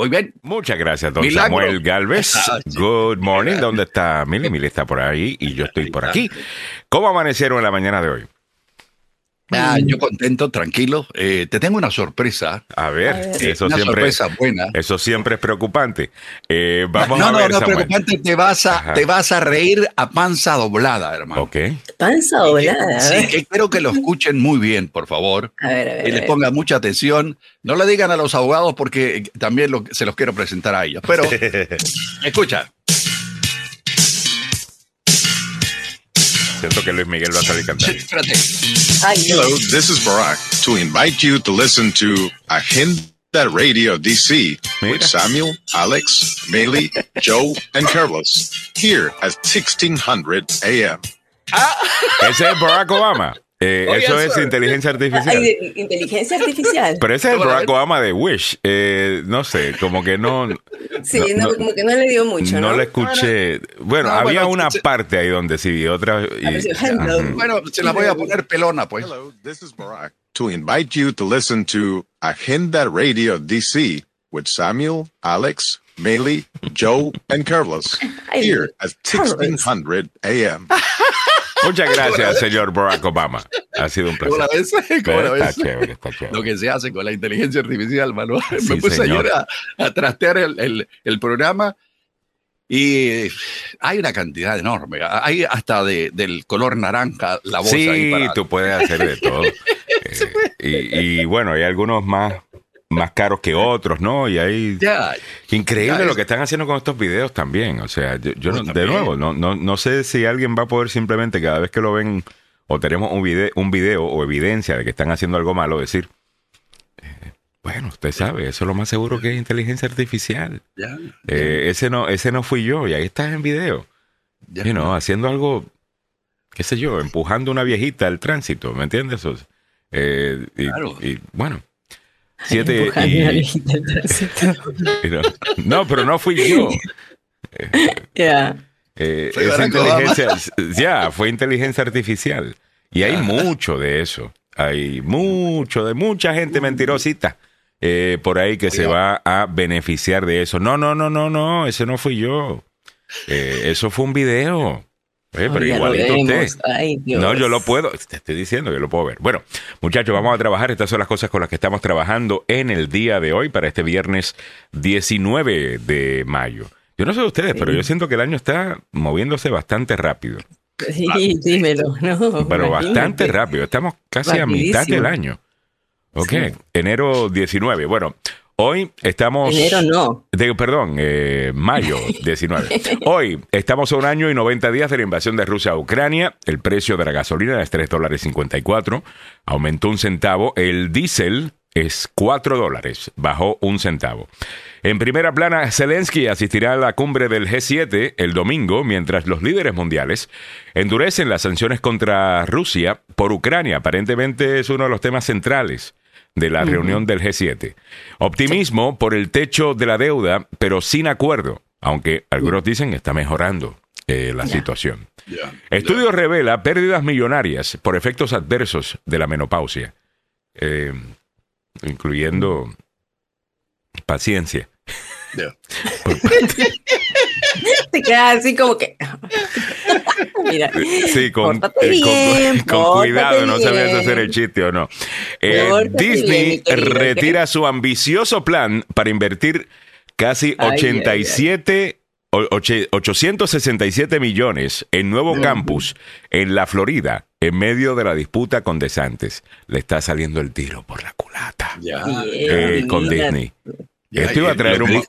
Muy bien. Muchas gracias, don Samuel Galvez. Ah, Good morning. ¿Dónde está Mili? Mili está por ahí y yo estoy por aquí. ¿Cómo amanecieron en la mañana de hoy? Ah, yo contento, tranquilo. Eh, te tengo una sorpresa. A ver, eso una siempre. Sorpresa buena. Eso siempre es preocupante. Eh, vamos no, a ver, no, no, preocupante. Te vas a, te vas a reír a panza doblada, hermano. Ok. Panza doblada. Sí, que quiero que lo escuchen muy bien, por favor. A ver, a ver. Y le pongan mucha atención. No le digan a los abogados porque también se los quiero presentar a ellos. Pero, escucha. Siento que Luis Miguel va a salir cantando. Hello, this is Barack to invite you to listen to Agenda Radio DC with Samuel, Alex, Bailey, Joe, and Carlos here at 1600 AM. Ah. Ese es Barack Obama. Eh, eso es inteligencia artificial. inteligencia artificial. Pero ese es el Barack Obama de Wish. Eh, no sé, como que no. Sí, no, como que no le dio mucho. No, le escuché. Bueno, había una parte ahí donde sí vi otra. bueno, se la voy a poner pelona, pues. Hello, this is Barack. To invite you to listen to Agenda Radio DC with Samuel, Alex, Meili, Joe, and Carlos here at 1600 AM. Muchas gracias, señor Barack Obama. Ha sido un placer. ¿Cómo la ves? ¿Cómo la ves? Está chévere, está chévere. Lo que se hace con la inteligencia artificial, Manuel. Me puse ayer a, trastear el, el, programa y hay una cantidad enorme. Hay hasta de, del color naranja la voz sí, ahí para... tú puedes hacer de todo. Eh, y, y, bueno, hay algunos más más caros que otros, ¿no? Y ahí... increíble lo que están haciendo con estos videos también. O sea, yo, de nuevo, no, no, no sé si alguien va a poder simplemente cada vez que lo ven o tenemos un video, un video o evidencia de que están haciendo algo malo, decir, eh, bueno, usted sabe, eso es lo más seguro que es inteligencia artificial. Eh, ese, no, ese no fui yo y ahí está en video. You know, haciendo algo, qué sé yo, empujando una viejita al tránsito, ¿me entiendes? Eh, y bueno, Siete no, pero no fui yo. Ya. Eh, esa inteligencia, ya, fue inteligencia artificial. Y hay mucho de eso. Hay mucho, de mucha gente mentirosita eh, por ahí que se va a beneficiar de eso. No, no, no, no, no, ese no fui yo. Eh, eso fue un video pero igualito usted. no, yo lo puedo, te estoy diciendo, yo lo puedo ver. Bueno, muchachos, vamos a trabajar. Estas son las cosas con las que estamos trabajando en el día de hoy para este viernes 19 de mayo. Yo no sé de ustedes, pero yo siento que el año está moviéndose bastante rápido. Sí, dímelo. No, pero bastante rápido. Estamos casi a mitad del año. Ok, enero 19. Bueno, Hoy estamos. Enero no. perdón, eh, mayo 19. Hoy estamos a un año y 90 días de la invasión de Rusia a Ucrania. El precio de la gasolina es 3 dólares 54. Aumentó un centavo. El diésel es 4 dólares. Bajó un centavo. En primera plana, Zelensky asistirá a la cumbre del G7 el domingo, mientras los líderes mundiales endurecen las sanciones contra Rusia por Ucrania. Aparentemente es uno de los temas centrales de la reunión del G7. Optimismo por el techo de la deuda, pero sin acuerdo, aunque algunos dicen que está mejorando eh, la situación. Estudio revela pérdidas millonarias por efectos adversos de la menopausia, eh, incluyendo paciencia. Te queda así como que. Mira. Sí, con, eh, cuidado, no sabes hacer el chiste o no. Eh, Disney retira su ambicioso plan para invertir casi 87 867 millones en nuevo campus en la Florida en medio de la disputa con DeSantis. Le está saliendo el tiro por la culata eh, con Disney. Esto iba a traer un...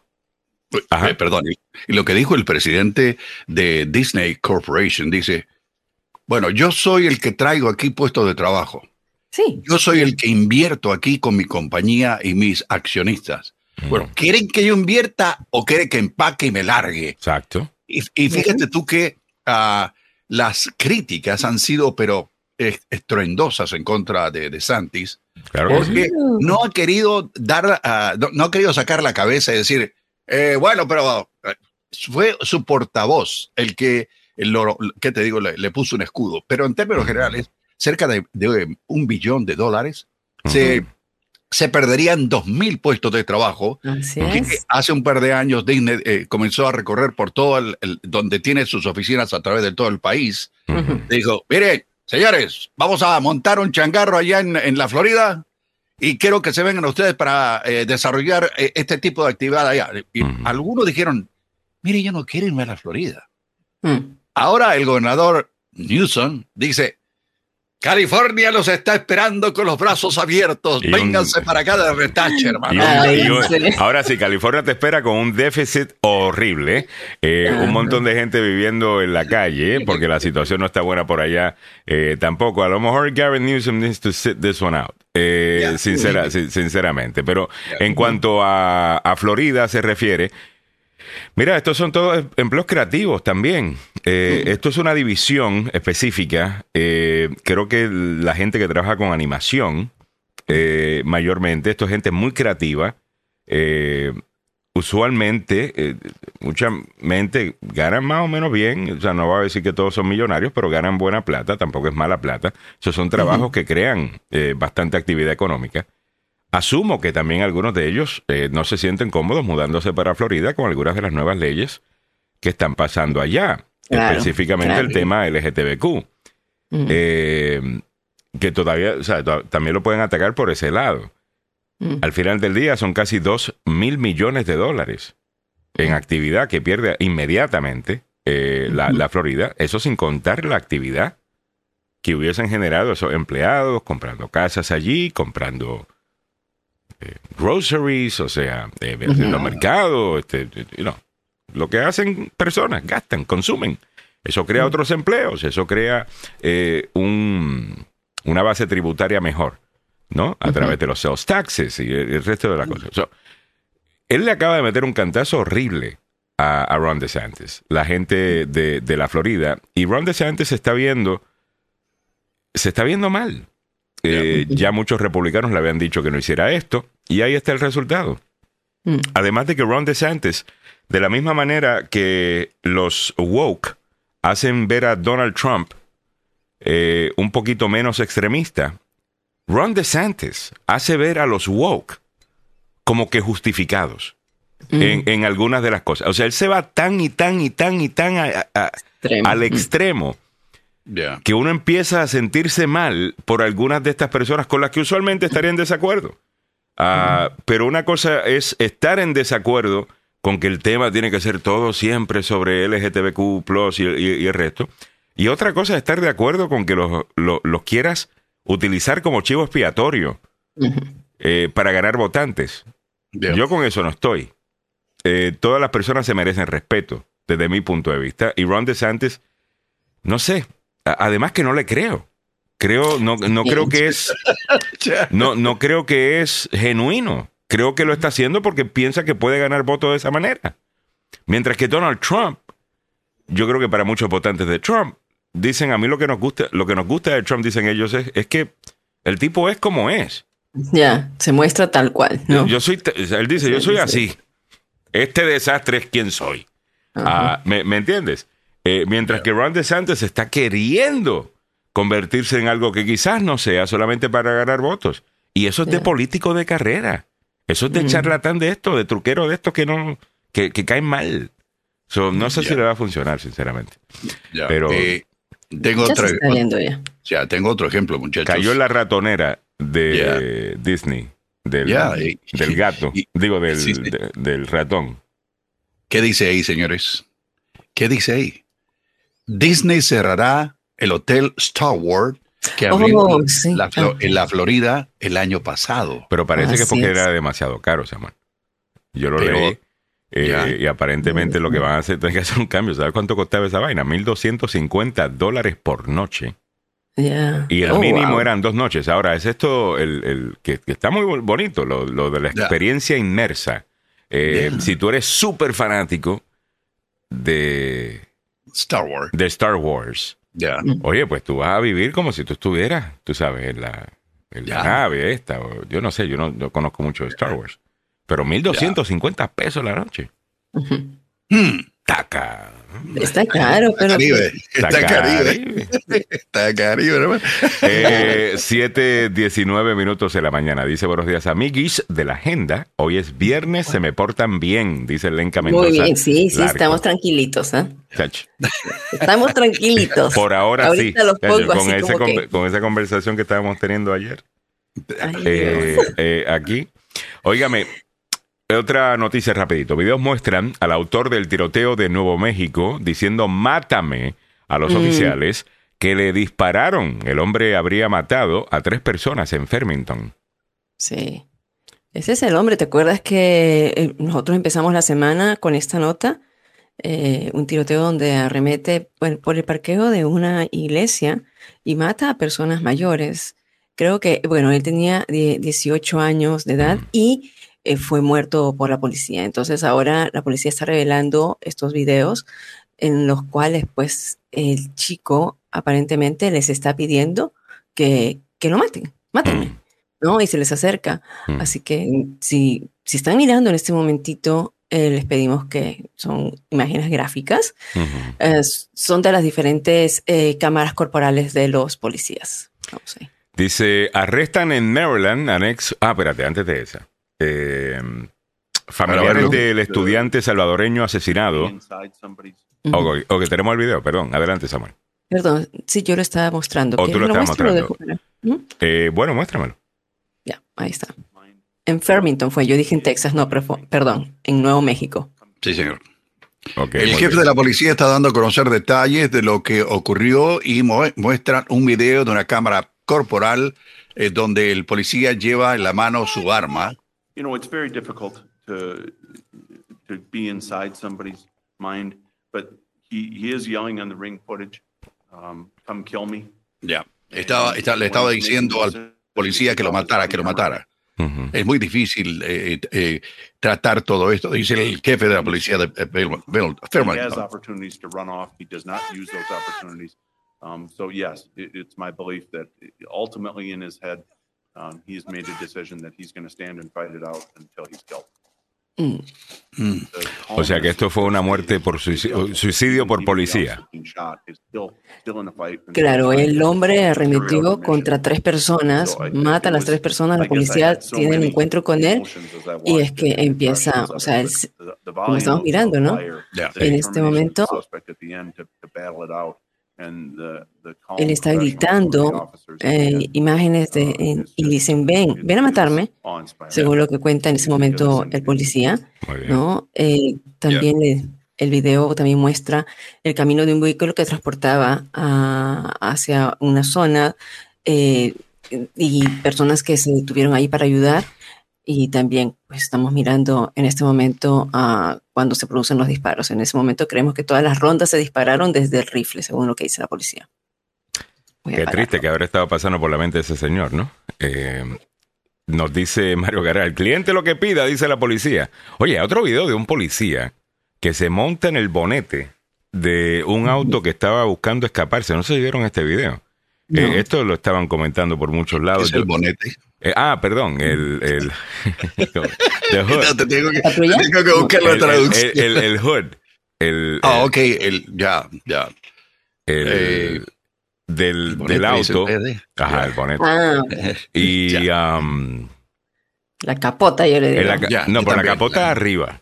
Eh, perdón, y lo que dijo el presidente de Disney Corporation, dice, bueno, yo soy el que traigo aquí puestos de trabajo. Sí. Yo soy el que invierto aquí con mi compañía y mis accionistas. Bueno, ¿quieren que yo invierta o quieren que empaque y me largue? Exacto. Y, fíjate tú que ah, las críticas han sido, pero estruendosas en contra de, de Santis, porque no ha querido dar, ah, no, ha querido sacar la cabeza y decir, eh, bueno, pero eh, fue su portavoz el que, el, ¿qué te digo? Le, puso un escudo. Pero en términos generales, cerca de, un billón de dólares se se perderían 2.000 puestos de trabajo. Así es. hace un par de años Disney eh, comenzó a recorrer por todo el, el- donde tiene sus oficinas a través de todo el país. Dijo, miren, señores, vamos a montar un changarro allá en, en la Florida y quiero que se vengan ustedes para eh, desarrollar eh, este tipo de actividad allá. Y algunos dijeron, mire, yo no quiero irme a la Florida. Mm. Ahora el gobernador Newsom dice, California los está esperando con los brazos abiertos. Y un- Vénganse para acá de retache, Y hermano. un- Ay, y un- excelente. ahora sí, California te espera con un déficit horrible. eh, un montón de gente viviendo en la calle porque la situación no está buena por allá eh, tampoco. A lo mejor Gavin Newsom needs to sit this one out. eh, Yeah. sincera- sin- sinceramente. Pero Yeah. en cuanto a, a Florida se refiere, Mira, estos son todos empleos creativos también. Eh, Esto es una división específica. Eh, creo que la gente que trabaja con animación, eh, mayormente, esto es gente muy creativa. Usualmente, mucha mente ganan más o menos bien. O sea, no voy a decir que todos son millonarios, pero ganan buena plata. Tampoco es mala plata. Esos son trabajos que crean bastante actividad económica. Asumo que también algunos de ellos eh, no se sienten cómodos mudándose para Florida con algunas de las nuevas leyes que están pasando allá, Claro, específicamente claro. el tema LGTBQ, Mm. eh, que todavía, o sea, to- también lo pueden atacar por ese lado. Mm. Al final del día son casi 2 mil millones de dólares en actividad que pierde inmediatamente eh, la, la Florida, eso sin contar la actividad que hubiesen generado esos empleados comprando casas allí, comprando groceries, o sea, eh, haciendo Ujú. mercado, este, you know, lo que hacen personas, gastan, consumen. Eso crea otros empleos, eso crea eh, un, una base tributaria mejor, ¿no? A través de los sales taxes y el, el resto de las cosas. So, él le acaba de meter un cantazo horrible a, a Ron DeSantis, la gente de, de la Florida, y Ron DeSantis se está viendo, se está viendo mal. Eh, Ya muchos republicanos le habían dicho que no hiciera esto, y ahí está el resultado. Mm. Además de que Ron DeSantis, de la misma manera que los woke hacen ver a Donald Trump eh, un poquito menos extremista, Ron DeSantis hace ver a los woke como que justificados Mm. en, en algunas de las cosas. O sea, él se va tan y tan y tan y tan a- a- Extremo. al Mm. Yeah. que uno empieza a sentirse mal por algunas de estas personas con las que usualmente estaría en desacuerdo. Ah, Pero una cosa es estar en desacuerdo con que el tema tiene que ser todo siempre sobre LGTBQ y, y- y el resto. Y otra cosa es estar de acuerdo con que los, los- los quieras utilizar como chivo expiatorio eh, para ganar votantes. Yeah. Yo con eso no estoy. Eh, todas las personas se merecen respeto, desde mi punto de vista. Y Ron DeSantis, no sé. Además que no le creo. Creo, no, no creo que es, no, no creo que es genuino. Creo que lo está haciendo porque piensa que puede ganar votos de esa manera. Mientras que Donald Trump, yo creo que para muchos votantes de Trump, dicen a mí lo que nos gusta, lo que nos gusta de Trump, dicen ellos, es, es que el tipo es como es. Ya, se muestra tal cual, ¿no? Yo soy, él dice, yo soy sí. así. Este desastre es quien soy. Ah, ¿me, me entiendes? Eh, mientras que Ron DeSantis está queriendo convertirse en algo que quizás no sea solamente para ganar votos. Y eso es de político de carrera. Eso es de Mm. charlatán de esto, de truquero de estos que no, que, que caen mal. So, no sé si le va a funcionar, sinceramente. Pero- Eh, tengo, ya otro, se está viendo ya. ya, tengo otro ejemplo, muchachos. Cayó en la ratonera de Disney, del, Ya, y- del gato, y- digo, del, sí, sí. de- del ratón. ¿Qué dice ahí, señores? ¿Qué dice ahí? Disney cerrará el hotel Star Wars que abrió Oh, sí. la Flo- Ah. en la Florida el año pasado. Pero parece que porque es. era demasiado caro, Samuel. Yo lo Pero- leí. eh, y aparentemente lo que van a hacer, tienen que hacer un cambio. ¿Sabes cuánto costaba esa vaina? 1.250 dólares por noche. Y el Oh, mínimo wow. eran dos noches. Ahora, es esto el, el que, que está muy bo- bonito, lo, lo de la experiencia inmersa. Eh. Si tú eres súper fanático de, Star Wars. de Star Wars, Ya. oye, pues tú vas a vivir como si tú estuvieras, tú sabes, en la, en la nave esta. o- yo no sé, yo no, no conozco mucho de Star Wars. Pero 1.250 pesos la noche. Taca. Está caro, pero. Caribe. Está Está Caribe. Está Caribe, hermano. Eh, 7.19 minutos de la mañana. Dice buenos días, amiguis de la agenda. Hoy es viernes, se me portan bien, dice Lenka Mendoza. Muy bien, sí, sí, Largo. estamos tranquilitos, ¿eh? Chach. Estamos tranquilitos. Por ahora Ahorita sí. los pongo con, así ese como conver- que- con esa conversación que estábamos teniendo ayer. Ay, eh, eh, aquí. Óigame, otra noticia rapidito. Videos muestran al autor del tiroteo de Nuevo México diciendo mátame a los Mm. oficiales que le dispararon. El hombre habría matado a tres personas en Farmington. Sí. Ese es el hombre. ¿Te acuerdas que eh, nosotros empezamos la semana con esta nota? Eh, un tiroteo donde arremete bueno, por el parqueo de una iglesia y mata a personas mayores. Creo que, bueno, él tenía die- 18 años de edad y eh, fue muerto por la policía. Entonces ahora la policía está revelando estos videos en los cuales pues el chico aparentemente les está pidiendo que, que lo maten, mátenme. Mm. ¿no? Y se les acerca. Mm. Así que si, si están mirando en este momentito, eh, les pedimos que son imágenes gráficas, Ujú. eh, s- son de las diferentes eh, cámaras corporales de los policías. Dice, arrestan en Maryland an ex... Ah, espérate, antes de esa. Eh, familiares verlo. del estudiante salvadoreño asesinado. Ok, tenemos el video, perdón. Adelante, Samuel. Perdón, sí, yo lo estaba mostrando. ¿Quieres tú lo estabas o lo mostrando. Ujú. Eh, bueno, muéstramelo. Ya, ahí está. En Farmington fue, yo dije en Texas, no, pero fue- perdón, en Nuevo México. Sí, señor. El jefe bien. de la policía está dando a conocer detalles de lo que ocurrió y mu- muestran un video de una cámara corporal eh, donde el policía lleva en la mano su arma. You know, it's very difficult to to be inside somebody's mind, but he, he is yelling on the ring footage, um, "Come kill me." Ya. Estaba, está- le estaba diciendo al policía que lo matara, que lo matara. Ujú. Es muy difícil eh, eh, tratar todo esto, dice el jefe de la policía de eh, Bill- Bill He has Fairmont. opportunities to run off. He does not use those opportunities. Um, so yes, it, it's my belief that ultimately in his head, um, he's made a decision that he's going to stand and fight it out until he's killed. Mm. Mm. O sea que esto fue una muerte por suicidio, suicidio por policía. Claro, el hombre arremetió contra tres personas, mata a las tres personas, la policía tiene el encuentro con él y es que empieza, o sea, se- como estamos mirando, ¿no? En este momento, él está gritando eh, imágenes de, en- y dicen, ven, ven a matarme, según lo que cuenta en ese momento el policía. ¿no? Eh, también el video también muestra el camino de un vehículo que transportaba a- hacia una zona eh, y personas que se detuvieron ahí para ayudar. Y también pues, estamos mirando en este momento a cuando se producen los disparos. En ese momento creemos que todas las rondas se dispararon desde el rifle, según lo que dice la policía. Voy Qué triste que habrá estado pasando por la mente de ese señor, ¿no? Eh, nos dice Mario Garay, el cliente lo que pida, dice la policía. Oye, otro video de un policía que se monta en el bonete de un auto que estaba buscando escaparse. No sé si vieron este video. No. Eh, esto lo estaban comentando por muchos lados. Es el Yo- bonete. Eh, ah, perdón, el... el the hood. No, te tengo que, tengo que buscar la El- el- traducción. el- el hood. El, Ah, el- ok, el, ya, ya. el- Eh, del, del auto. Ajá, el bonete. Ah, Y... um, la capota, yo le digo. la Ya, no, por la capota la- arriba.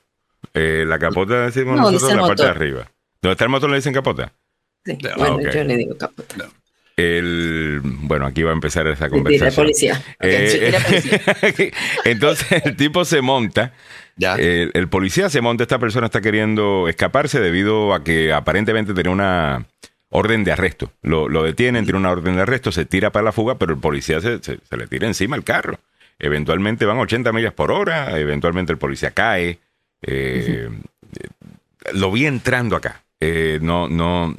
Eh, la capota decimos No, nosotros la parte de motor. arriba. ¿Dónde está el motor le dicen capota? Sí, Ah, bueno, ok. yo le digo capota. El, bueno, aquí va a empezar esa Sí, la conversación. policía. Eh, sí, la policía. entonces el tipo se monta, Ya. el, el policía se monta, esta persona está queriendo escaparse debido a que aparentemente tenía una orden de arresto. Lo, lo detienen, tiene una orden de arresto, se tira para la fuga, pero el policía se, se- se le tira encima el carro. Eventualmente van 80 millas por hora, eventualmente el policía cae. eh, Lo vi entrando acá. Eh, no, no,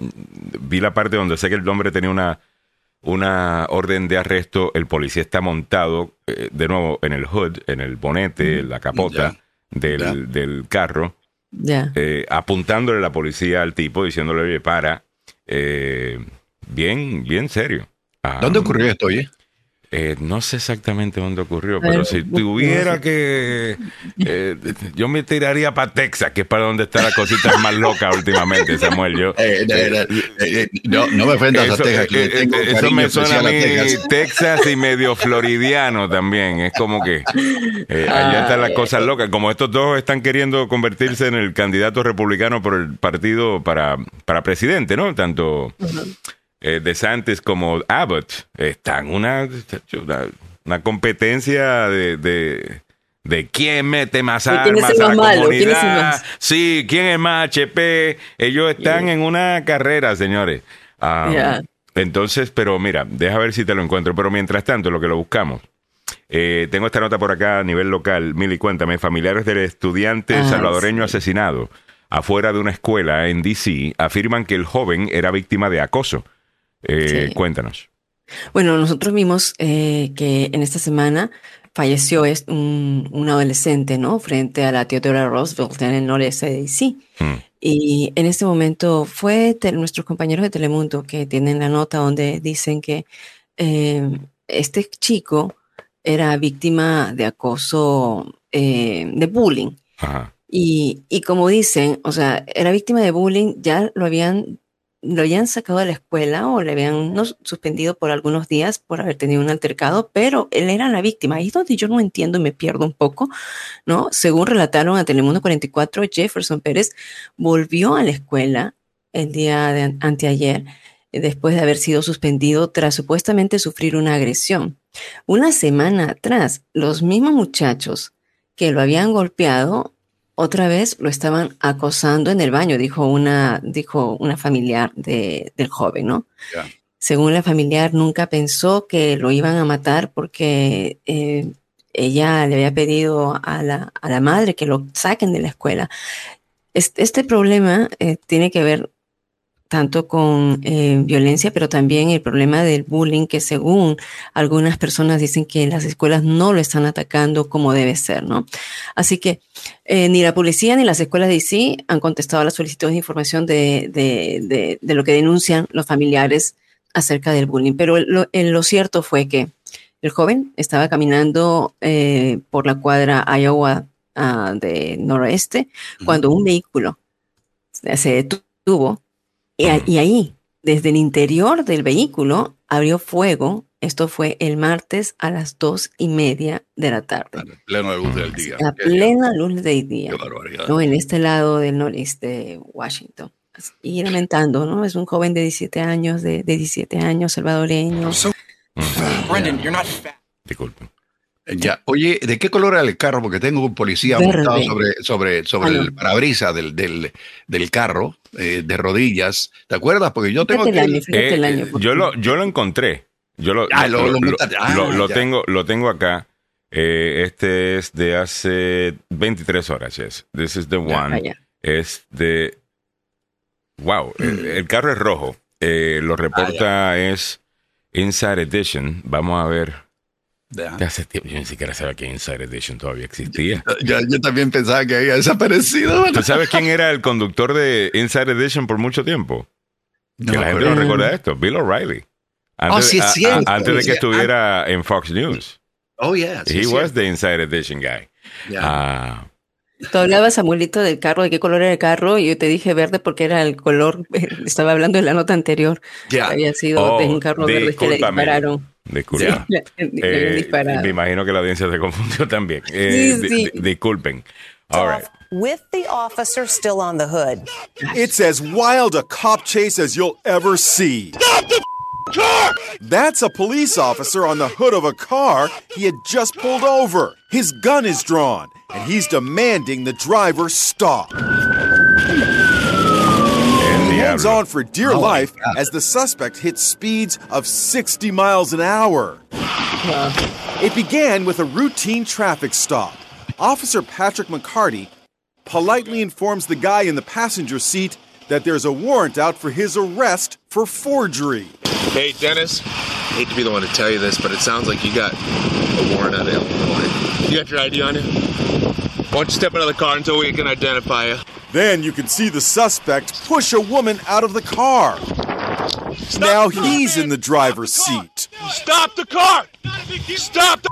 vi la parte donde sé que el hombre tenía una, una orden de arresto, el policía está montado eh, de nuevo en el hood, en el bonete, la capota del, ya. del carro, Ya. eh, apuntándole la policía al tipo, diciéndole, oye, para, eh, bien, bien serio. Ah, ¿Dónde ocurrió esto, oye? Eh, no sé exactamente dónde ocurrió, pero si tuviera que... Eh, yo me tiraría para Texas, que es para donde está la cosita más loca últimamente, Samuel. Yo, eh, no, no, me ofendas a Texas. eso me suena a mí Texas. y medio floridiano también. Es como que allá están las cosas locas. Como estos dos están queriendo convertirse en el candidato republicano por el partido para, para presidente, ¿no? Tanto eh, DeSantis como Abbott están una, una, competencia de, de, quién mete más armas a la comunidad. sí, quién es más HP. Ellos están en una carrera, señores. Ah, entonces, pero mira, deja ver si te lo encuentro. Pero mientras tanto, lo que lo buscamos. Eh, tengo esta nota por acá a nivel local. Mili, cuéntame. Familiares del estudiante ah, salvadoreño asesinado afuera de una escuela en DC afirman que el joven era víctima de acoso. Eh, cuéntanos. Bueno, nosotros vimos eh, que en esta semana falleció un, un, adolescente, ¿no? Frente a la Theodora Roosevelt en el noreste de DC. Hmm. Y en este momento fue nuestros compañeros de Telemundo que tienen la nota donde dicen que eh, este chico era víctima de acoso, de bullying. Y, y, como dicen, o sea, era víctima de bullying, ya lo habían lo habían sacado de la escuela o le habían suspendido por algunos días por haber tenido un altercado, pero él era la víctima. Ahí es donde yo no entiendo y me pierdo un poco, ¿no? Según relataron a Telemundo 44, Jefferson Pérez volvió a la escuela el día de anteayer después de haber sido suspendido tras supuestamente sufrir una agresión. Una semana atrás, los mismos muchachos que lo habían golpeado otra vez lo estaban acosando en el baño, dijo una, dijo una familiar de, del joven, ¿no? Según la familiar, nunca pensó que lo iban a matar porque eh, ella le había pedido a la, a la, madre que lo saquen de la escuela. Este, este problema eh, tiene que ver tanto con eh, violencia, pero también el problema del bullying, que según algunas personas dicen que las escuelas no lo están atacando como debe ser, ¿no? Así que eh, ni la policía ni las escuelas de DC han contestado a las solicitudes de información de, de, de, lo que denuncian los familiares acerca del bullying. Pero lo, lo cierto fue que el joven estaba caminando eh, por la cuadra Iowa uh, de noroeste cuando un vehículo se detuvo y, ahí, desde el interior del vehículo, abrió fuego. Esto fue el martes a las dos y media de la tarde. A plena luz del día. A plena luz del día. ¿no? En este lado del noreste de Washington. Y lamentando, ¿no? Es un joven de 17 años, de, de 17 años, salvadoreño. Brendan, you're not Disculpen. Ya, oye, ¿de qué color era el carro? Porque tengo un policía montado sobre, sobre, sobre el parabrisas del, del, del carro, eh, de rodillas. ¿Te acuerdas? Porque yo tengo que... Eh, eh, yo, lo, yo lo encontré. Yo lo, ah, lo, lo, ah, tengo, lo tengo acá. este es de hace 23 horas, yes. This is the one. Es de... Wow, el, carro es rojo. lo reporta ah, es Inside Edition. Vamos a ver. Hace tiempo, yo ni siquiera sabía que Inside Edition todavía existía. Yo, yo, también pensaba que había desaparecido. ¿Tú sabes quién era el conductor de Inside Edition por mucho tiempo? que la gente no recuerda esto. Bill O'Reilly. Antes, oh, sí, antes de que estuviera en Fox News. Oh, yeah. He was the Inside Edition guy. Yeah. Ah, Tú hablabas, Samuelito, del carro, de qué color era el carro, y yo te dije verde porque era el color, estaba hablando en la nota anterior. Ya. Había sido de un oh, carro verde que le dispararon. Disculpen. Eh, me imagino que la audiencia se confundió también. Eh, sí, sí. Disculpen. All right. With the officer still on the hood. It's as wild a cop chase as you'll ever see. Stop the car! That's a police officer on the hood of a car he had just pulled over. His gun is drawn, and he's demanding the driver stop. He hangs on for dear oh life as the suspect hits speeds of 60 miles an hour. It began with a routine traffic stop. Officer Patrick McCarty politely informs the guy in the passenger seat that there's a warrant out for his arrest for forgery. Hey, Dennis, I hate to be the one to tell you this, but it sounds like you got a warrant out of Illinois. You got your ID on you? Why don't you step out of the car until we can identify you? Then you can see the suspect push a woman out of the car. Stop now the car, he's man. in the driver's Stop seat. Stop the car! Stop the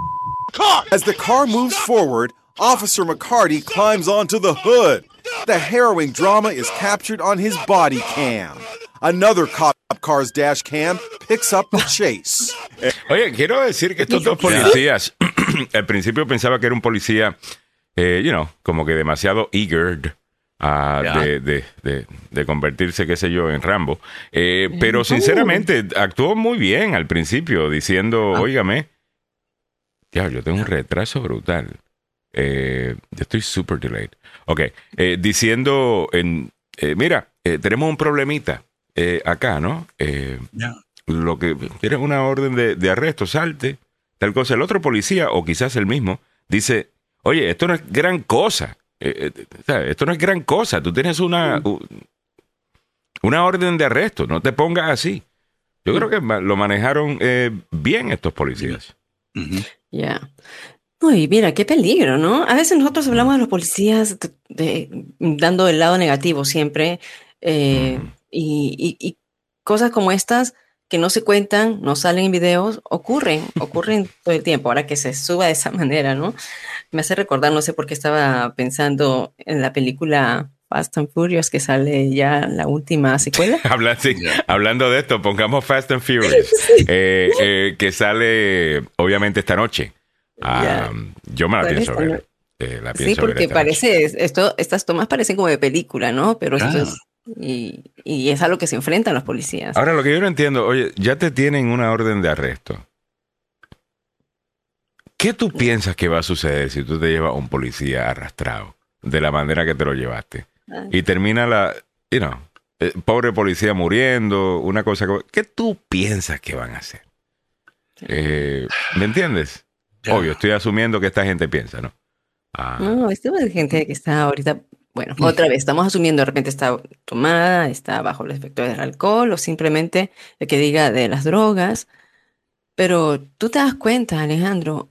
car! As the car moves forward, Officer McCarty climbs onto the hood. The harrowing drama is captured on his body cam. Another cop car's dash cam picks up the chase. Oye, quiero decir que estos dos policías, al principio pensaba que era un policía, eh, you know, como que demasiado eager uh, de, de, de, de, convertirse, qué sé yo, en Rambo. Eh, pero sinceramente actuó muy bien al principio, diciendo, ah. óigame, ya, yo tengo un retraso brutal. Eh, estoy super delayed. Ok, eh, diciendo, en, eh, mira, eh, tenemos un problemita eh, acá, ¿no? Eh, Lo que tienes una orden de, de, arresto, salte, tal cosa. El otro policía, o quizás el mismo, dice, oye, esto no es gran cosa. Eh, eh, esto no es gran cosa. Tú tienes una, una orden de arresto. No te pongas así. Yo creo que lo manejaron eh, bien estos policías. Ya. Yeah. Uy, mira, qué peligro, ¿no? A veces nosotros hablamos de los policías de, de, dando el lado negativo siempre. Eh, mm. Y, y, y, cosas como estas que no se cuentan, no salen en videos, ocurren, ocurren todo el tiempo. Ahora que se suba de esa manera, ¿no? Me hace recordar, no sé por qué estaba pensando en la película Fast and Furious que sale ya la última secuela. Habla, sí, hablando de esto, pongamos Fast and Furious, sí. eh, eh, que sale obviamente esta noche. Yeah. Um, yo me la pienso ver. Eh, la pienso sí, porque ver parece, noche. esto, estas tomas parecen como de película, ¿no? Pero esto es y, y, es a lo que se enfrentan los policías. Ahora, lo que yo no entiendo, oye, ya te tienen una orden de arresto. ¿Qué tú piensas que va a suceder si tú te llevas a un policía arrastrado de la manera que te lo llevaste? Y termina la, you know, eh, pobre policía muriendo, una cosa. ¿Qué tú piensas que van a hacer? Eh, ¿Me entiendes? Ya. Obvio, estoy asumiendo que esta gente piensa, ¿no? Ah. No, esto es gente que está ahorita bueno, otra vez, estamos asumiendo de repente está tomada, está bajo el efecto del alcohol o simplemente el que diga de las drogas. Pero tú te das cuenta, Alejandro,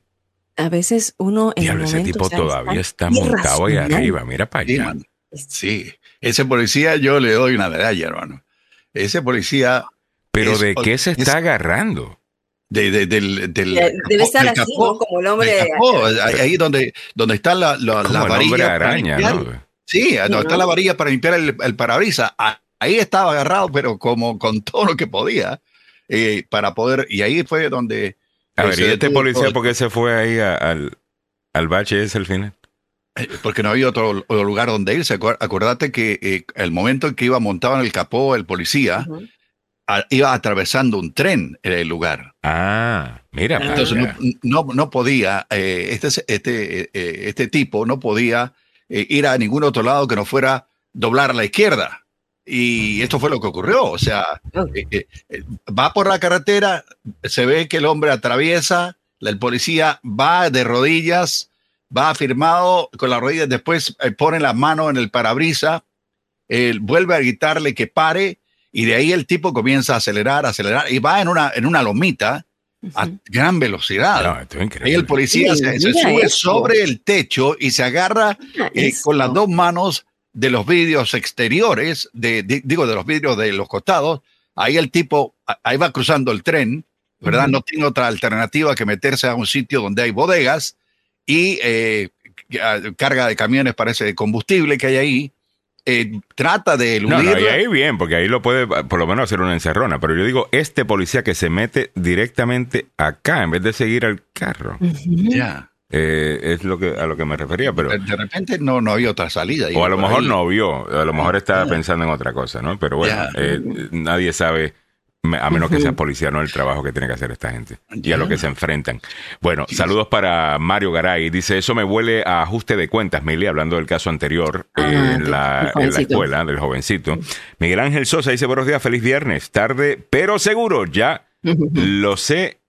a veces uno en Diablo, el momento, ese tipo o sea, todavía está, está montado ahí arriba, mira para allá. Sí, ese policía yo le doy una medalla, hermano. Ese policía... ¿Pero es, de qué se está es, agarrando? De, de, del, del, Debe estar del así, capó, ¿no? Como el hombre... Capó, ahí donde, donde está la, la, la varilla. araña, ¿no? Sí, no, está la varilla para limpiar el, el parabrisas. Ahí estaba agarrado, pero como con todo lo que podía, eh, para poder. Y ahí fue donde. A ver, ¿y este policía por qué se fue ahí a, al, al bache ese al final? Eh, porque no había otro, otro lugar donde irse. Acuérdate que eh, el momento en que iba montado en el capó el policía, uh -huh. a, iba atravesando un tren en el lugar. Ah, mira. Entonces no, no, no, podía, eh, este, este, eh, este tipo no podía eh, ir a ningún otro lado que no fuera doblar a la izquierda. Y esto fue lo que ocurrió. O sea, eh, eh, va por la carretera, se ve que el hombre atraviesa, el policía va de rodillas, va afirmado con las rodillas, después pone las manos en el parabrisa, vuelve a gritarle que pare, y de ahí el tipo comienza a acelerar, acelerar, y va en una, en una lomita a gran velocidad. No, esto es increíble. Ahí el policía sí, se, se, sube sobre el techo y se agarra eh, con las dos manos de los vidrios exteriores, de, de, digo, de los vidrios de los costados. Ahí el tipo, ahí va cruzando el tren, ¿verdad? Uh -huh. No tiene otra alternativa que meterse a un sitio donde hay bodegas y eh, carga de camiones, parece, de combustible que hay ahí eh, trata de eludir. No, no, y ahí bien, porque ahí lo puede por lo menos hacer una encerrona. Pero yo digo, este policía que se mete directamente acá en vez de seguir al carro. Ya. Yeah. Eh, es lo que a lo que me refería, pero de repente no, no había otra salida. O a lo mejor ahí. no vio, a lo mejor estaba pensando en otra cosa, ¿no? Pero bueno, yeah. eh, nadie sabe a menos que sea policía, no el trabajo que tiene que hacer esta gente y a lo que se enfrentan. Bueno, saludos para Mario Garay. Dice, eso me huele a ajuste de cuentas, Mili, hablando del caso anterior ah, en, la, en, la, escuela del jovencito. Miguel Ángel Sosa dice, buenos días, feliz viernes. Tarde, pero seguro, ya lo sé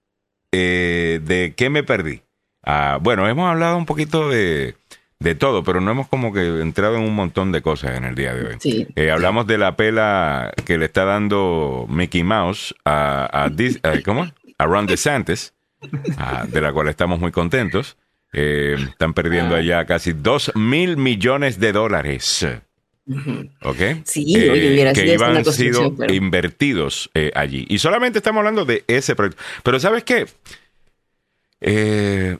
eh, de qué me perdí. Ah, bueno, hemos hablado un poquito de de todo, pero no hemos como que entrado en un montón de cosas en el día de hoy. Sí. Eh, hablamos de la pela que le está dando Mickey Mouse a, a, a ¿cómo? a Ron DeSantis, a, de la cual estamos muy contentos. Eh, están perdiendo ah. allá casi 2 mil millones de dólares. ¿Ok? Sí, eh, oye, hubiera que iban sido invertidos eh, allí. Y solamente estamos hablando de ese proyecto. Pero ¿sabes qué? Eh,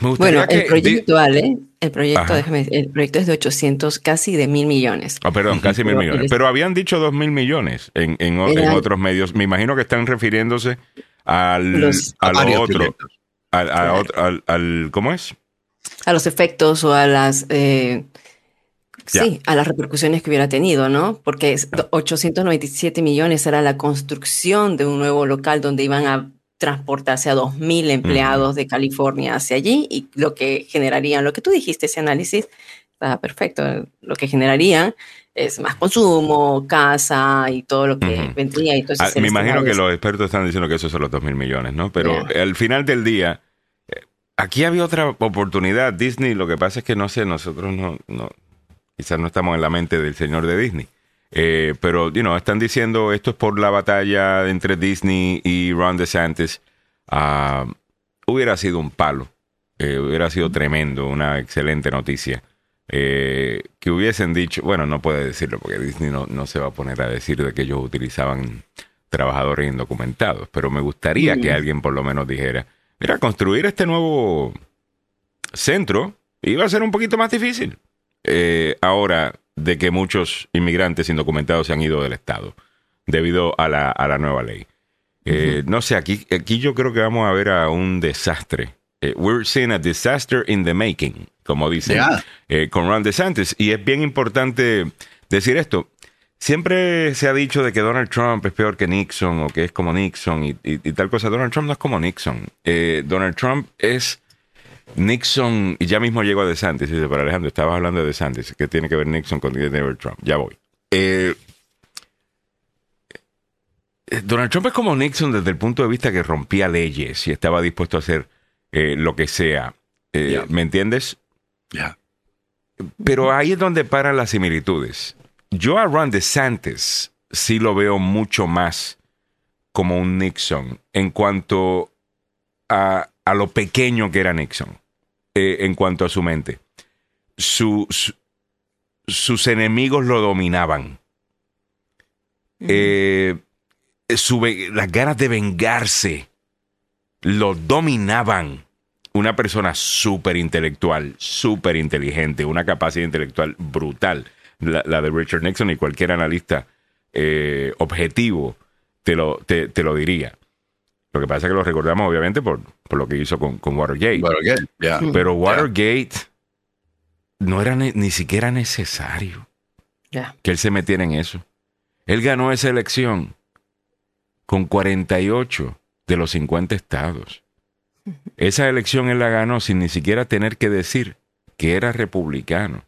bueno, el proyecto, Ale, el proyecto, déjame, el proyecto es de 800, casi de mil millones. Oh, perdón, casi mil millones. Pero habían dicho dos mil millones en, en, otros medios. Me imagino que están refiriéndose al, a lo otro. Al, al, ¿Cómo es? A los efectos o a las... Eh, sí, a las repercusiones que hubiera tenido, ¿no? Porque 897 millones era la construcción de un nuevo local donde iban a transportarse a 2.000 empleados de California hacia allí y lo que generarían, lo que tú dijiste, ese análisis, está perfecto, lo que generarían es más consumo, casa y todo lo que vendría. Ah, me imagino que los expertos están diciendo que esos son los 2.000 millones, ¿no? Pero al final del día, eh, aquí había otra oportunidad. Disney, lo que pasa es que no sé, nosotros no, no quizás no estamos en la mente del señor de Disney. Eh, pero, you know, están diciendo esto es por la batalla entre Disney y Ron DeSantis. Uh, hubiera sido un palo. Eh, hubiera sido tremendo, una excelente noticia. Eh, que hubiesen dicho, bueno, no puede decirlo porque Disney no, no, se va a poner a decir de que ellos utilizaban trabajadores indocumentados, pero me gustaría que alguien por lo menos dijera, mira, construir este nuevo centro iba a ser un poquito más difícil. ahora, de que muchos inmigrantes indocumentados se han ido del Estado debido a la, a la nueva ley. Eh, no sé, aquí, aquí yo creo que vamos a ver a un desastre. Eh, we're seeing a disaster in the making, como dice eh, con Ron DeSantis. Y es bien importante decir esto. Siempre se ha dicho de que Donald Trump es peor que Nixon o que es como Nixon y, y tal cosa. Donald Trump no es como Nixon. Donald Trump es Nixon, y ya mismo llegó a DeSantis, dice, para Alejandro, estabas hablando de DeSantis, ¿qué tiene que ver Nixon con Donald Trump? Ya voy. Eh, eh, Donald Trump es como Nixon desde el punto de vista que rompía leyes y estaba dispuesto a hacer eh, lo que sea. ¿Me entiendes? Ya. Pero ahí es donde paran las similitudes. Yo a Ron DeSantis sí lo veo mucho más como un Nixon en cuanto a, a lo pequeño que era Nixon. Eh, en cuanto a su mente. sus enemigos lo dominaban. Eh, las ganas de vengarse lo dominaban. Una persona súper intelectual, súper inteligente, una capacidad intelectual brutal, la, de Richard Nixon y cualquier analista eh, objetivo te lo, te lo diría. Lo que pasa es que lo recordamos obviamente por, lo que hizo con, Watergate. Pero Watergate no era ni, siquiera necesario que él se metiera en eso. Él ganó esa elección con 48 de los 50 estados. Esa elección él la ganó sin ni siquiera tener que decir que era republicano.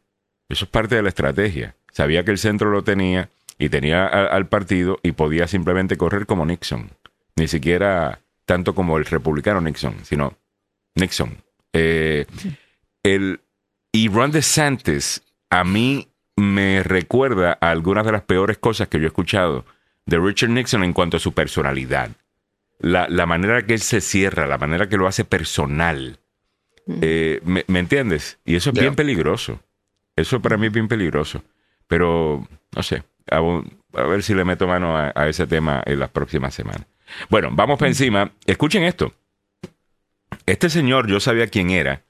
Eso es parte de la estrategia. Sabía que el centro lo tenía y tenía al partido y podía simplemente correr como Nixon ni siquiera tanto como el republicano Nixon, sino Nixon. Eh, el, y Ron DeSantis a mí me recuerda a algunas de las peores cosas que yo he escuchado de Richard Nixon en cuanto a su personalidad. La, manera que él se cierra, la manera que lo hace personal. Mm. Eh, ¿me, entiendes? Y eso es bien peligroso. Eso para mí es bien peligroso. Pero, no sé, a, ver si le meto mano a ese tema en las próximas semanas. Bueno, vamos para encima. Escuchen esto. Este señor, yo sabía quién era,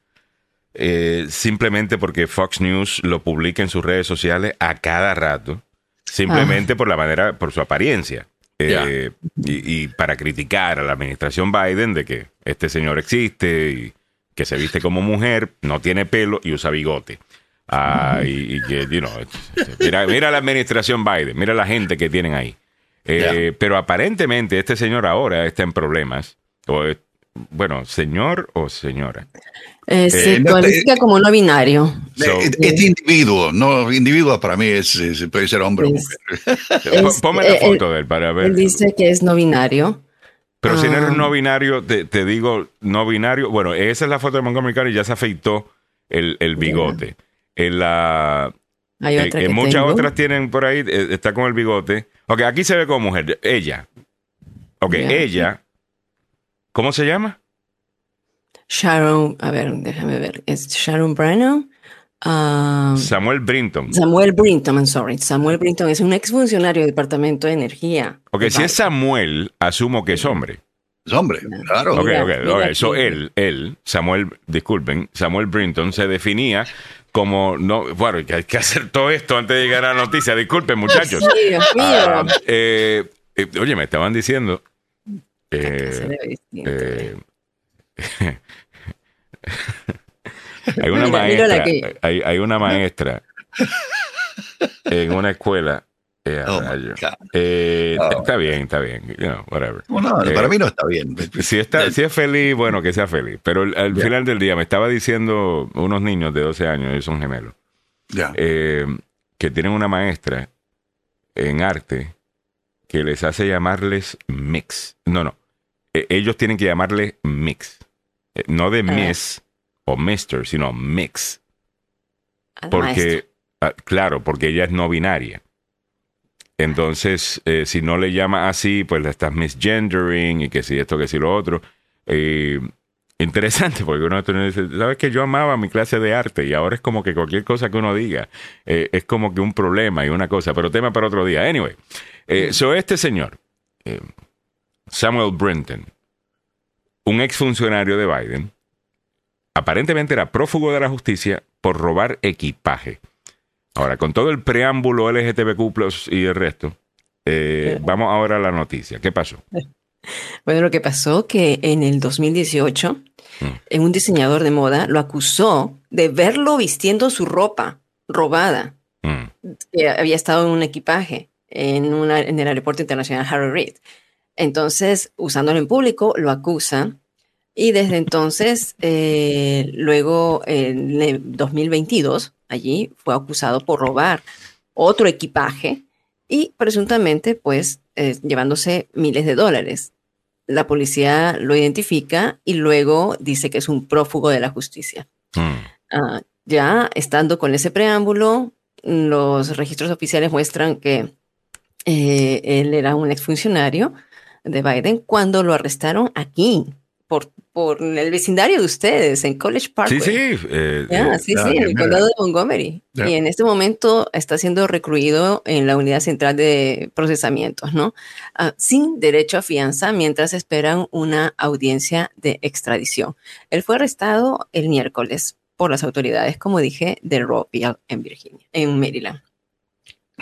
eh, simplemente porque Fox News lo publica en sus redes sociales a cada rato, simplemente ah. por la manera, por su apariencia. Eh, y, para criticar a la administración Biden de que este señor existe y que se viste como mujer, no tiene pelo y usa bigote. Ah, y, que, you know, mira, mira la administración Biden, mira la gente que tienen ahí. Eh, pero aparentemente este señor ahora está en problemas. O, bueno, señor o señora. Eh, se eh, cualifica como no binario. este individuo, no individuo para mí es, puede ser hombre o mujer. Ponme la foto de él para ver. Él dice que es no binario. Pero si no eres ah. no binario, te, digo no binario. Bueno, esa es la foto de Montgomery Carter y ya se afeitó el, bigote. En la. muchas otras tienen por ahí, está con el bigote. Ok, aquí se ve como mujer. Ella. Ok, ella. ¿Cómo se llama? Sharon, a ver, déjame ver. Es Sharon Brennan. Um, Samuel Brinton. Samuel Brinton, I'm sorry. Samuel Brinton es un exfuncionario del Departamento de Energía. Ok, si es Samuel, asumo que es hombre. Hombre, claro. Ok, ok, Eso él, él, Samuel, disculpen, Samuel Brinton se definía como no, bueno, hay que hacer todo esto antes de llegar a la noticia. Disculpen, muchachos. Sí, Dios mío. Ah, eh, eh, oye, me estaban diciendo. Eh, hay una maestra, hay, hay una maestra en una escuela eh, oh eh, oh. Está bien, está bien. whatever. para mí no está bien. Si, está, si es feliz, bueno, que sea feliz. Pero al final del día me estaba diciendo unos niños de 12 años, ellos son gemelos, eh, que tienen una maestra en arte que les hace llamarles mix. No, no. E, ellos tienen que llamarle mix. no de miss o mister, sino mix. Porque, ah, claro, porque ella es no binaria. Entonces, eh, si no le llama así, pues la estás misgendering y que si esto, que si lo otro. Eh, interesante, porque uno dice, sabes que yo amaba mi clase de arte y ahora es como que cualquier cosa que uno diga eh, es como que un problema y una cosa, pero tema para otro día. Anyway, so este señor, Samuel Brinton, un exfuncionario de Biden, aparentemente era prófugo de la justicia por robar equipaje. Ahora, con todo el preámbulo LGTBQ y el resto, eh, vamos ahora a la noticia. ¿Qué pasó? Bueno, lo que pasó que en el 2018, mm. un diseñador de moda lo acusó de verlo vistiendo su ropa robada, mm. que había estado en un equipaje en, una, en el aeropuerto internacional Harry Reid. Entonces, usándolo en público, lo acusa y desde entonces, eh, luego en el 2022, allí fue acusado por robar otro equipaje y presuntamente, pues, eh, llevándose miles de dólares. La policía lo identifica y luego dice que es un prófugo de la justicia. Hmm. Ah, ya estando con ese preámbulo, los registros oficiales muestran que eh, él era un exfuncionario de Biden cuando lo arrestaron aquí por, por el vecindario de ustedes, en College Park. Sí, sí. Eh, eh, sí, sí, en el condado de Montgomery. Y en este momento está siendo recluido en la unidad central de procesamientos, ¿no? Ah, sin derecho a fianza mientras esperan una audiencia de extradición. Él fue arrestado el miércoles por las autoridades, como dije, de Rockville en Virginia, en Maryland.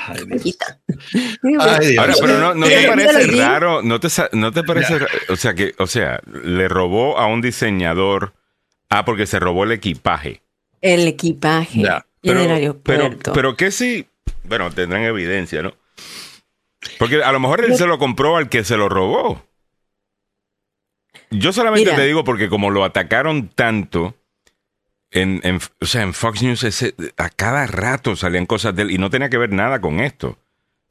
Ahora, pero no, te parece raro, no te, no te parece, o sea que, o sea, le robó a un diseñador, ah, porque se robó el equipaje. El equipaje. Pero, pero, pero que si, bueno, tendrán evidencia, ¿no? Porque a lo mejor él se lo compró al que se lo robó. Yo solamente te digo porque como lo atacaron tanto, en, en, o sea, en Fox News ese, a cada rato salían cosas de él y no tenía que ver nada con esto.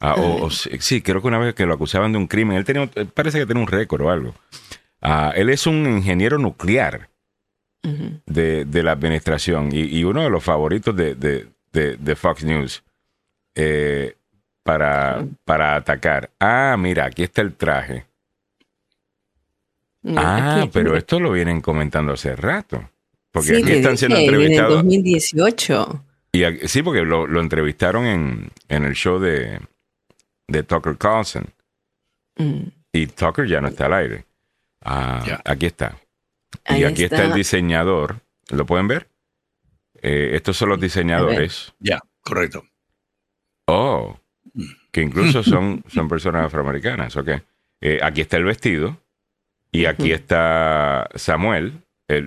Ah, o, sí, creo que una vez que lo acusaban de un crimen, él tenía, parece que tiene un récord o algo. Ah, él es un ingeniero nuclear de, de, la administración y, y, uno de los favoritos de, de, de Fox News eh, para, para atacar. Ah, mira, aquí está el traje. ah, pero esto lo vienen comentando hace rato. Porque aquí están siendo entrevistados. En 2018. Y sí, porque lo, entrevistaron en, el show de, de Tucker Carlson. Mm. Y Tucker ya no está al aire. Ah, Aquí está. y aquí está. el diseñador. ¿Lo pueden ver? Eh, estos son los diseñadores. Ya, correcto. Oh, que incluso son, son personas afroamericanas. Ok. Eh, aquí está el vestido. Y aquí está Samuel,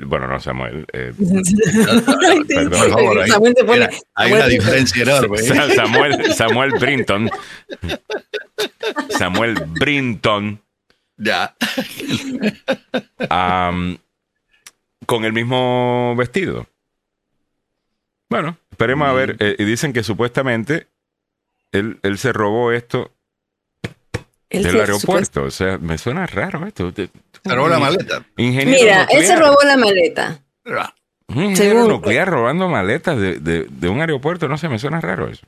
bueno, no Samuel. Eh, perdón, hay, una diferencia enorme. ¿eh? Samuel, Samuel Brinton. Samuel Brinton. Ya. con el mismo vestido. Bueno, esperemos a ver. Mm. Eh, y dicen que supuestamente él, él se robó esto del aeropuerto. O sea, me suena raro esto. Se robó la maleta. Mira, él se robó la maleta. Un ingeniero nuclear robando maletas de, de, un aeropuerto, no sé, me suena raro eso.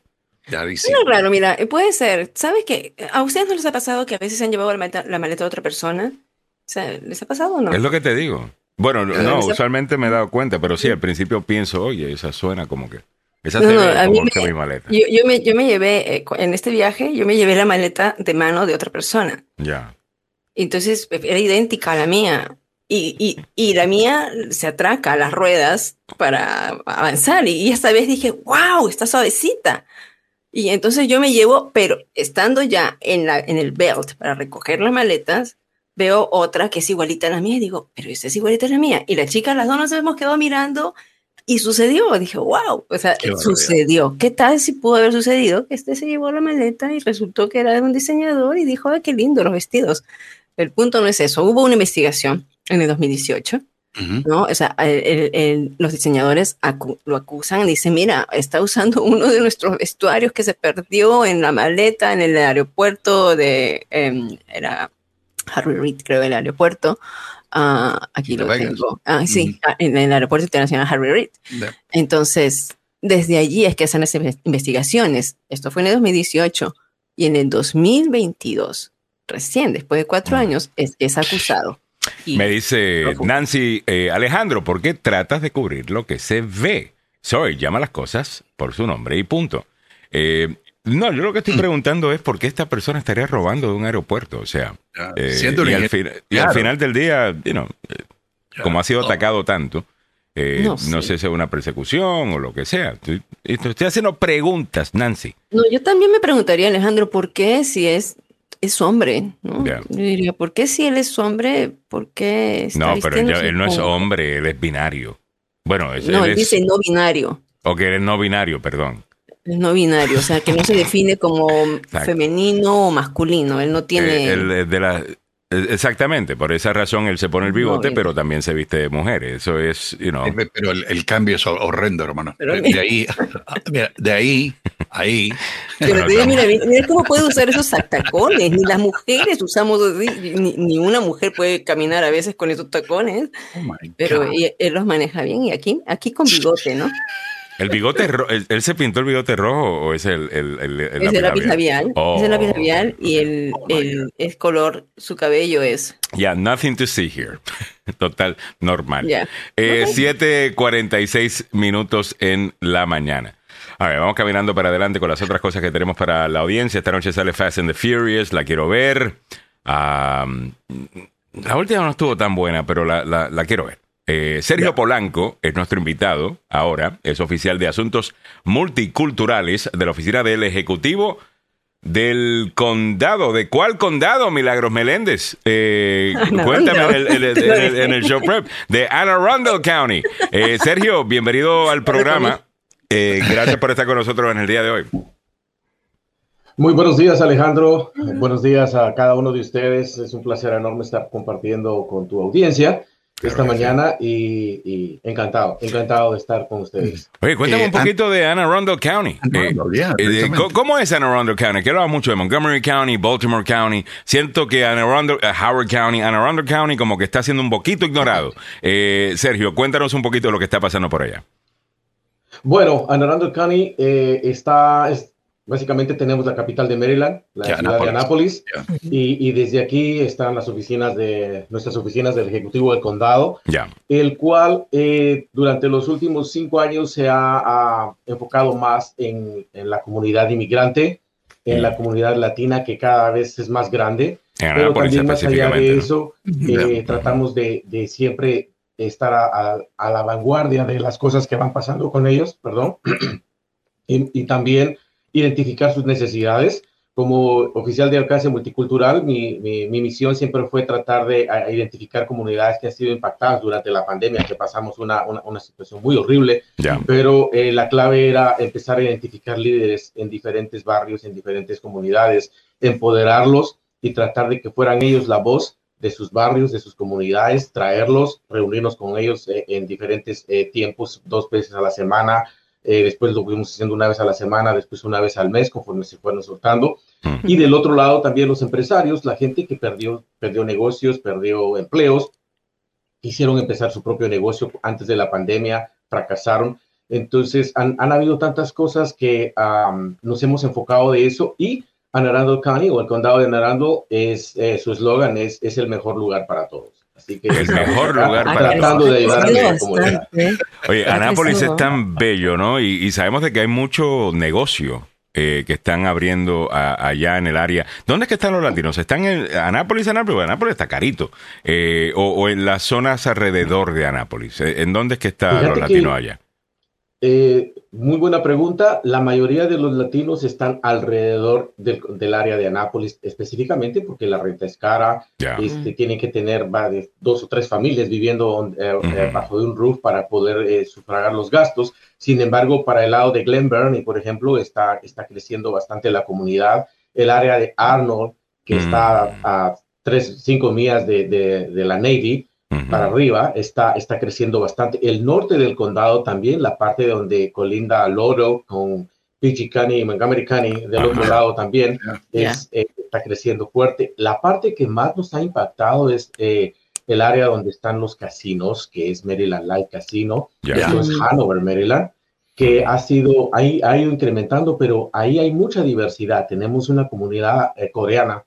No raro, mira, puede ser. ¿Sabes qué? ¿A ustedes no les ha pasado que a veces se han llevado la maleta, la maleta de otra persona? O sea, ¿les ha pasado o no? Es lo que te digo. Bueno, no, usualmente me he dado cuenta, pero sí, al principio pienso, oye, esa suena como que... Esa no, como que mi maleta. Yo, yo, me, yo me llevé, eh, en este viaje, yo me llevé la maleta de mano de otra persona. Ya. Entonces era idéntica a la mía. Y, y, y, la mía se atraca a las ruedas para avanzar. Y esta vez dije, wow, está suavecita. Y entonces yo me llevo, pero estando ya en, la, en el belt para recoger las maletas, veo otra que es igualita a la mía y digo, pero esta es igualita a la mía. Y la chica, las dos nos hemos quedado mirando y sucedió. Dije, wow, o sea, sucedió. ¿Qué tal si pudo haber sucedido? Que este se llevó la maleta y resultó que era de un diseñador y dijo, ay, qué lindo los vestidos. El punto no es eso. Hubo una investigación en el 2018 ¿no? O sea, los diseñadores lo acusan, dicen, mira, está usando uno de nuestros vestuarios que se perdió en la maleta en el aeropuerto de, em, era Harry Reid, creo, el aeropuerto. Ah, aquí lo tengo. Ah, sí, ah, en el aeropuerto internacional Harry Reid. Entonces, desde allí es que hacen las investigaciones. Esto fue en el 2018 y en el 2022, recién, después de cuatro años, es, es acusado me dice Nancy, eh, Alejandro, ¿por qué tratas de cubrir lo que se ve? Soy, llama las cosas por su nombre y punto. Eh, no, yo lo que estoy mm. preguntando es por qué esta persona estaría robando de un aeropuerto. O sea, eh, y, al final del día, como ha sido oh. atacado tanto, no, sé si es una persecución o lo que sea. Estoy, estoy, haciendo preguntas, Nancy. No, yo también me preguntaría, Alejandro, ¿por qué si es es hombre, ¿no? Yo diría, ¿por qué si él es hombre? ¿Por qué está No, pero él, no es hombre, él es binario. Bueno, es, no, él, dice no binario. O que él es no binario, perdón. Es no binario, o sea, que no se define como femenino o masculino. Él no tiene. Eh, de la, eh, Exactamente, por esa razón él se pone el bigote, pero también se viste de mujer. Eso es, you know. Pero el, cambio es horrendo, hermano. de ahí, de ahí, ahí. Pero mira, mira, cómo puede usar esos tacones. Ni las mujeres usamos, ni, una mujer puede caminar a veces con esos tacones. Oh pero él, los maneja bien y aquí, aquí con bigote, ¿no? ¿El bigote ¿Él, se pintó el bigote rojo o es el, el, el, es el lápiz labial? Es el lápiz labial y el, oh el, color, su cabello es. Yeah, nothing to see here. Total, normal. Yeah. Eh, 7.46 minutos en la mañana. A ver, vamos caminando para adelante con las otras cosas que tenemos para la audiencia. Esta noche sale Fast and the Furious, la quiero ver. la última no estuvo tan buena, pero la, la, la quiero ver. Eh, Sergio Polanco es nuestro invitado ahora, es oficial de Asuntos Multiculturales de la Oficina del Ejecutivo del Condado. ¿De cuál condado, Milagros Meléndez? Eh, cuéntame en el, show prep de Anne Arundel County. Eh, Sergio, bienvenido al programa. gracias por estar con nosotros en el día de hoy. Muy buenos días, Alejandro. Buenos días a cada uno de ustedes. Es un placer enorme estar compartiendo con tu audiencia esta mañana y, encantado, encantado de estar con ustedes. Oye, cuéntame eh, un poquito de Anne Arundel County. Eh, eh, ¿Cómo es Anne Arundel County? Quiero hablar mucho de Montgomery County, Baltimore County. Siento que Anne Arundel, Howard County, Anne Arundel County como que está siendo un poquito ignorado. Sergio, cuéntanos un poquito de lo que está pasando por allá. Bueno, Anne Arundel County está, Básicamente tenemos la capital de Maryland, la ciudad de Anápolis, y, desde aquí están las oficinas de nuestras oficinas del Ejecutivo del Condado, el cual eh, durante los últimos cinco años se ha, enfocado más en, la comunidad inmigrante, en la comunidad latina que cada vez es más grande, pero también más allá de eso eh, tratamos de, siempre estar a, la vanguardia de las cosas que van pasando con ellos, perdón, y, y también identificar sus necesidades. Como oficial de alcance multicultural, mi, mi, misión siempre fue tratar de identificar comunidades que han sido impactadas durante la pandemia, que pasamos una, una, situación muy horrible, pero eh, la clave era empezar a identificar líderes en diferentes barrios, en diferentes comunidades, empoderarlos y tratar de que fueran ellos la voz de sus barrios, de sus comunidades, traerlos, reunirnos con ellos eh, en diferentes eh, tiempos, dos veces a la semana, eh, después lo fuimos haciendo una vez a la semana, después una vez al mes, conforme se fueron soltando. Y del otro lado también los empresarios, la gente que perdió, perdió negocios, perdió empleos, quisieron empezar su propio negocio antes de la pandemia, fracasaron. Entonces han, han habido tantas cosas que nos hemos enfocado de eso y Anarando County o el condado de Anarando es eh, su eslogan es, es el mejor lugar para todos. Así que el mejor lugar para tratando de ayudar a la comunidad. Oye, Anápolis es tan bello, ¿no? Y, sabemos de que hay mucho negocio eh, que están abriendo allá en el área. ¿Dónde es que están los latinos? ¿Están en Anápolis, Anápolis? Anápolis está carito. Eh, o, en las zonas alrededor de Anápolis. ¿En dónde es que están los latinos allá? Eh, muy buena pregunta. La mayoría de los latinos están alrededor del, área de Anápolis, específicamente porque la renta es cara. Este, tienen que tener dos o tres familias viviendo eh, eh, bajo de un roof para poder sufragar los gastos. Sin embargo, para el lado de Glen Burnie, por ejemplo, está, está creciendo bastante la comunidad. El área de Arnold, que está a tres, cinco millas de, de la Navy, para arriba está, está creciendo bastante. El norte del condado también, la parte donde colinda Loro con PG County y Montgomery County, del otro lado también, es, eh, está creciendo fuerte. La parte que más nos ha impactado es eh, el área donde están los casinos, que es Maryland Light Casino, eso es Hanover, Maryland que ha sido, ha, ha, ido incrementando, pero ahí hay mucha diversidad. Tenemos una comunidad eh, coreana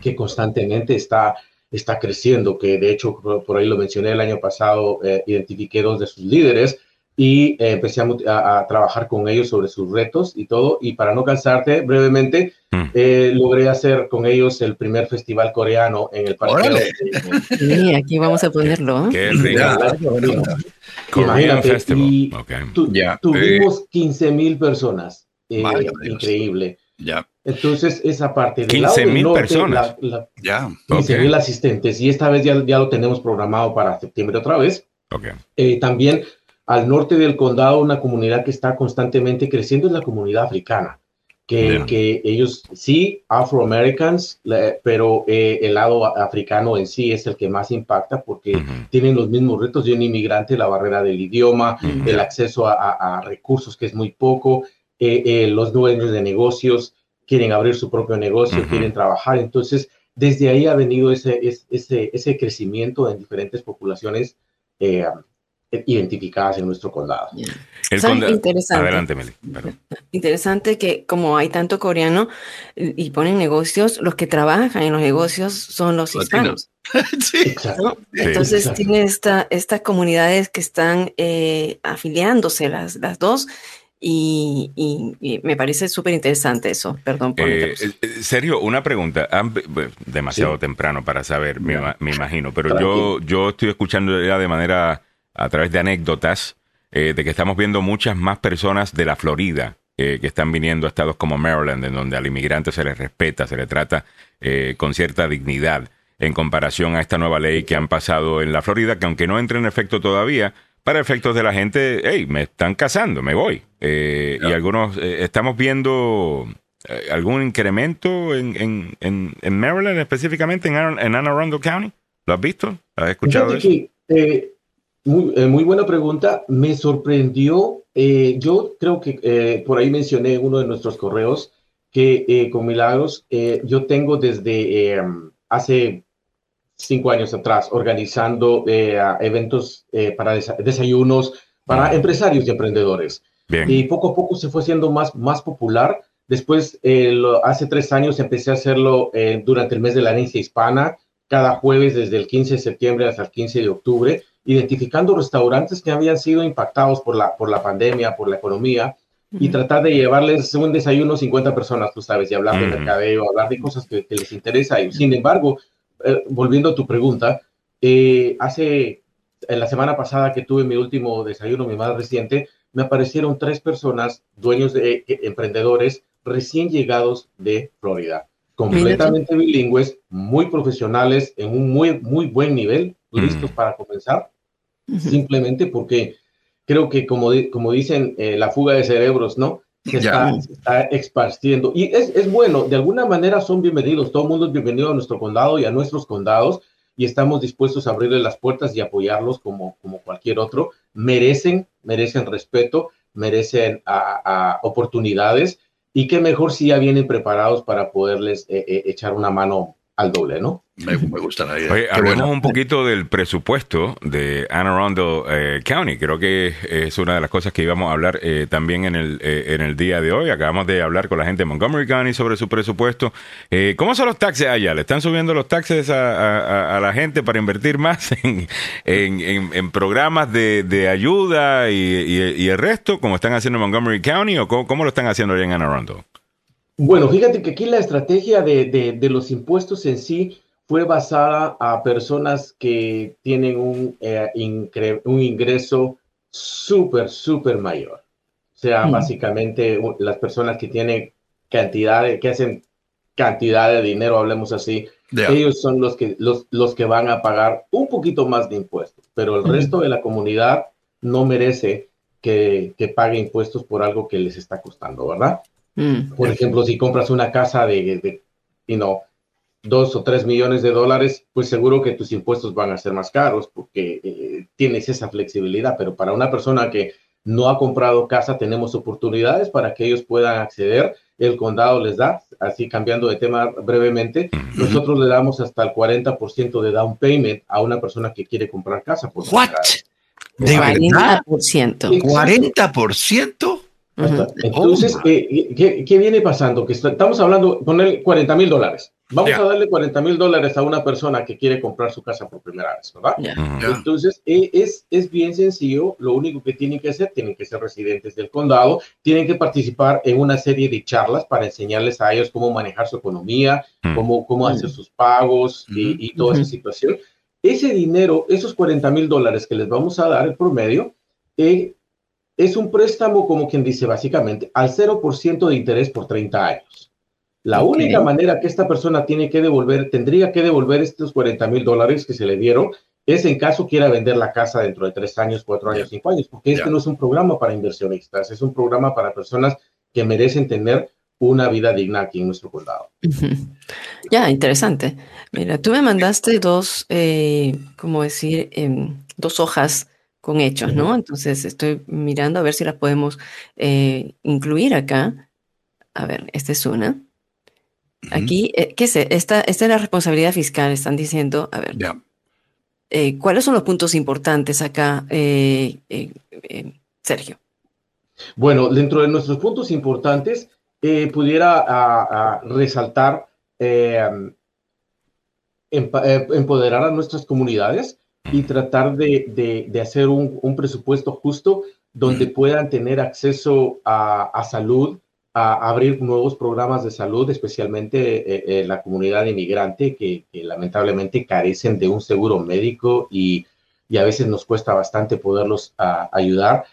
que constantemente está está creciendo, que de hecho por, ahí lo mencioné el año pasado, eh, identifiqué dos de sus líderes y eh, empecé a, trabajar con ellos sobre sus retos y todo. Y para no cansarte, brevemente, mm. eh, logré hacer con ellos el primer festival coreano en el parque. Sí, aquí vamos a ponerlo. Qué Imagínate, y tuvimos 15 mil personas. increíble. Ya. Entonces, esa parte de 15 mil personas. ya. 15 mil asistentes. Y esta vez ya, ya lo tenemos programado para septiembre otra vez. Okay. Eh, también al norte del condado, una comunidad que está constantemente creciendo es la comunidad africana. Que, que ellos sí, afroamericans, pero eh, el lado africano en sí es el que más impacta porque tienen los mismos retos de un inmigrante, la barrera del idioma, el acceso a, recursos que es muy poco, eh, los dueños de negocios quieren abrir su propio negocio, quieren trabajar. Entonces, desde ahí ha venido ese, ese, ese crecimiento en diferentes poblaciones eh, identificadas en nuestro condado. Interesante. Adelante, Meli. Interesante que como hay tanto coreano y ponen negocios, los que trabajan en los negocios son los hispanos. sí. Entonces tiene esta, estas comunidades que están eh, afiliándose las, las dos y, me parece súper interesante eso. Perdón por eh, eh Serio, una pregunta. Demasiado temprano para saber, me, imagino, pero yo, yo estoy escuchando ya de manera a través de anécdotas eh, de que estamos viendo muchas más personas de la Florida eh, que están viniendo a estados como Maryland, en donde al inmigrante se le respeta, se le trata con cierta dignidad en comparación a esta nueva ley que han pasado en la Florida, que aunque no entre en efecto todavía, para efectos de la gente, hey, me están casando, me voy. Eh, y algunos, eh, estamos viendo eh, algún incremento en, en, en, Maryland, específicamente en, en Anne Arundel County. ¿Lo has visto? ¿Has escuchado eso? muy, muy, buena pregunta. Me sorprendió. yo creo que por ahí mencioné uno de nuestros correos que con Milagros yo tengo desde hace cinco años atrás organizando eh, eventos eh, para desayunos para empresarios y emprendedores. Y poco a poco se fue siendo más, más popular. Después, eh, hace tres años empecé a hacerlo durante el mes de la herencia hispana, cada jueves desde el 15 de septiembre hasta el 15 de octubre, identificando restaurantes que habían sido impactados por la, por la pandemia, por la economía, y tratar de llevarles un desayuno a 50 personas, tú sabes, y hablar de mercadeo, hablar de cosas que, que les interesa. Y, sin embargo, eh, volviendo a tu pregunta, eh, hace, en la semana pasada que tuve mi último desayuno, mi más reciente, me aparecieron tres personas, dueños de eh, emprendedores recién llegados de Florida, completamente bilingües, muy profesionales, en un muy, muy buen nivel, listos para comenzar, simplemente porque creo que como, como dicen, la fuga de cerebros, ¿no? Se está, está, expandiendo. Y es, es, bueno, de alguna manera son bienvenidos, todo el mundo es bienvenido a nuestro condado y a nuestros condados y estamos dispuestos a abrirle las puertas y apoyarlos como, como cualquier otro. Merecen, merecen respeto, merecen a, oportunidades y qué mejor si ya vienen preparados para poderles eh, eh, echar una mano al doble, ¿no? Me, gusta la idea. Oye, hablemos un poquito del presupuesto de Anne Arundel eh, County. Creo que es una de las cosas que íbamos a hablar eh, también en el, eh, en el día de hoy. Acabamos de hablar con la gente de Montgomery County sobre su presupuesto. ¿Cómo son los taxes allá? ¿Le están subiendo los taxes a, la gente para invertir más en, en, programas de, ayuda y, el resto, como están haciendo en Montgomery County, o cómo, lo están haciendo allá en Anne Arundel? Bueno, fíjate que aquí la estrategia de, de los impuestos en sí fue basada a personas que tienen un, eh, un ingreso súper, súper mayor. O sea, básicamente las personas que tienen cantidad, de, que hacen cantidad de dinero, hablemos así, ellos son los que, los, los que van a pagar un poquito más de impuestos, pero el resto de la comunidad no merece que, que, pague impuestos por algo que les está costando, ¿verdad? Mm. Por ejemplo, si compras una casa de, de you know, dos o tres millones de dólares, pues seguro que tus impuestos van a ser más caros porque eh, tienes esa flexibilidad. Pero para una persona que no ha comprado casa, tenemos oportunidades para que ellos puedan acceder. El condado les da, así cambiando de tema brevemente, nosotros le damos hasta el 40% de down payment a una persona que quiere comprar casa. Por ¿What? ¿De 40%? ¿40%? Entonces, eh, ¿qué, viene pasando? Que estamos hablando, poner 40 mil dólares. Vamos a darle 40 mil dólares a una persona que quiere comprar su casa por primera vez, ¿verdad? Entonces, eh, es, es bien sencillo. Lo único que tienen que hacer, tienen que ser residentes del condado, tienen que participar en una serie de charlas para enseñarles a ellos cómo manejar su economía, cómo, cómo hacer sus pagos y, toda esa situación. Ese dinero, esos 40 mil dólares que les vamos a dar, el promedio, eh, es un préstamo, como quien dice, básicamente al 0% de interés por 30 años. La única manera que esta persona tiene que devolver, tendría que devolver estos 40 mil dólares que se le dieron, es en caso quiera vender la casa dentro de tres años, cuatro años, cinco años, porque este no es un programa para inversionistas, es un programa para personas que merecen tener una vida digna aquí en nuestro condado. Ya, interesante. Mira, tú me mandaste dos, eh, como decir, em, dos hojas con hechos, ¿no? Entonces estoy mirando a ver si las podemos eh, incluir acá. A ver, esta es una. Aquí, eh, ¿qué sé? Esta, esta es la responsabilidad fiscal, están diciendo, a ver. Eh, ¿Cuáles son los puntos importantes acá, Sergio? Bueno, dentro de nuestros puntos importantes, pudiera resaltar empoderar a nuestras comunidades y tratar de, de, hacer un, un, presupuesto justo donde puedan tener acceso a, a salud, a abrir nuevos programas de salud, especialmente en eh, eh, la comunidad inmigrante que, que, lamentablemente carecen de un seguro médico y, y a veces nos cuesta bastante poderlos ayudar.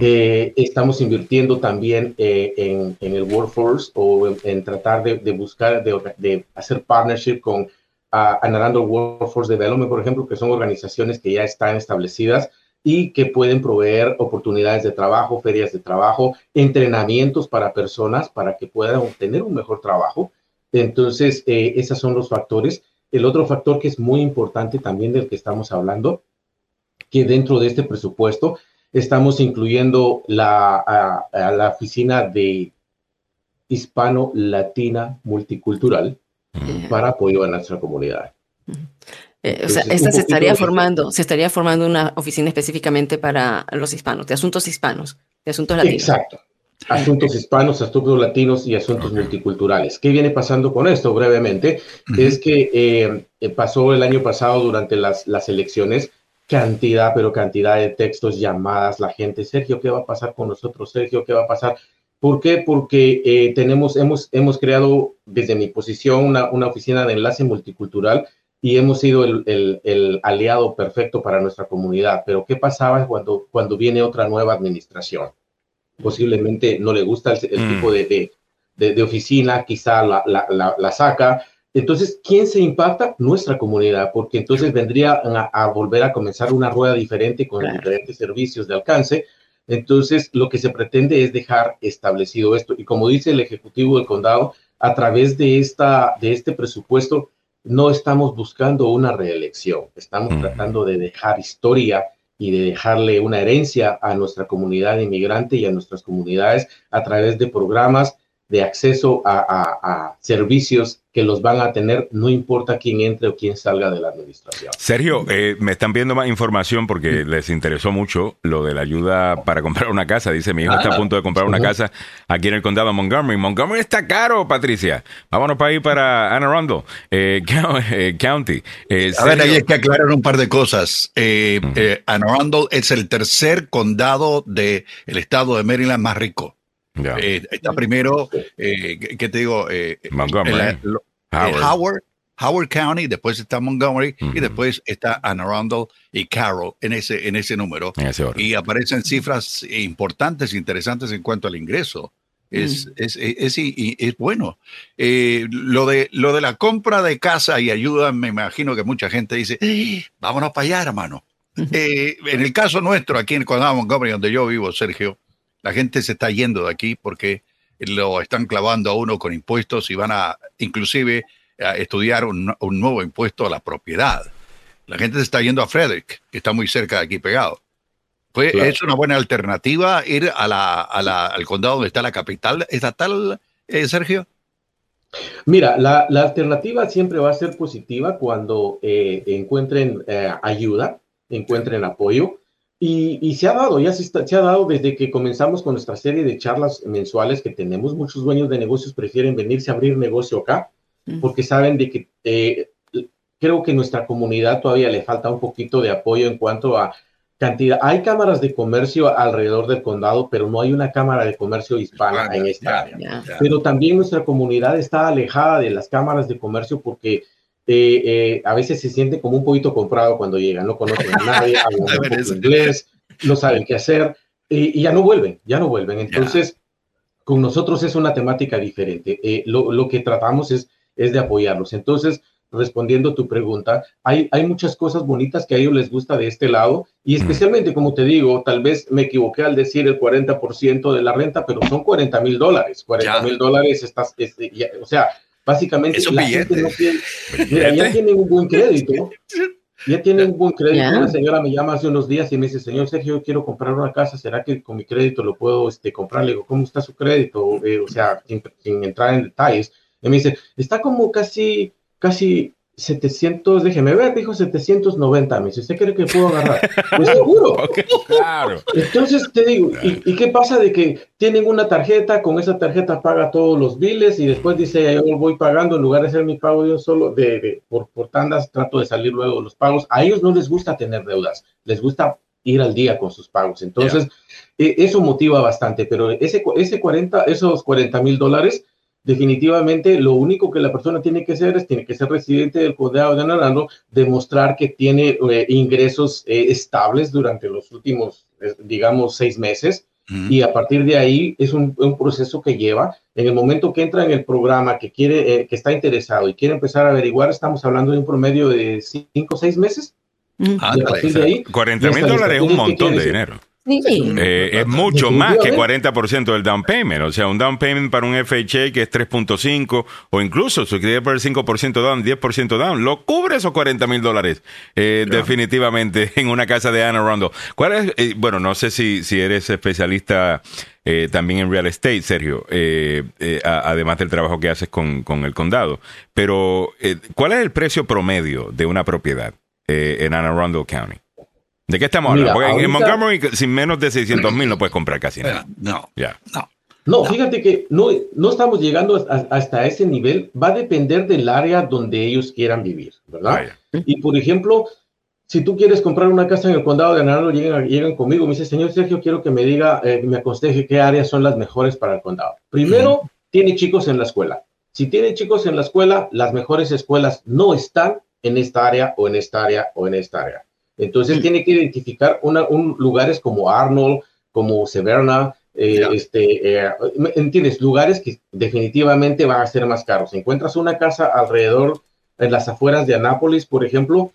Eh, estamos invirtiendo también en, en, el workforce o en, tratar de, de buscar, de, de, hacer partnership con a, Narando Workforce Development, por ejemplo, que son organizaciones que ya están establecidas y que pueden proveer oportunidades de trabajo, ferias de trabajo, entrenamientos para personas para que puedan obtener un mejor trabajo. Entonces, eh, esos son los factores. El otro factor que es muy importante también del que estamos hablando, que dentro de este presupuesto estamos incluyendo la, a la oficina de hispano-latina multicultural, para apoyo a nuestra comunidad. Eh, o sea, esta se estaría formando, se estaría formando una oficina específicamente para los hispanos, de asuntos hispanos, de asuntos latinos. Exacto. Asuntos hispanos, asuntos latinos y asuntos multiculturales. ¿Qué viene pasando con esto? Brevemente, es que eh, eh, pasó el año pasado durante las, las elecciones cantidad, pero cantidad de textos, llamadas, la gente, Sergio, ¿qué va a pasar con nosotros? Sergio, ¿qué va a pasar? ¿Por qué? Porque eh, tenemos, hemos, hemos creado desde mi posición una, una, oficina de enlace multicultural y hemos sido el, el, aliado perfecto para nuestra comunidad. Pero ¿qué pasaba cuando, cuando viene otra nueva administración? Posiblemente no le gusta el, mm. tipo de, de, de, oficina, quizá la, la, la, saca. Entonces, ¿quién se impacta? Nuestra comunidad, porque entonces vendría a, a volver a comenzar una rueda diferente con diferentes servicios de alcance entonces, lo que se pretende es dejar establecido esto. Y como dice el Ejecutivo del Condado, a través de, esta, de este presupuesto, no estamos buscando una reelección, estamos tratando de dejar historia y de dejarle una herencia a nuestra comunidad inmigrante y a nuestras comunidades a través de programas de acceso a, servicios que los van a tener, no importa quién entre o quién salga de la administración. Sergio, eh, me están viendo más información porque les interesó mucho lo de la ayuda para comprar una casa. Dice, mi hijo está a ah, punto de comprar una casa aquí en el condado de Montgomery. Montgomery está caro, Patricia. Vámonos para ir para Anne Arundel eh, eh, County. a ver, ahí hay que aclarar un par de cosas. Anne Arundel es el tercer condado del estado de Maryland más rico. Eh, está primero, eh, ¿qué te digo? Eh, Montgomery. Howard. Howard. County, después está Montgomery y después está Anne Arundel y Carroll en ese, en ese número. y aparecen cifras importantes, interesantes en cuanto al ingreso. Es, es, es, es, bueno. lo, de, lo de la compra de casa y ayuda, me imagino que mucha gente dice, vámonos para allá, hermano. en el caso nuestro, aquí en el condado de Montgomery, donde yo vivo, Sergio, la gente se está yendo de aquí porque lo están clavando a uno con impuestos y van a inclusive a estudiar un, nuevo impuesto a la propiedad. La gente se está yendo a Frederick, que está muy cerca de aquí pegado. Pues es una buena alternativa ir a la, al condado donde está la capital estatal, eh, Sergio. Mira, la, alternativa siempre va a ser positiva cuando eh, encuentren eh, ayuda, encuentren apoyo. Y, se ha dado, ya se, se, ha dado desde que comenzamos con nuestra serie de charlas mensuales que tenemos. Muchos dueños de negocios prefieren venirse a abrir negocio acá porque saben de que eh, creo que nuestra comunidad todavía le falta un poquito de apoyo en cuanto a cantidad. Hay cámaras de comercio alrededor del condado, pero no hay una cámara de comercio hispana en esta área. Pero también nuestra comunidad está alejada de las cámaras de comercio porque eh, eh, a veces se siente como un poquito comprado cuando llegan, no conocen a nadie, hablan inglés, no saben qué hacer y ya no vuelven, ya no vuelven. Entonces, con nosotros es una temática diferente. Eh, lo, que tratamos es, es de apoyarlos. Entonces, respondiendo tu pregunta, hay, hay muchas cosas bonitas que a ellos les gusta de este lado y especialmente, como te digo, tal vez me equivoqué al decir el 40% de la renta, pero son 40 mil dólares. 40 mil dólares, estás, o sea, Básicamente, la gente no tiene, ya tienen un buen crédito. Ya tienen un buen crédito. Una señora me llama hace unos días y me dice, señor Sergio, yo quiero comprar una casa, ¿será que con mi crédito lo puedo este, comprar? Le digo, ¿cómo está su crédito? Eh, o sea, sin, sin, entrar en detalles. Y me dice, está como casi, casi 700, déjeme ver, dijo 790. Me dice, ¿usted cree que puedo agarrar? Pues seguro. claro. Entonces te digo, ¿y, qué pasa de que tienen una tarjeta, con esa tarjeta paga todos los biles y después dice, yo voy pagando en lugar de hacer mi pago yo solo, de, por, por tandas, trato de salir luego de los pagos. A ellos no les gusta tener deudas, les gusta ir al día con sus pagos. Entonces, e, eso motiva bastante, pero ese, ese 40, esos 40 mil dólares definitivamente lo único que la persona tiene que hacer es, tiene que ser residente del condado de Narando, demostrar que tiene eh, ingresos eh, estables durante los últimos, eh, digamos, seis meses. Y a partir de ahí es un, proceso que lleva. En el momento que entra en el programa, que quiere, que está interesado y quiere empezar a averiguar, estamos hablando de un promedio de cinco o seis meses. Ah, 40 mil dólares es un montón de dinero. Eh, es mucho más que 40% del down payment. O sea, un down payment para un FHA que es 3.5 o incluso si quiere por el 5% down, 10% down, lo cubre esos 40 mil dólares eh, definitivamente en una casa de Anna Rondo. ¿Cuál es? Eh, bueno, no sé si, si eres especialista también en real estate, Sergio, además del trabajo que haces con, con el condado. Pero, ¿cuál es el precio promedio de una propiedad en Anne Arundel County? ¿De qué estamos hablando? Porque en Montgomery sin menos de 600 mil no puedes comprar casi nada. No, ya. no. No, fíjate que no, no estamos llegando hasta ese nivel. Va a depender del área donde ellos quieran vivir, ¿verdad? Y por ejemplo, si tú quieres comprar una casa en el condado de Anarlo, llegan, llegan conmigo, me dice, señor Sergio, quiero que me diga, eh, me aconseje qué áreas son las mejores para el condado. Primero, tiene chicos en la escuela. Si tiene chicos en la escuela, las mejores escuelas no están en esta área o en esta área o en esta área. Entonces tiene que identificar una, un, lugares como Arnold, como Severna, eh, este, eh, ¿entiendes? Lugares que definitivamente van a ser más caros. Encuentras una casa alrededor, en las afueras de Anápolis, por ejemplo,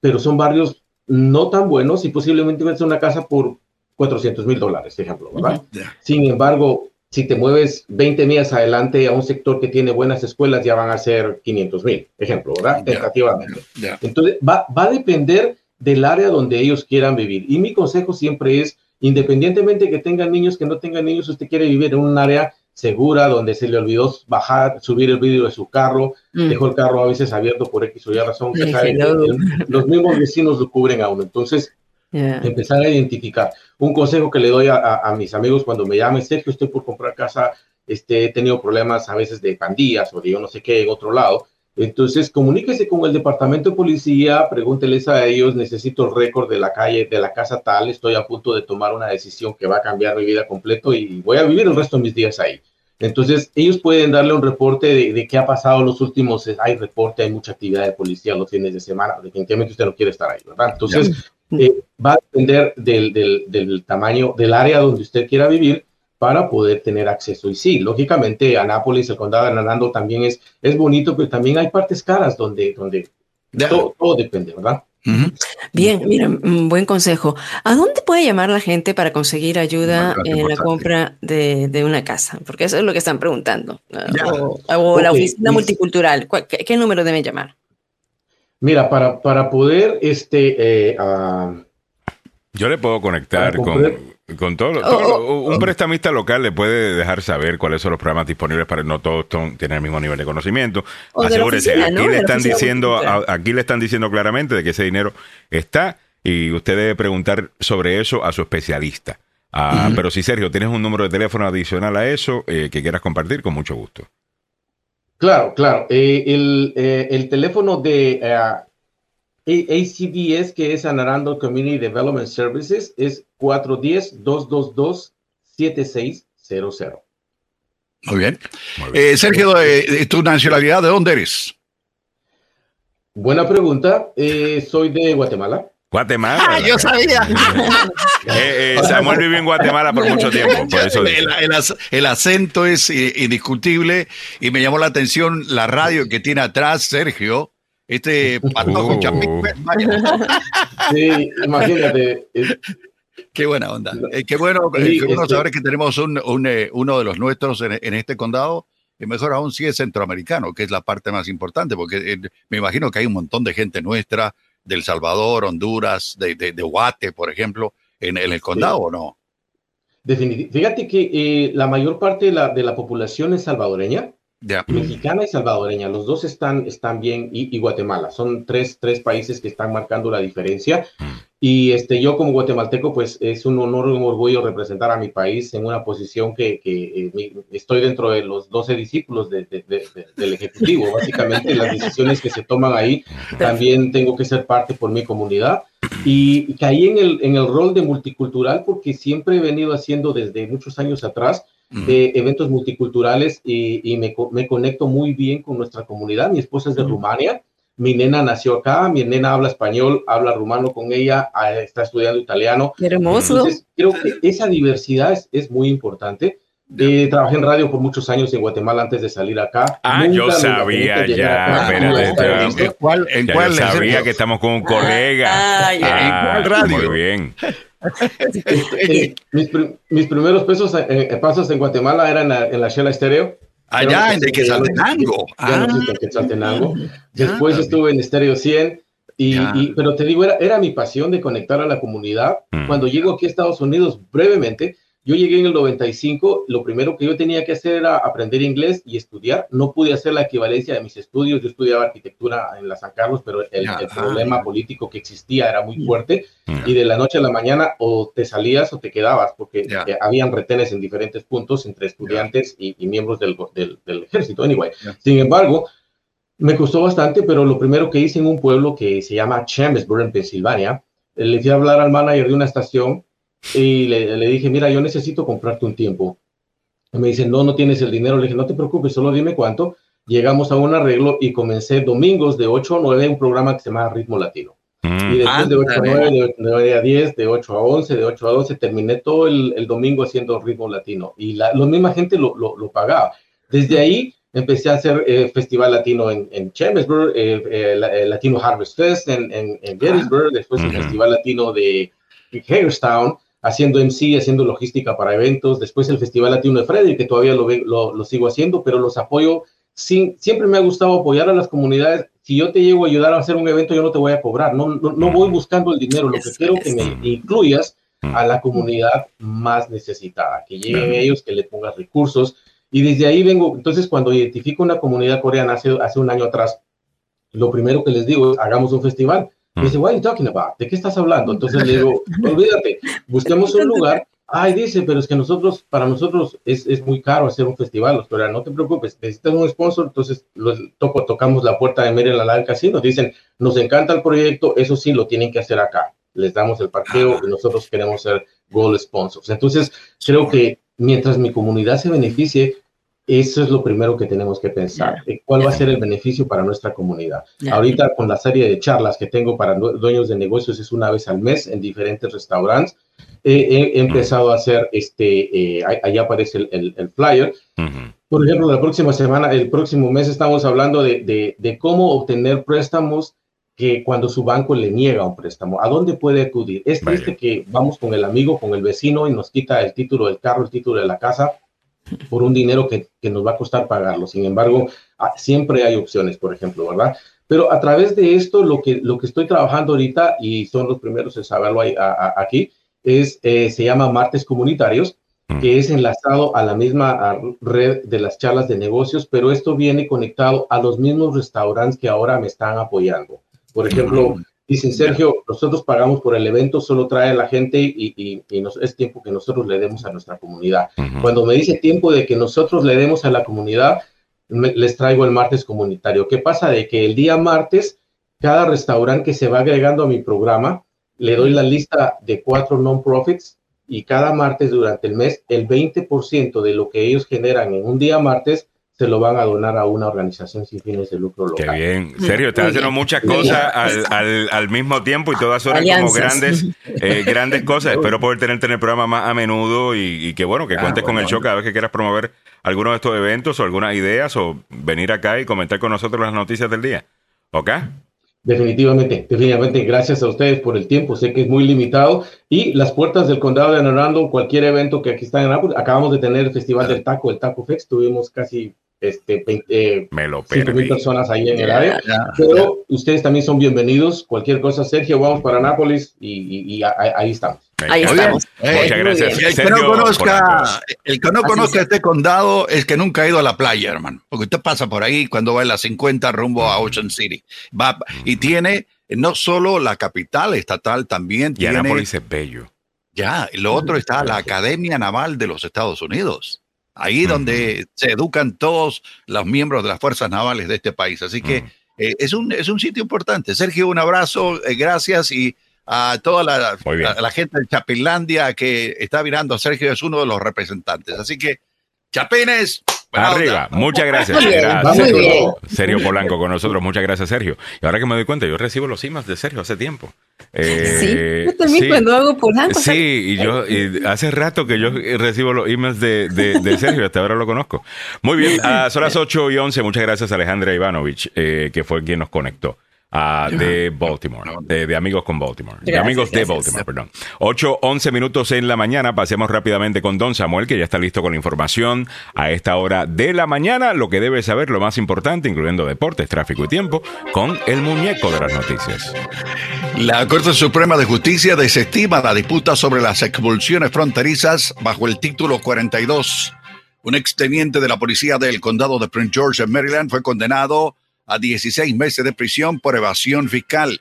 pero son barrios no tan buenos y posiblemente encuentres una casa por 400 mil dólares, ejemplo, ¿verdad? Sin embargo, si te mueves 20 millas adelante a un sector que tiene buenas escuelas, ya van a ser 500 mil, ejemplo, ¿verdad? Tentativamente. Entonces, va, va a depender del área donde ellos quieran vivir. Y mi consejo siempre es, independientemente que tengan niños, que no tengan niños, usted quiere vivir en un área segura, donde se le olvidó bajar, subir el vidrio de su carro, mm. dejó el carro a veces abierto por X o Y razón, que los mismos vecinos lo cubren a uno. Entonces, empezar a identificar. Un consejo que le doy a, mis amigos cuando me llamen, Sergio, estoy por comprar casa, este, he tenido problemas a veces de pandillas o de yo no sé qué en otro lado. Entonces, comuníquese con el departamento de policía, pregúnteles a ellos, necesito el récord de la calle, de la casa tal, estoy a punto de tomar una decisión que va a cambiar mi vida completo y voy a vivir el resto de mis días ahí. Entonces, ellos pueden darle un reporte de, qué ha pasado los últimos, hay reporte, hay mucha actividad de policía los fines de semana, definitivamente usted no quiere estar ahí, ¿verdad? Entonces, eh, va a depender del, del, del, tamaño, del área donde usted quiera vivir para poder tener acceso. Y sí, lógicamente, Anápolis, el condado de Hernando también es, es bonito, pero también hay partes caras donde, donde todo, todo depende, ¿verdad? Bien, mira, un buen consejo. ¿A dónde puede llamar la gente para conseguir ayuda en la compra de, una casa? Porque eso es lo que están preguntando. O, la oficina multicultural. ¿Qué, número deben llamar? Mira, para, para poder, este, eh, yo le puedo conectar con, con todo, oh, oh, un prestamista local le puede dejar saber cuáles son los programas disponibles para no todos tienen el mismo nivel de conocimiento. Asegúrese, aquí le están diciendo, aquí le están diciendo claramente de que ese dinero está y usted debe preguntar sobre eso a su especialista. Ah, pero si Sergio tienes un número de teléfono adicional a eso eh, que quieras compartir, con mucho gusto. Claro, claro. Eh, el, eh, el, teléfono de ACDS, que es Anarando Community Development Services, es 410-222-7600. Muy bien. Eh, Sergio, eh, ¿tu nacionalidad de dónde eres? Buena pregunta. Eh, soy de Guatemala. Guatemala. Ah, yo sabía. Samuel vivió en Guatemala por mucho tiempo. el, acento es indiscutible y me llamó la atención la radio que tiene atrás Sergio este patojo uh. Sí, imagínate. Qué buena onda. Eh, qué bueno, eh, qué bueno este saber que tenemos un, un, eh, uno de los nuestros en, en, este condado, y mejor aún si es centroamericano, que es la parte más importante, porque me imagino que hay un montón de gente nuestra del Salvador, Honduras, de, de, de Guate, por ejemplo, en, en el condado, ¿o no? Definitivamente. Fíjate que la mayor parte de la, de la población es salvadoreña. Mexicana y salvadoreña, los dos están, están bien, y, Guatemala, son tres, tres países que están marcando la diferencia. Mm. Y este, yo como guatemalteco, pues es un honor y un orgullo representar a mi país en una posición que, que eh, estoy dentro de los 12 discípulos de, del Ejecutivo. Básicamente las decisiones que se toman ahí, también tengo que ser parte por mi comunidad. Y caí en el, en el rol de multicultural porque siempre he venido haciendo desde muchos años atrás de eventos multiculturales y, me, me, conecto muy bien con nuestra comunidad. Mi esposa es de Rumania, mi nena nació acá, mi nena habla español, habla rumano con ella, ah, está estudiando italiano. Hermoso. Entonces, creo que esa diversidad es, es muy importante. Eh, trabajé en radio por muchos años en Guatemala antes de salir acá. Ah, yo sabía ya. ¿En cuál? ¿En cuál yo sabía que estamos con un colega. Ah, ¿En cuál radio? Muy bien. Eh, mis, primeros pesos, eh, eh, pasos en Guatemala eran en la, Shela Estéreo. Allá en Quetzaltenango. Ah, Después estuve en Estéreo 100. Y, pero te digo, era, era mi pasión de conectar a la comunidad. Mm. Cuando llego aquí a Estados Unidos, brevemente, yo llegué en el 95, lo primero que yo tenía que hacer era aprender inglés y estudiar. No pude hacer la equivalencia de mis estudios. Yo estudiaba arquitectura en la San Carlos, pero el, problema político que existía era muy fuerte. Y de la noche a la mañana o te salías o te quedabas, porque eh, habían retenes en diferentes puntos entre estudiantes y, miembros del, del, ejército. Anyway, sin embargo, me costó bastante, pero lo primero que hice en un pueblo que se llama Chambersburg, en Pensilvania, le fui a hablar al manager de una estación y le, le, dije, mira, yo necesito comprarte un tiempo. Y me dice, no, no tienes el dinero. Le dije, no te preocupes, solo dime cuánto. Llegamos a un arreglo y comencé domingos de 8 a 9 un programa que se llama Ritmo Latino. Mm. Y después de 8 a 9, de 9 a 10, de 8 a 11, de 8 a 12, terminé todo el, el domingo haciendo Ritmo Latino. Y la, la misma gente lo, lo, lo, pagaba. Desde ahí empecé a hacer eh, Festival Latino en, en Chambersburg, eh, eh, Latino Harvest Fest en, en, en Gettysburg, después el Festival Latino de Hagerstown haciendo MC, haciendo logística para eventos, después el Festival Latino de Freddy, que todavía lo, lo, lo sigo haciendo, pero los apoyo, sin, siempre me ha gustado apoyar a las comunidades. Si yo te llego a ayudar a hacer un evento, yo no te voy a cobrar, no, no, voy buscando el dinero, lo que quiero que me incluyas a la comunidad más necesitada, que lleguen ellos, que le pongas recursos. Y desde ahí vengo, entonces cuando identifico una comunidad coreana hace, hace un año atrás, lo primero que les digo es, hagamos un festival. Me dice, what are you talking about? ¿De qué estás hablando? Entonces le digo, olvídate, busquemos un lugar. Ay, dice, pero es que nosotros, para nosotros es, es muy caro hacer un festival, pero no te preocupes, necesitas un sponsor, entonces toco, tocamos la puerta de Maryland al casino, dicen, nos encanta el proyecto, eso sí, lo tienen que hacer acá. Les damos el parqueo y nosotros queremos ser gold sponsors. Entonces, creo que mientras mi comunidad se beneficie, eso es lo primero que tenemos que pensar. ¿Cuál va a ser el beneficio para nuestra comunidad? Ahorita con la serie de charlas que tengo para dueños de negocios es una vez al mes en diferentes restaurantes. he empezado a hacer, este, eh, ahí aparece el, flyer. Por ejemplo, la próxima semana, el próximo mes estamos hablando de, de, cómo obtener préstamos que cuando su banco le niega un préstamo, ¿a dónde puede acudir? Es triste que vamos con el amigo, con el vecino y nos quita el título del carro, el título de la casa por un dinero que, que, nos va a costar pagarlo. Sin embargo, ah, siempre hay opciones, por ejemplo, ¿verdad? Pero a través de esto, lo que, lo que estoy trabajando ahorita, y son los primeros en saberlo aquí, es, eh, se llama Martes Comunitarios, mm. que es enlazado a la misma red de las charlas de negocios, pero esto viene conectado a los mismos restaurantes que ahora me están apoyando. Por ejemplo, Dicen, Sergio, nosotros pagamos por el evento, solo trae a la gente y, es tiempo que nosotros le demos a nuestra comunidad. Cuando me dice tiempo de que nosotros le demos a la comunidad, les traigo el martes comunitario. ¿Qué pasa? De que el día martes, cada restaurante que se va agregando a mi programa, le doy la lista de cuatro non-profits y cada martes durante el mes, el 20% de lo que ellos generan en un día martes se lo van a donar a una organización sin fines de lucro local. Qué bien, en serio, estás haciendo muchas cosas al, al, mismo tiempo y todas son como grandes, eh, grandes cosas. Espero poder tenerte en el programa más a menudo y, que bueno, que ah, cuentes con el show cada vez que quieras promover alguno de estos eventos o algunas ideas o venir acá y comentar con nosotros las noticias del día. ¿Ok? Definitivamente, definitivamente, gracias a ustedes por el tiempo. Sé que es muy limitado y las puertas del condado de Orlando, cualquier evento que aquí está en Apple, acabamos de tener el Festival del Taco, el Taco Fest, tuvimos casi este, eh, mil personas ahí en el área. Pero ustedes también son bienvenidos. Cualquier cosa, Sergio, vamos para Nápoles y, ahí estamos. Ahí estamos. Muchas gracias. El, que no conozca, el que no conozca este condado es que nunca ha ido a la playa, hermano. Porque usted pasa por ahí cuando va en la 50 rumbo a Ocean City. Va, y tiene no solo la capital estatal, también y tiene. Anápolis es bello. Ya, y lo otro está la Academia Naval de los Estados Unidos ahí donde se educan todos los miembros de las fuerzas navales de este país. Así que eh, es, un, es un sitio importante. Sergio, un abrazo, eh, gracias y a toda la, la, gente de Chapinlandia que está mirando a Sergio, es uno de los representantes. Así que, Chapines, Arriba, muchas gracias. gracias. Sergio Polanco con nosotros, muchas gracias Sergio. Y ahora que me doy cuenta, yo recibo los emails de Sergio hace tiempo. Eh, sí, yo también cuando hago Polanco. Sí, y yo hace rato que yo recibo los emails de, de, Sergio, hasta ahora lo conozco. Muy bien, son las 8 y 11, muchas gracias Alejandra Ivanovich, eh, que fue quien nos conectó. Ah, de Baltimore, de, amigos con Baltimore, de amigos de Baltimore, perdón. 8, 11 minutos en la mañana, pasemos rápidamente con Don Samuel, que ya está listo con información a esta hora de la mañana, lo que debe saber, lo más importante, incluyendo deportes, tráfico y tiempo, con el muñeco de las noticias. La Corte Suprema de Justicia desestima la disputa sobre las expulsiones fronterizas bajo el título 42. Un exteniente de la policía del condado de Prince George en Maryland fue condenado a 16 meses de prisión por evasión fiscal.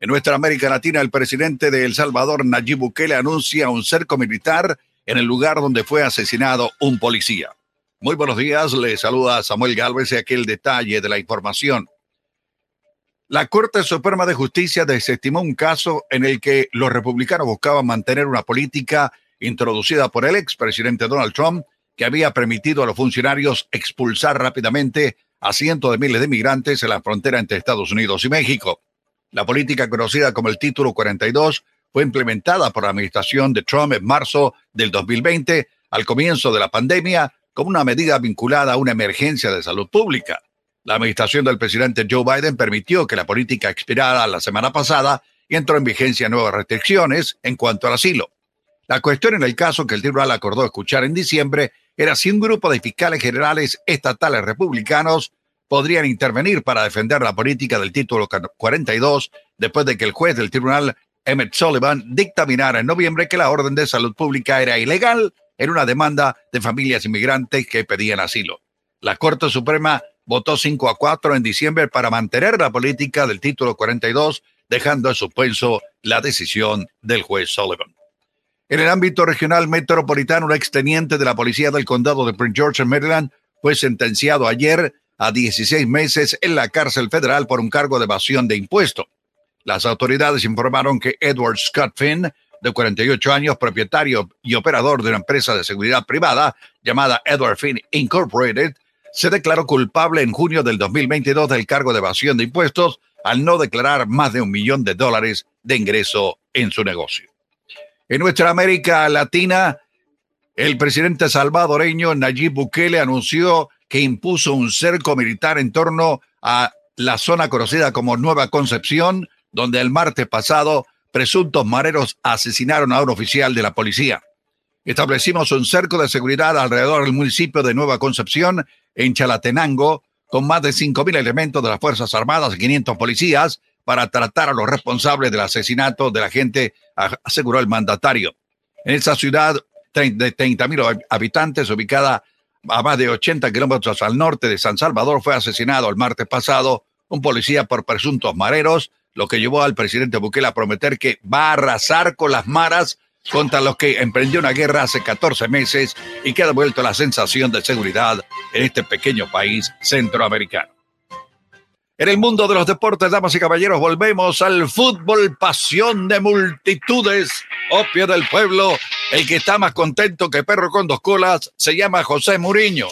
En nuestra América Latina, el presidente de El Salvador, Nayib Bukele, anuncia un cerco militar en el lugar donde fue asesinado un policía. Muy buenos días, le saluda Samuel Galvez y aquel detalle de la información. La Corte Suprema de Justicia desestimó un caso en el que los republicanos buscaban mantener una política introducida por el expresidente Donald Trump que había permitido a los funcionarios expulsar rápidamente a cientos de miles de migrantes en la frontera entre Estados Unidos y México. La política conocida como el Título 42 fue implementada por la administración de Trump en marzo del 2020, al comienzo de la pandemia, como una medida vinculada a una emergencia de salud pública. La administración del presidente Joe Biden permitió que la política expirara la semana pasada y entró en vigencia nuevas restricciones en cuanto al asilo. La cuestión en el caso que el tribunal acordó escuchar en diciembre era si un grupo de fiscales generales estatales republicanos podrían intervenir para defender la política del título 42 después de que el juez del tribunal Emmett Sullivan dictaminara en noviembre que la orden de salud pública era ilegal en una demanda de familias inmigrantes que pedían asilo. La Corte Suprema votó 5 a 4 en diciembre para mantener la política del título 42, dejando en suspenso la decisión del juez Sullivan. En el ámbito regional metropolitano, un exteniente de la policía del condado de Prince George en Maryland fue sentenciado ayer a 16 meses en la cárcel federal por un cargo de evasión de impuestos. Las autoridades informaron que Edward Scott Finn, de 48 años, propietario y operador de una empresa de seguridad privada llamada Edward Finn Incorporated, se declaró culpable en junio del 2022 del cargo de evasión de impuestos al no declarar más de un millón de dólares de ingreso en su negocio. En nuestra América Latina, el presidente salvadoreño Nayib Bukele anunció que impuso un cerco militar en torno a la zona conocida como Nueva Concepción, donde el martes pasado presuntos mareros asesinaron a un oficial de la policía. Establecimos un cerco de seguridad alrededor del municipio de Nueva Concepción, en Chalatenango, con más de 5.000 elementos de las Fuerzas Armadas y 500 policías para tratar a los responsables del asesinato de la gente, aseguró el mandatario. En esa ciudad de 30.000 habitantes, ubicada a más de 80 kilómetros al norte de San Salvador, fue asesinado el martes pasado un policía por presuntos mareros, lo que llevó al presidente Bukele a prometer que va a arrasar con las maras contra los que emprendió una guerra hace 14 meses y que ha devuelto la sensación de seguridad en este pequeño país centroamericano. En el mundo de los deportes, damas y caballeros, volvemos al fútbol, pasión de multitudes, opio del pueblo. El que está más contento que perro con dos colas se llama José Muriño.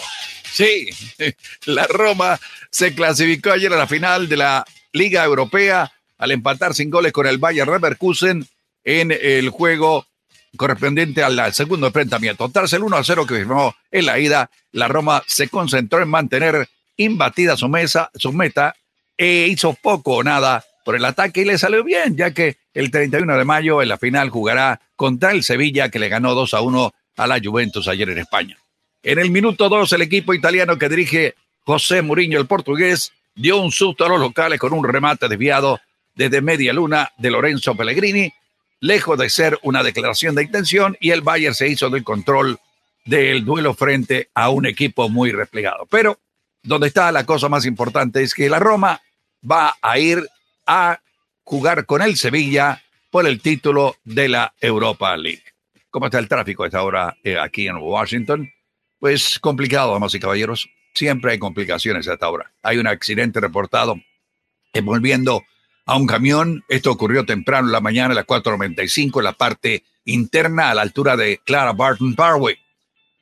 Sí, la Roma se clasificó ayer a la final de la Liga Europea al empatar sin goles con el Bayer Leverkusen en el juego correspondiente al segundo enfrentamiento. Tras el 1 a 0 que firmó en la ida, la Roma se concentró en mantener imbatida su, mesa, su meta e hizo poco o nada por el ataque y le salió bien, ya que el 31 de mayo en la final jugará contra el Sevilla que le ganó 2 a 1 a la Juventus ayer en España. En el minuto 2 el equipo italiano que dirige José Mourinho, el portugués, dio un susto a los locales con un remate desviado desde media luna de Lorenzo Pellegrini, lejos de ser una declaración de intención, y el Bayern se hizo del control del duelo frente a un equipo muy replegado. Pero donde está la cosa más importante es que la Roma va a ir a jugar con el Sevilla por el título de la Europa League. ¿Cómo está el tráfico a esta hora eh, aquí en Washington? Pues complicado, damas y caballeros. Siempre hay complicaciones a esta hora. Hay un accidente reportado envolviendo a un camión. Esto ocurrió temprano en la mañana a las 4.95 en la parte interna a la altura de Clara Barton Parkway.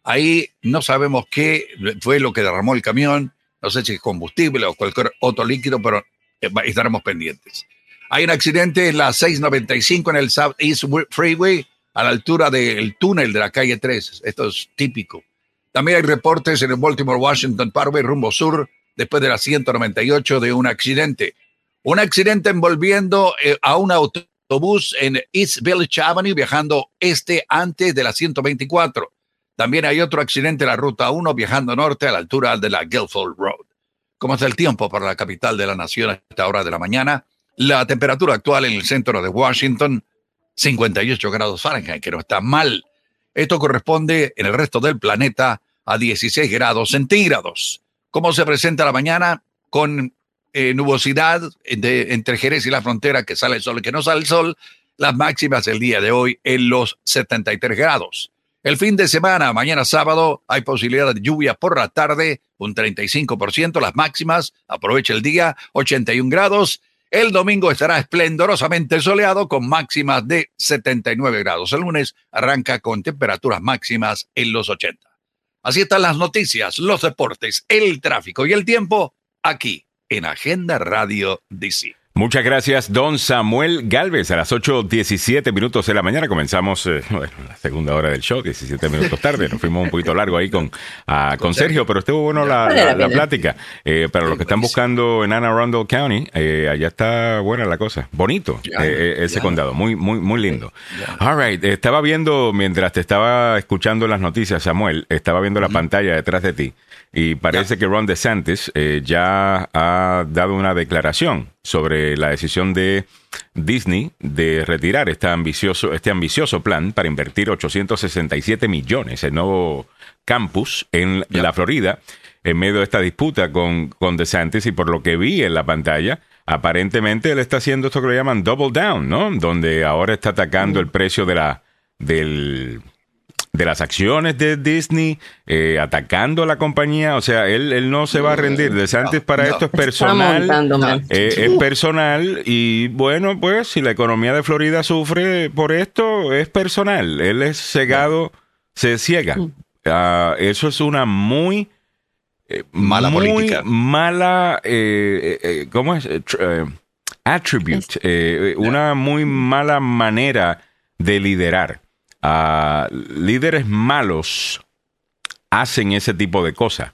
Ahí no sabemos qué fue lo que derramó el camión, no sé si es combustible o cualquier otro líquido, pero eh, estaremos pendientes. Hay un accidente en la 695 en el Southeast Freeway, a la altura del túnel de la calle 3. Esto es típico. También hay reportes en el Baltimore Washington Parkway rumbo sur, después de la 198, de un accidente. Un accidente envolviendo eh, a un autobús en East Village Avenue, viajando este antes de la 124. También hay otro accidente en la ruta 1 viajando norte a la altura de la Guilford Road. ¿Cómo está el tiempo para la capital de la nación a esta hora de la mañana? La temperatura actual en el centro de Washington, 58 grados Fahrenheit, que no está mal. Esto corresponde en el resto del planeta a 16 grados centígrados. ¿Cómo se presenta la mañana? Con eh, nubosidad entre Jerez y la frontera, que sale el sol y que no sale el sol. Las máximas el día de hoy en los 73 grados. El fin de semana, mañana sábado, hay posibilidad de lluvia por la tarde, un 35%, las máximas, aprovecha el día, 81 grados. El domingo estará esplendorosamente soleado con máximas de 79 grados. El lunes arranca con temperaturas máximas en los 80. Así están las noticias, los deportes, el tráfico y el tiempo aquí en Agenda Radio DC. Muchas gracias, don Samuel Galvez. A las 8.17 minutos de la mañana comenzamos eh, la segunda hora del show, 17 minutos tarde. Nos fuimos un poquito largo ahí con, ah, con Sergio, pero estuvo bueno la, plática. Eh, para los que están buscando en Anne Arundel County, eh, allá está buena la cosa. Bonito ese condado, muy, muy, muy lindo. All right, estaba viendo, mientras te estaba escuchando las noticias, Samuel, estaba viendo la pantalla detrás de ti. Y parece que Ron DeSantis eh, ya ha dado una declaración sobre la decisión de Disney de retirar este ambicioso, este ambicioso plan para invertir 867 millones en nuevo campus en la Florida en medio de esta disputa con, con DeSantis y por lo que vi en la pantalla, aparentemente él está haciendo esto que le llaman double down, ¿no? Donde ahora está atacando el precio de la del de las acciones de Disney, eh, atacando a la compañía. O sea, él, él no se va a rendir. DeSantis para esto es personal. Eh, es personal y bueno, pues si la economía de Florida sufre por esto, es personal. Él es cegado, se ciega. Ah, eso es una muy... Eh, mala muy política. Mala, ¿cómo es? attribute, una muy mala manera de liderar líderes malos hacen ese tipo de cosas.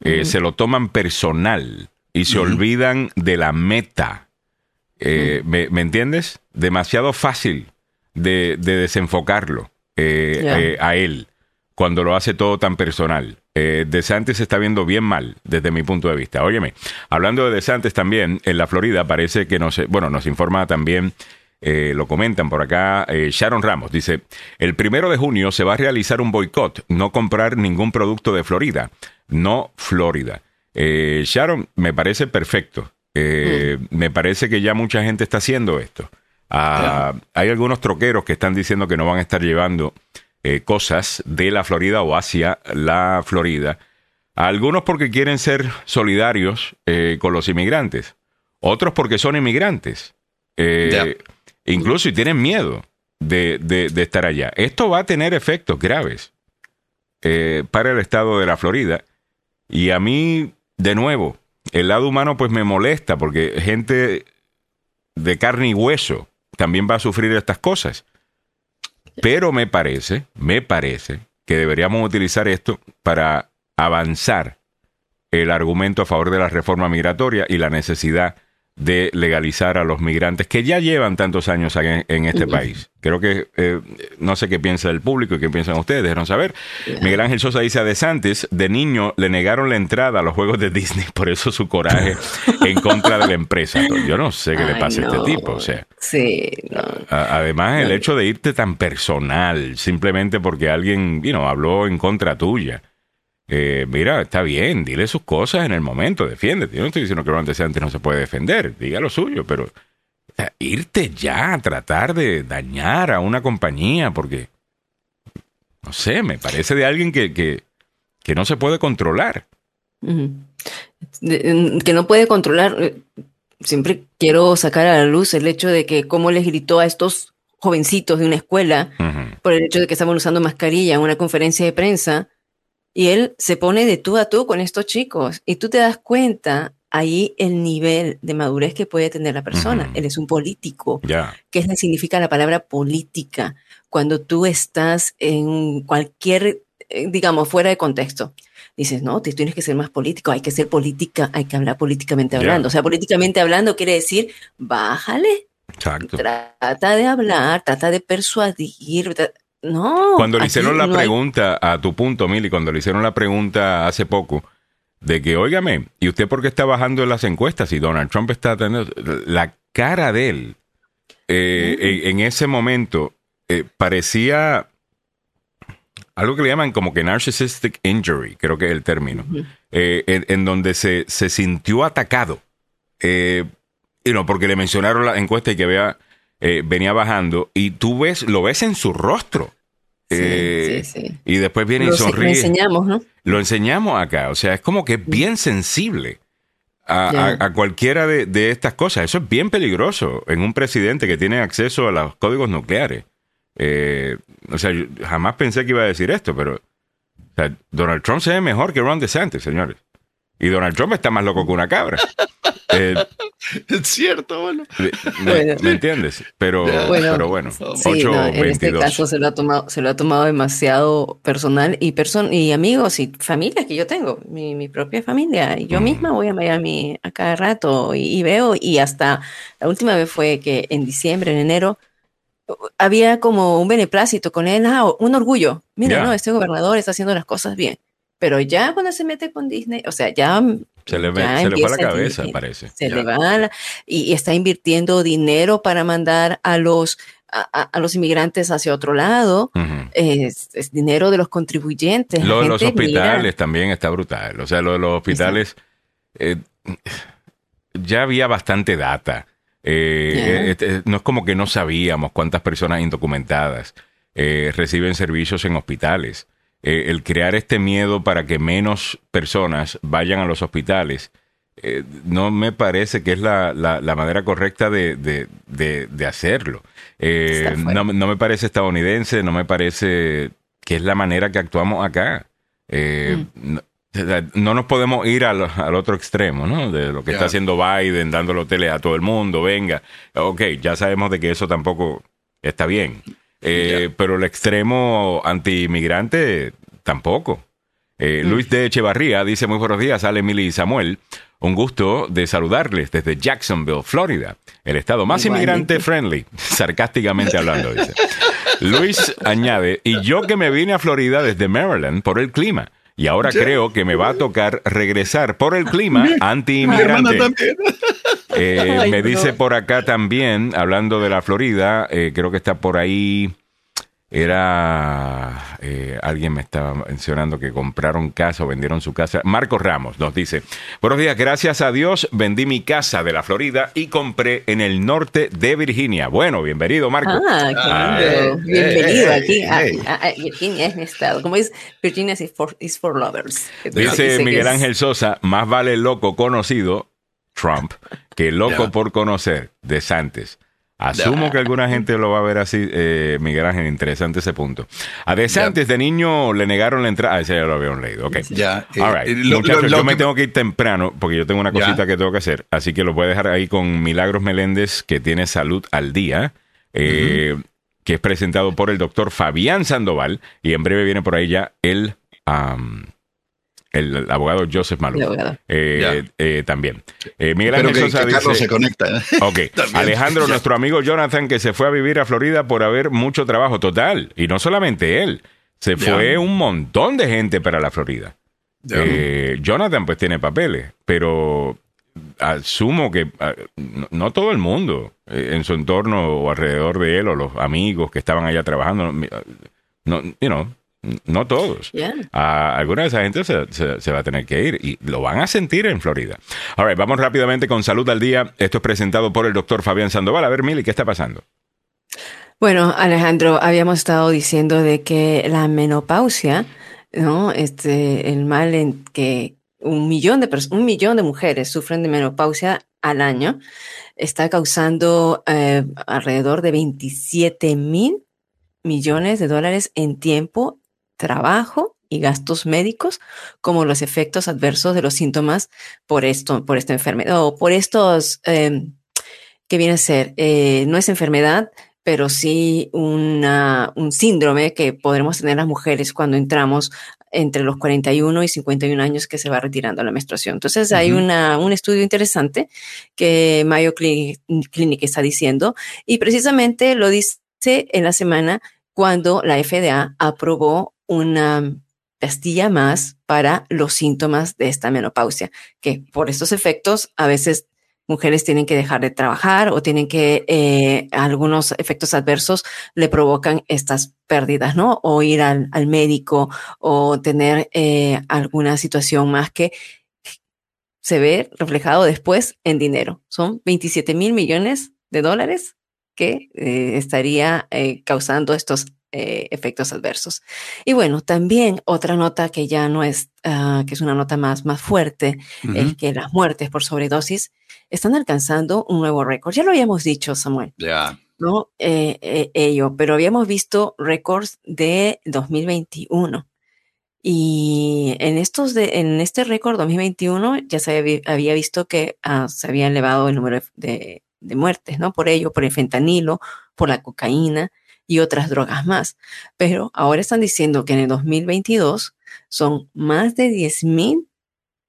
Eh, se lo toman personal y se olvidan de la meta. Eh, ¿me, entiendes? Demasiado fácil de, desenfocarlo eh, a él cuando lo hace todo tan personal. de Santos se está viendo bien mal desde mi punto de vista. Óyeme, hablando de Santos también, en la Florida parece que nos, bueno, nos informa también eh, lo comentan por acá. Eh, Sharon Ramos dice: El primero de junio se va a realizar un boicot, no comprar ningún producto de Florida. No Florida. Eh, Sharon, me parece perfecto. Mm. Me parece que ya mucha gente está haciendo esto. Ah, hay algunos troqueros que están diciendo que no van a estar llevando cosas de la Florida o hacia la Florida. Algunos porque quieren ser solidarios con los inmigrantes. Otros porque son inmigrantes. Incluso y tienen miedo de, estar allá. Esto va a tener efectos graves eh, para el estado de la Florida. Y a mí, de nuevo, el lado humano pues me molesta porque gente de carne y hueso también va a sufrir estas cosas. Pero me parece, me parece que deberíamos utilizar esto para avanzar el argumento a favor de la reforma migratoria y la necesidad de legalizar a los migrantes que ya llevan tantos años en, este país. Creo que eh, no sé qué piensa el público y qué piensan ustedes, déjenos saber. Miguel Ángel Sosa dice a De Santis, de niño le negaron la entrada a los juegos de Disney, por eso su coraje en contra de la empresa. Yo no sé qué le pasa a este tipo, o sea. Sí, además el hecho de irte tan personal, simplemente porque alguien, you habló en contra tuya. Eh, mira, está bien, dile sus cosas en el momento, defiéndete. Yo no estoy diciendo que antes antes no se puede defender, diga lo suyo, pero irte ya a tratar de dañar a una compañía porque, no sé, me parece de alguien que, que, que no se puede controlar. que no puede controlar. Eh, siempre quiero sacar a la luz el hecho de que cómo les gritó a estos jovencitos de una escuela por el hecho de que estaban usando mascarilla en una conferencia de prensa y él se pone de tú a tú con estos chicos y tú te das cuenta ahí el nivel de madurez que puede tener la persona. Él es un político. ¿Qué significa la palabra política? Cuando tú estás en cualquier, eh, digamos, fuera de contexto. Dices, no, te tienes que ser más político, hay que ser política, hay que hablar políticamente hablando. O sea, políticamente hablando quiere decir, bájale. Trata de hablar, trata de persuadir, no. Cuando le hicieron la pregunta, a tu punto, Mili, cuando le hicieron la pregunta hace poco, de que, óigame, ¿y usted por qué está bajando en las encuestas y Donald Trump está teniendo la cara de él eh, en, ese momento eh, parecía algo que le llaman como que narcissistic injury, creo que es el término, eh, en, donde se, se sintió atacado. y no, porque le mencionaron la encuesta y que vea eh, venía bajando y tú ves, lo ves en su rostro. Eh, y después viene y sonríe. Lo enseñamos, ¿no? Lo enseñamos acá. O sea, es como que bien sensible a, cualquiera de, estas cosas. Eso es bien peligroso en un presidente que tiene acceso a los códigos nucleares. Eh, o sea, jamás pensé que iba a decir esto, pero Donald Trump se ve mejor que Ron DeSantis, señores. Y Donald Trump está más loco que una cabra. Eh, es cierto, bueno. Me, entiendes? Pero bueno, pero bueno en este caso se lo, ha tomado, se lo ha tomado demasiado personal y, person y amigos y familias que yo tengo, mi, propia familia. Yo misma voy a Miami a cada rato y, veo, y hasta la última vez fue que en diciembre, en enero, había como un beneplácito con él, ah, un orgullo. Mira, no, este gobernador está haciendo las cosas bien. Pero ya cuando se mete con Disney, o sea, ya se le, se le va la cabeza, parece. Se le va y, está invirtiendo dinero para mandar a los a, los inmigrantes hacia otro lado. es, dinero de los contribuyentes. Lo de los hospitales también está brutal. O sea, lo de los hospitales, eh, ya había bastante data. Eh, eh, no es como que no sabíamos cuántas personas indocumentadas reciben servicios en hospitales. El crear este miedo para que menos personas vayan a los hospitales no me parece que es la, la, manera correcta de, de hacerlo. Eh, no, me parece estadounidense, no me parece que es la manera que actuamos acá. Eh, mm. no, nos podemos ir al, otro extremo, ¿no? De lo que está haciendo Biden, dándole hoteles a todo el mundo, venga. Ok, ya sabemos de que eso tampoco está bien. Eh, pero el extremo anti-inmigrante tampoco. Mm. Luis de Echevarría dice muy buenos días, Ale, Emily y Samuel. Un gusto de saludarles desde Jacksonville, Florida, el estado más inmigrante friendly, sarcásticamente hablando, dice. Luis añade, y yo que me vine a Florida desde Maryland por el clima. Y ahora creo que me va a tocar regresar por el clima anti-inmigrante. Eh, me dice por acá también, hablando de la Florida, eh, creo que está por ahí era eh, alguien me estaba mencionando que compraron casa o vendieron su casa. Marcos Ramos nos dice: Buenos días, gracias a Dios vendí mi casa de la Florida y compré en el norte de Virginia. Bueno, bienvenido, Marcos. Ah, qué ah, eh, bienvenido aquí a, Virginia es mi estado. Como es Virginia is for, for lovers. Dice Miguel Ángel Sosa: Más vale loco conocido, Trump, que loco por conocer, de Santos. Asumo que alguna gente lo va a ver así, eh, Miguel Ángel, interesante ese punto. A DeSantis de niño le negaron la entrada. Ah, ese ya lo habían leído, ok. Ya. Eh, Muchachos, yo me tengo que ir temprano porque yo tengo una cosita que tengo que hacer. Así que lo voy a dejar ahí con Milagros Meléndez, que tiene salud al día. Eh, que es presentado por el doctor Fabián Sandoval. Y en breve viene por ahí ya el el abogado Joseph Malou. Eh, eh, también. Eh, Miguel Ángel Sosa dice, se conecta. Ok. Alejandro, nuestro amigo Jonathan, que se fue a vivir a Florida por haber mucho trabajo total. Y no solamente él. Se fue un montón de gente para la Florida. Jonathan pues tiene papeles, pero asumo que ah, no, todo el mundo en su entorno o alrededor de él o los amigos que estaban allá trabajando, no, you know, no todos. alguna de esa gente se, va a tener que ir y lo van a sentir en Florida. All vamos rápidamente con Salud al Día. Esto es presentado por el doctor Fabián Sandoval. A ver, Mili, ¿qué está pasando? Bueno, Alejandro, habíamos estado diciendo de que la menopausia, ¿no? Este, el mal en que un millón de un millón de mujeres sufren de menopausia al año, está causando eh, alrededor de 27 mil millones de dólares en tiempo trabajo y gastos médicos, como los efectos adversos de los síntomas por esto, por esta enfermedad o por estos eh, que viene a ser, eh, no es enfermedad, pero sí una, un síndrome que podremos tener las mujeres cuando entramos entre los 41 y 51 años que se va retirando la menstruación. Entonces hay una, un estudio interesante que Mayo Clinic, Clinic está diciendo y precisamente lo dice en la semana cuando la FDA aprobó una pastilla más para los síntomas de esta menopausia, que por estos efectos a veces mujeres tienen que dejar de trabajar o tienen que, eh, algunos efectos adversos le provocan estas pérdidas, ¿no? O ir al, médico o tener eh, alguna situación más que se ve reflejado después en dinero. Son 27 mil millones de dólares que eh, estaría causando estos eh, efectos adversos. Y bueno, también otra nota que ya no es, ah, que es una nota más, más fuerte, es que las muertes por sobredosis están alcanzando un nuevo récord. Ya lo habíamos dicho, Samuel. Ya. ¿no? Eh, eh, ello, pero habíamos visto récords de 2021. Y en, estos de, en este récord 2021 ya se había, visto que ah, se había elevado el número de, de, muertes, ¿no? Por ello, por el fentanilo, por la cocaína, y otras drogas más. Pero ahora están diciendo que en el 2022 son más de 10.000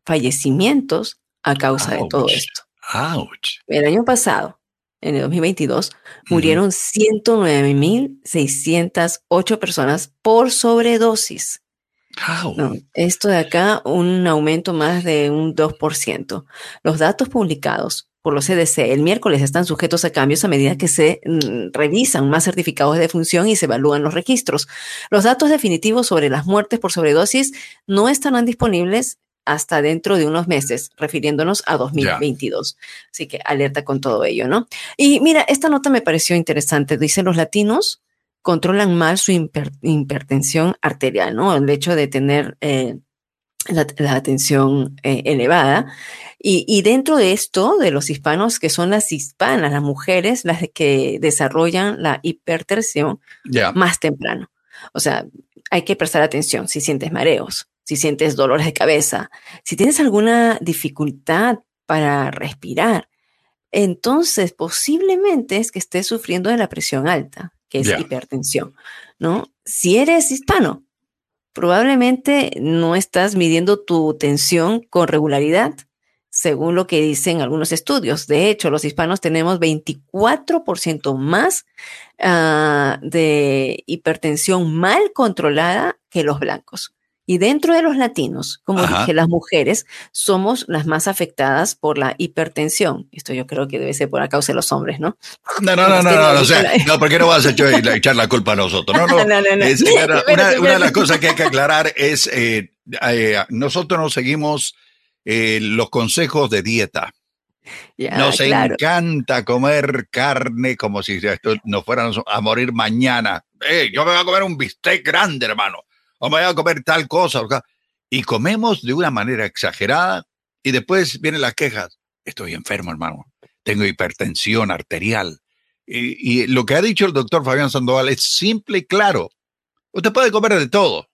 fallecimientos a causa de todo esto. El año pasado, en el 2022, murieron 109.608 personas por sobredosis. esto de acá, un aumento más de un 2%. Los datos publicados por los CDC el miércoles están sujetos a cambios a medida que se mm, revisan más certificados de función y se evalúan los registros. Los datos definitivos sobre las muertes por sobredosis no estarán disponibles hasta dentro de unos meses, refiriéndonos a 2022. Así que alerta con todo ello, ¿no? Y mira, esta nota me pareció interesante. Dice, los latinos controlan mal su hipertensión arterial, ¿no? El hecho de tener eh, la, la, tensión eh, elevada. Y, y, dentro de esto, de los hispanos, que son las hispanas, las mujeres, las que desarrollan la hipertensión más temprano. O sea, hay que prestar atención si sientes mareos, si sientes dolores de cabeza, si tienes alguna dificultad para respirar, entonces posiblemente es que estés sufriendo de la presión alta, que es hipertensión, ¿no? Si eres hispano, probablemente no estás midiendo tu tensión con regularidad, según lo que dicen algunos estudios. De hecho, los hispanos tenemos 24% más uh, de hipertensión mal controlada que los blancos. Y dentro de los latinos, como dije, las mujeres somos las más afectadas por la hipertensión. Esto yo creo que debe ser por la causa de los hombres, ¿no? No, no, no, no, no, no, no, ¿por qué no vas a echar la culpa a nosotros? No, no, no, no, una, de las cosas que hay que aclarar es, eh, eh, nosotros no seguimos eh, los consejos de dieta. nos encanta comer carne como si nos fuéramos a morir mañana. yo me voy a comer un bistec grande, hermano voy a comer tal cosa. Y comemos de una manera exagerada y después vienen las quejas. Estoy enfermo, hermano. Tengo hipertensión arterial. Y, lo que ha dicho el doctor Fabián Sandoval es simple y claro. Usted puede comer de todo,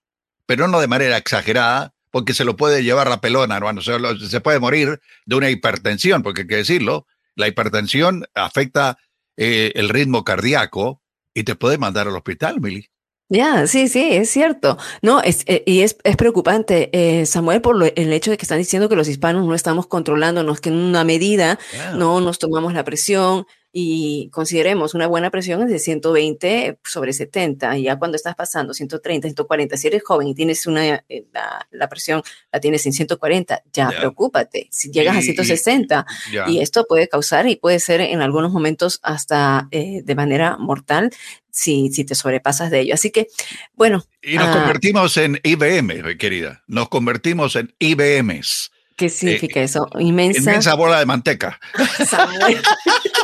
pero no de manera exagerada, porque se lo puede llevar la pelona, hermano. Se, se puede morir de una hipertensión, porque hay que decirlo, la hipertensión afecta eh, el ritmo cardíaco y te puede mandar al hospital, Mili. Ya, sí, sí, es cierto. No, es, eh, y es, es preocupante, eh, Samuel, por el hecho de que están diciendo que los hispanos no estamos controlándonos, que en una medida no nos tomamos la presión, y consideremos una buena presión es de 120 sobre 70, y ya cuando estás pasando 130, 140, si eres joven y tienes una, eh, la, presión la tienes en 140, ya preocúpate. Si llegas a 160, y, esto puede causar y puede ser en algunos momentos hasta eh, de manera mortal si, si te sobrepasas de ello. Así que, bueno. Y nos ah, convertimos en IBM, querida. Nos convertimos en IBMs. ¿Qué significa eh, eso? Inmensa. Inmensa bola de manteca.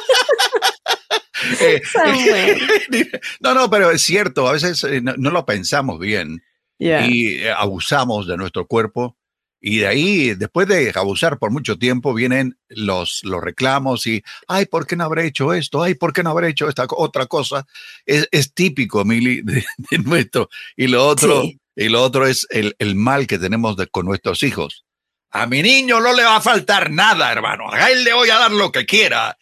Eh, no, no, pero es cierto, a veces eh, no, lo pensamos bien y eh, abusamos de nuestro cuerpo y de ahí, después de abusar por mucho tiempo, vienen los, los reclamos y, ay, ¿por qué no habré hecho esto? Ay, ¿por qué no habré hecho esta otra cosa? Es, es típico, Mili, de, nuestro. Y lo otro, y lo otro es el, el mal que tenemos con nuestros hijos. A mi niño no le va a faltar nada, hermano. A él le voy a dar lo que quiera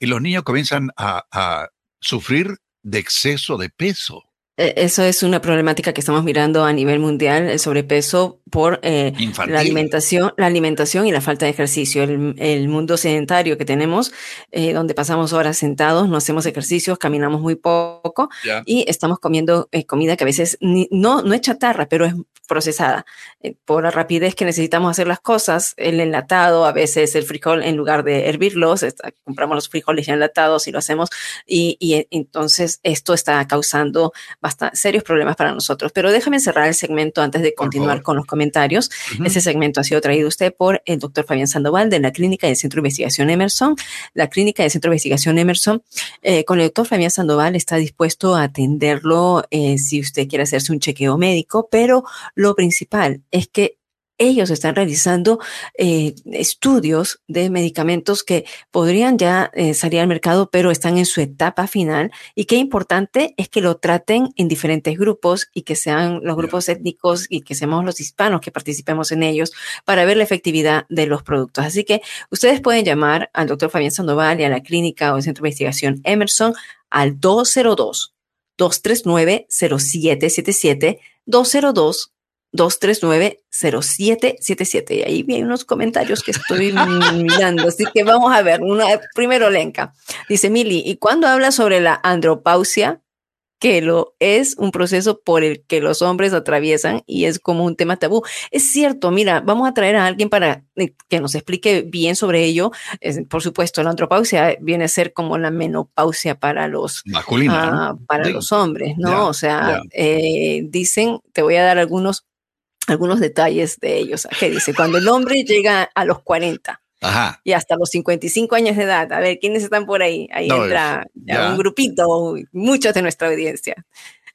y los niños comienzan a, sufrir de exceso de peso. E, eso es una problemática que estamos mirando a nivel mundial, el sobrepeso por eh, la alimentación, la alimentación y la falta de ejercicio. El, mundo sedentario que tenemos, eh, donde pasamos horas sentados, no hacemos ejercicios, caminamos muy poco y estamos comiendo eh, comida que a veces no, no es chatarra, pero es procesada. Eh, por la rapidez que necesitamos hacer las cosas, el enlatado, a veces el frijol, en lugar de hervirlos, compramos los frijoles ya enlatados y lo hacemos, y, y entonces esto está causando bastante serios problemas para nosotros. Pero déjame cerrar el segmento antes de continuar con los comentarios. Ese segmento ha sido traído usted por el doctor Fabián Sandoval de la Clínica del Centro de Investigación Emerson. La Clínica del Centro de Investigación Emerson, eh, con el doctor Fabián Sandoval está dispuesto a atenderlo eh, si usted quiere hacerse un chequeo médico, pero lo principal es que ellos están realizando eh, estudios de medicamentos que podrían ya eh, salir al mercado, pero están en su etapa final. Y qué importante es que lo traten en diferentes grupos y que sean los grupos étnicos y que seamos los hispanos que participemos en ellos para ver la efectividad de los productos. Así que ustedes pueden llamar al doctor Fabián Sandoval y a la clínica o el Centro de Investigación Emerson al 202 239 0777 202 239-0777. Y ahí vi unos comentarios que estoy mirando. Así que vamos a ver. Una, primero, Lenka. Dice Mili, ¿y cuando habla sobre la andropausia? que lo es un proceso por el que los hombres atraviesan y es como un tema tabú. Es cierto, mira, vamos a traer a alguien para eh, que nos explique bien sobre ello. por supuesto, la antropausia viene a ser como la menopausia para los Masculina, ah, para los hombres, ¿no? o sea, eh, dicen, te voy a dar algunos algunos detalles de ellos. ¿Qué dice? Cuando el hombre llega a los 40, y hasta los 55 años de edad. A ver, ¿quiénes están por ahí? Ahí entra un grupito, muchos de nuestra audiencia.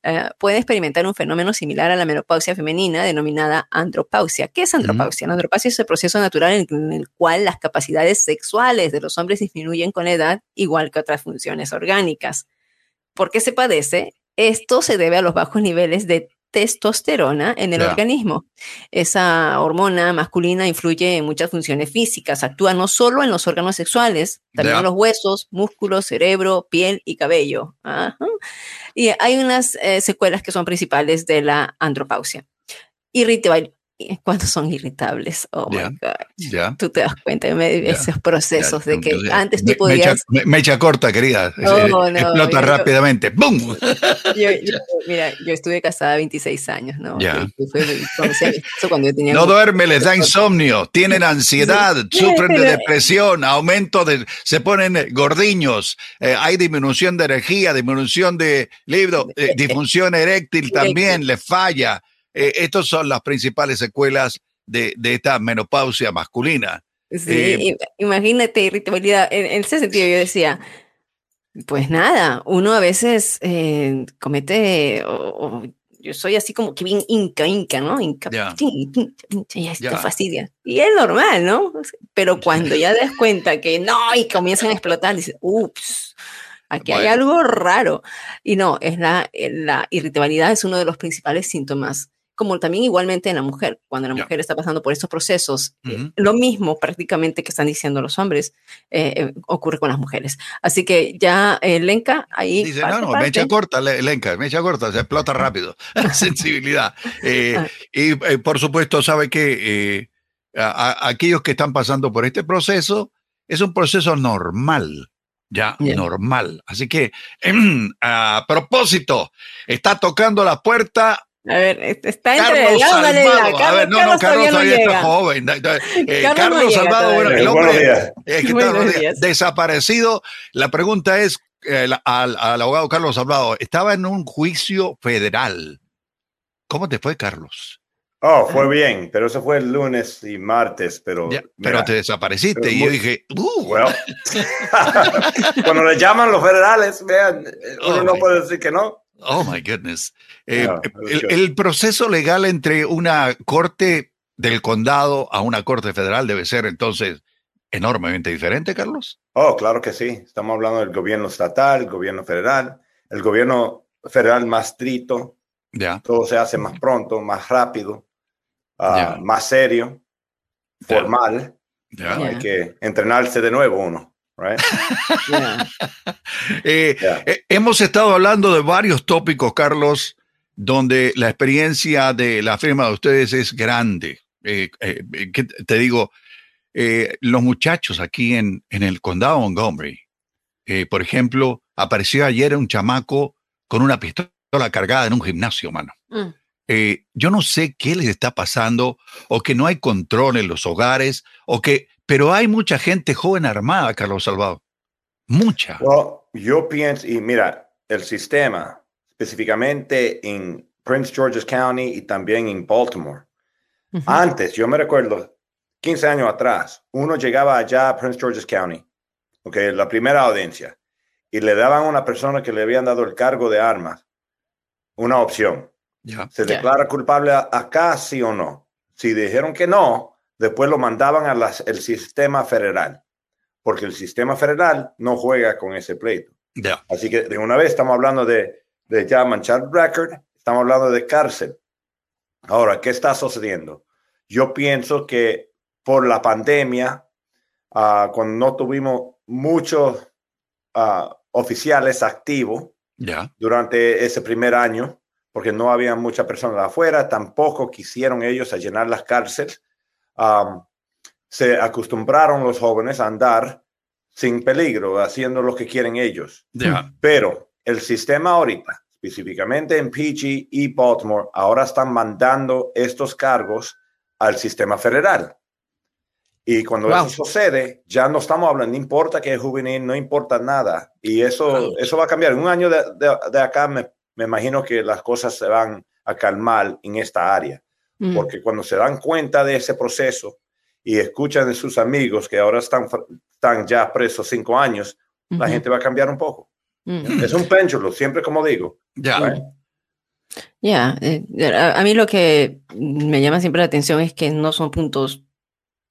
Uh, pueden experimentar un fenómeno similar a la menopausia femenina denominada andropausia. ¿Qué es andropausia? La andropausia es el proceso natural en el cual las capacidades sexuales de los hombres disminuyen con la edad, igual que otras funciones orgánicas. ¿Por qué se padece? Esto se debe a los bajos niveles de testosterona en el organismo. Esa hormona masculina influye en muchas funciones físicas, actúa no solo en los órganos sexuales, también en los huesos, músculos, cerebro, piel y cabello. Y hay unas eh, secuelas que son principales de la andropausia. Irritabilidad cuando son irritables. Oh my God. Tú te das cuenta de esos procesos de que antes tú podías. Mecha, corta, querida. Oh, explota rápidamente. ¡Bum! mira, yo estuve casada 26 años, ¿no? Ya. cuando yo tenía no duerme, les da insomnio, tienen ansiedad, sufren de depresión, aumento de. se ponen gordiños, eh, hay disminución de energía, disminución de libro, eh, disfunción eréctil también, les falla. Eh, estas son las principales secuelas de, esta menopausia masculina. Sí, eh, imagínate irritabilidad. En, ese sentido yo decía, pues nada, uno a veces eh, comete, yo soy así como que bien inca, inca, ¿no? Inca, ya esto fastidia. Y es normal, ¿no? Pero cuando ya das cuenta que no, y comienzan a explotar, dices, ups, aquí hay algo raro. Y no, es la, la irritabilidad es uno de los principales síntomas como también igualmente en la mujer, cuando la mujer está pasando por estos procesos, eh, lo mismo prácticamente que están diciendo los hombres eh, eh, ocurre con las mujeres. Así que ya Lenka ahí... Dice, no, no, me echa corta, Lenka, me echa corta, se explota rápido, sensibilidad. Ah. y por supuesto, sabe que aquellos que están pasando por este proceso, es un proceso normal. Ya, normal. Así que, a propósito, está tocando la puerta a ver, está entre Carlos Salvado. a ver, no, no, Carlos todavía está joven. Eh, Carlos, Salvado, bueno, el hombre es que está desaparecido. La pregunta es eh, al, al, abogado Carlos Salvado, estaba en un juicio federal. ¿Cómo te fue, Carlos? Oh, fue bien, pero eso fue el lunes y martes, pero... pero te desapareciste y yo dije, uh. cuando le llaman los federales, vean, uno oh, no puede decir que no. Oh, my goodness. Eh, el, proceso legal entre una corte del condado a una corte federal debe ser entonces enormemente diferente, Carlos. Oh, claro que sí. Estamos hablando del gobierno estatal, el gobierno federal, el gobierno federal más estricto. Ya. Todo se hace más pronto, más rápido, ah, más serio, formal. Hay que entrenarse de nuevo uno. Eh, eh, hemos estado hablando de varios tópicos, Carlos, donde la experiencia de la firma de ustedes es grande. Eh, te digo, los muchachos aquí en, en el condado Montgomery, por ejemplo, apareció ayer un chamaco con una pistola cargada en un gimnasio, mano. Mm. yo no sé qué les está pasando, o que no hay control en los hogares, o que pero hay mucha gente joven armada, Carlos Salvador. Mucha. yo pienso, y mira, el sistema, específicamente en Prince George's County y también en Baltimore. Antes, yo me recuerdo, 15 años atrás, uno llegaba allá a Prince George's County, okay, la primera audiencia, y le daban a una persona que le habían dado el cargo de armas una opción. ¿Se declara culpable acá, sí o no? Si dijeron que no, después lo mandaban al sistema federal, porque el sistema federal no juega con ese pleito. Así que de una vez estamos hablando de, de ya manchar record, estamos hablando de cárcel. Ahora, ¿qué está sucediendo? Yo pienso que por la pandemia, ah, cuando no tuvimos muchos ah, oficiales activos durante ese primer año, porque no había muchas personas afuera, tampoco quisieron ellos a llenar las cárceles se acostumbraron los jóvenes a andar sin peligro, haciendo lo que quieren ellos. Pero el sistema ahorita, específicamente en PG y Baltimore, ahora están mandando estos cargos al sistema federal. Y cuando eso sucede, ya no estamos hablando, no importa que es juvenil, no importa nada. Y eso, eso va a cambiar. En un año de, de, acá me, me, imagino que las cosas se van a calmar en esta área. Mm. Porque cuando se dan cuenta de ese proceso y escuchan de sus amigos que ahora están, están ya presos cinco años, la gente va a cambiar un poco. Mm. Es un péndulo, siempre como digo. Ya. Ya, eh, a, mí lo que me llama siempre la atención es que no son puntos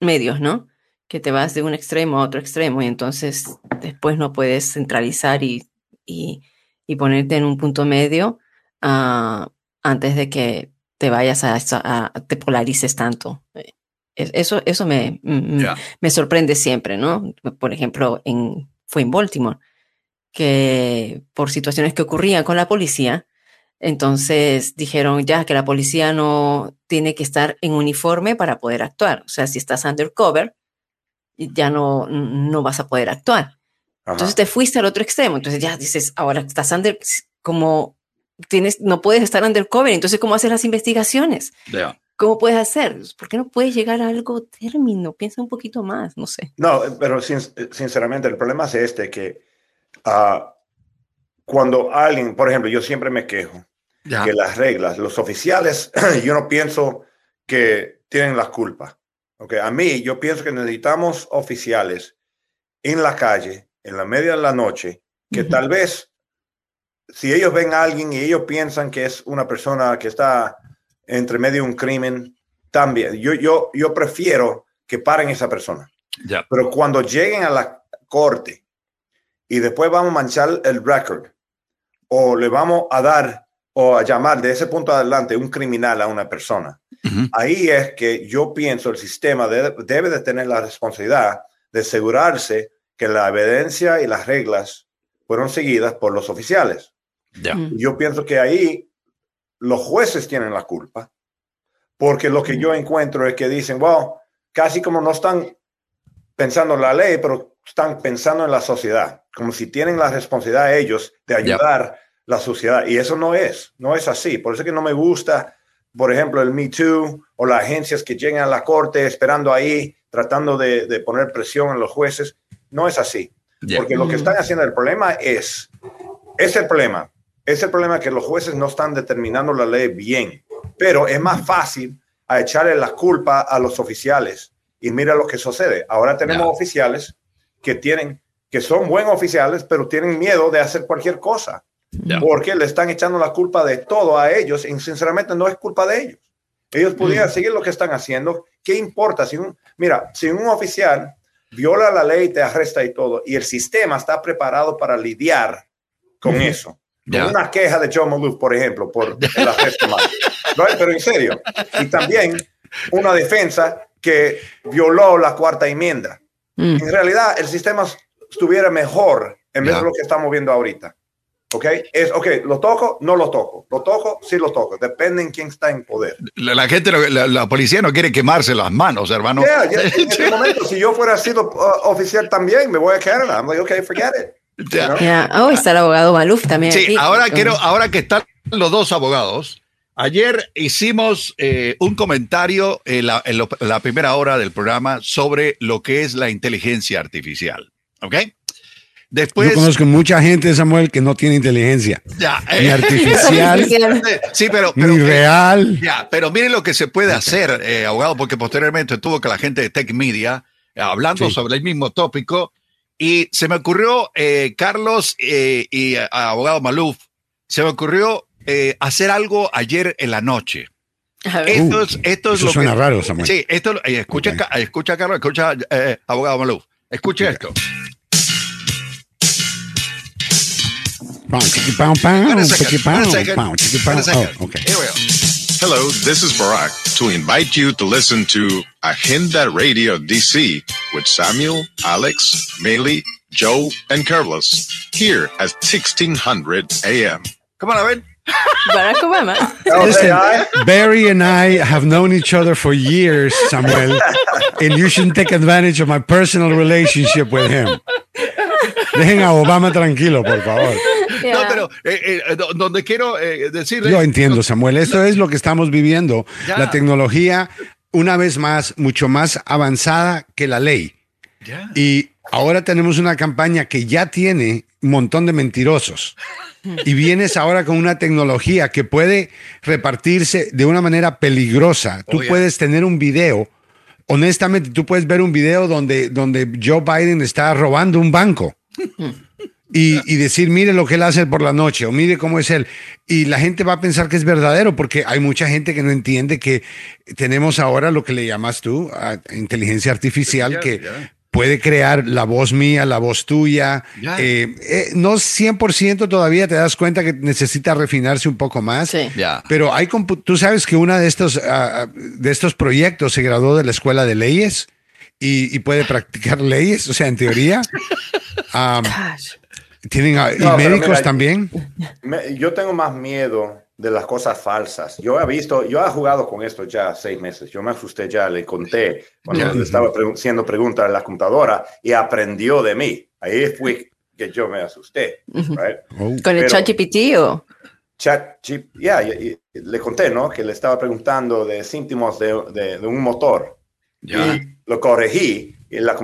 medios, ¿no? Que te vas de un extremo a otro extremo y entonces después no puedes centralizar y, y, ponerte en un punto medio uh, antes de que te vayas a, a, te polarices tanto. Eso, eso me, me sorprende siempre, ¿no? Por ejemplo, en, fue en Baltimore, que por situaciones que ocurrían con la policía, entonces dijeron ya que la policía no tiene que estar en uniforme para poder actuar. O sea, si estás undercover, ya no, no vas a poder actuar. Entonces te fuiste al otro extremo. Entonces ya dices, ahora estás under, como tienes, no puedes estar undercover. Entonces, ¿cómo haces las investigaciones? ¿Cómo puedes hacer? ¿Por qué no puedes llegar a algo término? Piensa un poquito más, no sé. No, pero sinceramente el problema es este, que uh, cuando alguien, por ejemplo, yo siempre me quejo que las reglas, los oficiales, yo no pienso que tienen la culpa. Okay, a mí, yo pienso que necesitamos oficiales en la calle, en la media de la noche, que tal vez, si ellos ven a alguien y ellos piensan que es una persona que está entre medio de un crimen, también, yo, yo, yo prefiero que paren esa persona. Pero cuando lleguen a la corte y después vamos a manchar el récord o le vamos a dar o a llamar de ese punto adelante un criminal a una persona. Ahí es que yo pienso el sistema debe de tener la responsabilidad de asegurarse que la evidencia y las reglas fueron seguidas por los oficiales. Yo pienso que ahí los jueces tienen la culpa, porque lo que yo encuentro es que dicen, wow, casi como no están pensando en la ley, pero están pensando en la sociedad, como si tienen la responsabilidad ellos de ayudar la sociedad. Y eso no es, no es así. Por eso que no me gusta, por ejemplo, el Me Too o las agencias que llegan a la corte esperando ahí, tratando de, poner presión en los jueces. No es así. Porque lo que están haciendo, el problema es, es el problema. Es el problema que los jueces no están determinando la ley bien. Pero es más fácil a echarle la culpa a los oficiales. Y mira lo que sucede. Ahora tenemos oficiales que tienen, que son buenos oficiales, pero tienen miedo de hacer cualquier cosa porque le están echando la culpa de todo a ellos y sinceramente no es culpa de ellos. Ellos pudieran seguir lo que están haciendo. ¿Qué importa? Si un, mira, si un oficial viola la ley, te arresta y todo, y el sistema está preparado para lidiar con eso. Una queja de John Maloof, por ejemplo, por el arresto Pero en serio. Y también una defensa que violó la cuarta enmienda. Mm. En realidad, el sistema estuviera mejor en vez de lo que estamos viendo ahorita. ¿Ok? Es, ok, lo toco, no lo toco. Lo toco, sí lo toco. Depende en quién está en poder. La, gente, la, policía no quiere quemarse las manos, hermano. en este momento, si yo fuera sido uh, oficial también, me voy a Canadá. I'm like, okay, forget it. Yeah. Oh, está el abogado Maluf también. Sí, ahora quiero, ahora que están los dos abogados, ayer hicimos eh, un comentario en la, en la primera hora del programa sobre lo que es la inteligencia artificial. ¿Ok? Después, Yo conozco mucha gente, Samuel, que no tiene inteligencia. ni artificial, sí, pero, ni real. Ya, pero miren lo que se puede hacer, eh, abogado, porque posteriormente estuvo con la gente de Tech Media eh, hablando sobre el mismo tópico y se me ocurrió, eh, Carlos y abogado Maluf, se me ocurrió hacer algo ayer en la noche. Esto es, esto es eso suena raro, Samuel. Sí, esto, escucha, escucha, Carlos, escucha, abogado Maluf. Escuche esto. Hello, this is Barack to invite you to listen to Agenda Radio DC with Samuel, Alex, Maley, Joe, and Carlos here at 1600 AM. Come on, Owen. Barack Obama. Listen, Barry and I have known each other for years, Samuel, and you shouldn't take advantage of my personal relationship with him. Dejen a Obama tranquilo, por favor. No, pero eh, eh, donde quiero eh, decirle. Yo entiendo, Samuel. Esto es lo que estamos viviendo. La tecnología, una vez más, mucho más avanzada que la ley. Y ahora tenemos una campaña que ya tiene un montón de mentirosos. Y vienes ahora con una tecnología que puede repartirse de una manera peligrosa. Tú oh, puedes tener un video. Honestamente, tú puedes ver un video donde, donde Joe Biden está robando un banco. Y, y, decir, mire lo que él hace por la noche o mire cómo es él. Y la gente va a pensar que es verdadero porque hay mucha gente que no entiende que tenemos ahora lo que le llamas tú, inteligencia artificial, que puede crear la voz mía, la voz tuya. Eh, eh, no 100% todavía te das cuenta que necesita refinarse un poco más. Sí. Pero hay tú sabes que uno de estos, ah, ah, de estos proyectos se graduó de la escuela de leyes y, puede practicar leyes, o sea, en teoría. tienen y médicos también. yo tengo más miedo de las cosas falsas. Yo he visto, yo he jugado con esto ya seis meses. Yo me asusté ya, le conté cuando le estaba haciendo preguntas a la computadora y aprendió de mí. Ahí fue que yo me asusté. Oh. ¿Con el chat GPT o? Chat, ya, le conté, ¿no? Que le estaba preguntando de síntomas de, de, un motor. Y lo corregí y la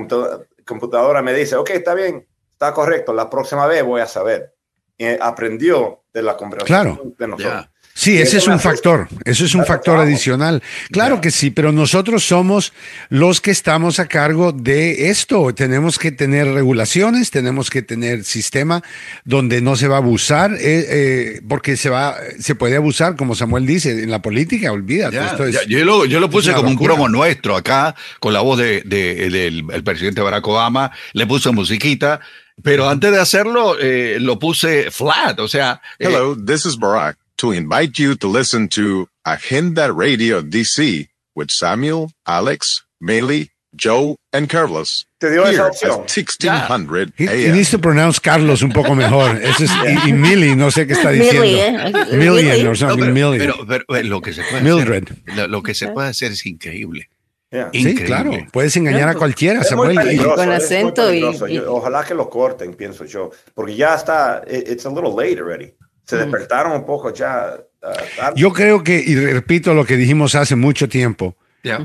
computadora me dice, ok, está bien, está correcto, la próxima vez voy a saber. Y aprendió de la conversación de nosotros. Sí, ese es un factor, eso es un factor adicional. Claro que sí, pero nosotros somos los que estamos a cargo de esto. Tenemos que tener regulaciones, tenemos que tener sistema donde no se va a abusar, eh, eh, porque se va, se puede abusar, como Samuel dice, en la política, olvídate. yo, lo, yo lo puse como un promo nuestro acá, con la voz de, del presidente Barack Obama, le puse musiquita, pero antes de hacerlo, eh, lo puse flat, o sea. Hello, this is Barack. to invite you to listen to Agenda Radio DC with Samuel, Alex, Meili, Joe, and Carlos. Te dio esa opción. 1600 yeah. He, he, needs to pronounce Carlos un poco mejor. Eso es, y, y Millie, no sé qué está diciendo. ¿eh? Million or something, no, pero, million. Pero, pero, pero, lo que se puede Mildred. hacer, lo, lo que se puede hacer es increíble. Yeah. Sí, claro, puedes engañar a cualquiera, Samuel. Con acento y, y, Ojalá que lo corten, pienso yo, porque ya está, it's a little late already se despertaron un poco ya. Uh, Yo creo que, y repito lo que dijimos hace mucho tiempo,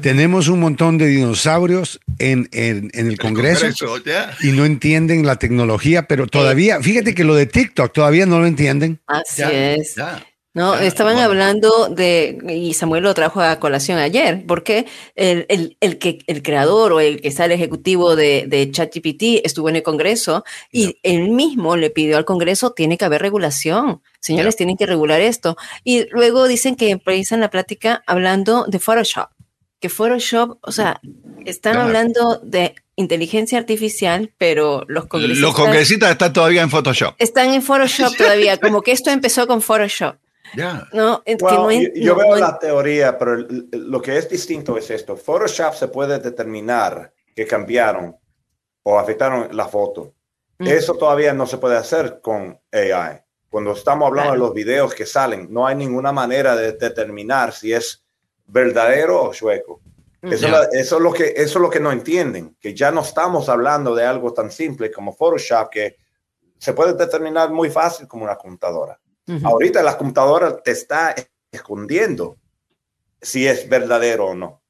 tenemos un montón de dinosaurios en, en, en el Congreso, y no entienden la tecnología, pero todavía, fíjate que lo de TikTok todavía no lo entienden. Así es. No, estaban hablando de, y Samuel lo trajo a colación ayer, porque el, el, el, que, el creador o el que está el ejecutivo de, de ChatGPT estuvo en el Congreso y él mismo le pidió al Congreso, tiene que haber regulación, señores, tienen que regular esto. Y luego dicen que empiezan la plática hablando de Photoshop, que Photoshop, o sea, están hablando de inteligencia artificial, pero los congresistas... Los congresistas están todavía en Photoshop. Están en Photoshop todavía, como que esto empezó con Photoshop. No, yo, veo la teoría, pero lo que es distinto es esto. Photoshop se puede determinar que cambiaron o afectaron la foto. Mm. Eso todavía no se puede hacer con AI. Cuando estamos hablando de los videos que salen, no hay ninguna manera de determinar si es verdadero o chueco. Mm. Eso, eso, es lo que, eso es lo que no entienden, que ya no estamos hablando de algo tan simple como Photoshop que se puede determinar muy fácil como una computadora. Ahorita la computadora te está escondiendo si es verdadero o no.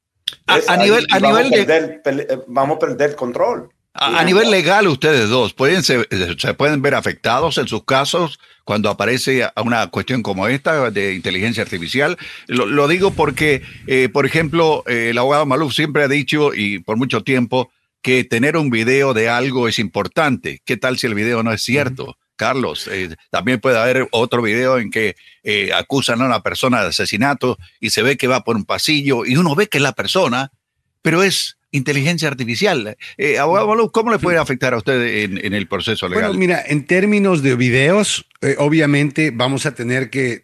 A, nivel, a vamos nivel de, vamos a perder control. A, nivel legal, ustedes dos, ¿pueden, se, pueden ver afectados en sus casos cuando aparece una cuestión como esta de inteligencia artificial. Lo, digo porque, eh, por ejemplo, eh, el abogado Maluf siempre ha dicho, y por mucho tiempo, que tener un video de algo es importante. ¿Qué tal si el video no es cierto? Carlos, eh, también puede haber otro video en que eh, acusan a una persona de asesinato y se ve que va por un pasillo y uno ve que es la persona, pero es inteligencia artificial. Eh, abogado ¿cómo le puede afectar a usted en, el proceso legal? Bueno, mira, en términos de videos, obviamente vamos a tener que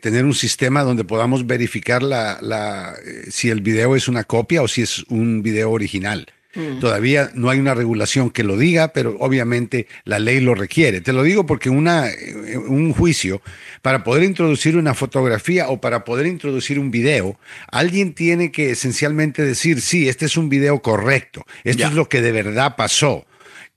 tener un sistema donde podamos verificar la, si el video es una copia o si es un video original. Mm. Todavía no hay una regulación que lo diga, pero obviamente la ley lo requiere. Te lo digo porque una, eh, un juicio, para poder introducir una fotografía o para poder introducir un video, alguien tiene que esencialmente decir, sí, este es un video correcto, esto es lo que de verdad pasó.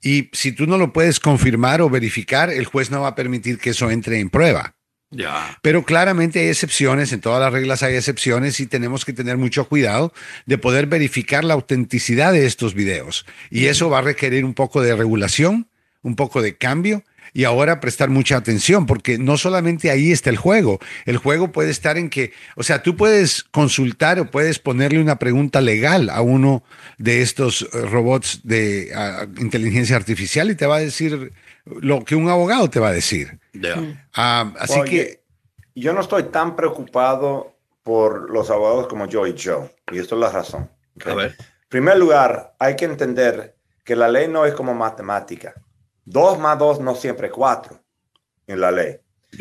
Y si tú no lo puedes confirmar o verificar, el juez no va a permitir que eso entre en prueba. Ya. Pero claramente hay excepciones, en todas las reglas hay excepciones y tenemos que tener mucho cuidado de poder verificar la autenticidad de estos videos. Y eso va a requerir un poco de regulación, un poco de cambio y ahora prestar mucha atención, porque no solamente ahí está el juego, el juego puede estar en que, o sea, tú puedes consultar o puedes ponerle una pregunta legal a uno de estos eh, robots de inteligencia artificial y te va a decir lo que un abogado te va a decir. Ah, así que... Yo no estoy tan preocupado por los abogados como yo y Joe, y esto es la razón. A ver. En primer lugar, hay que entender que la ley no es como matemática. Dos más dos no siempre cuatro en la ley.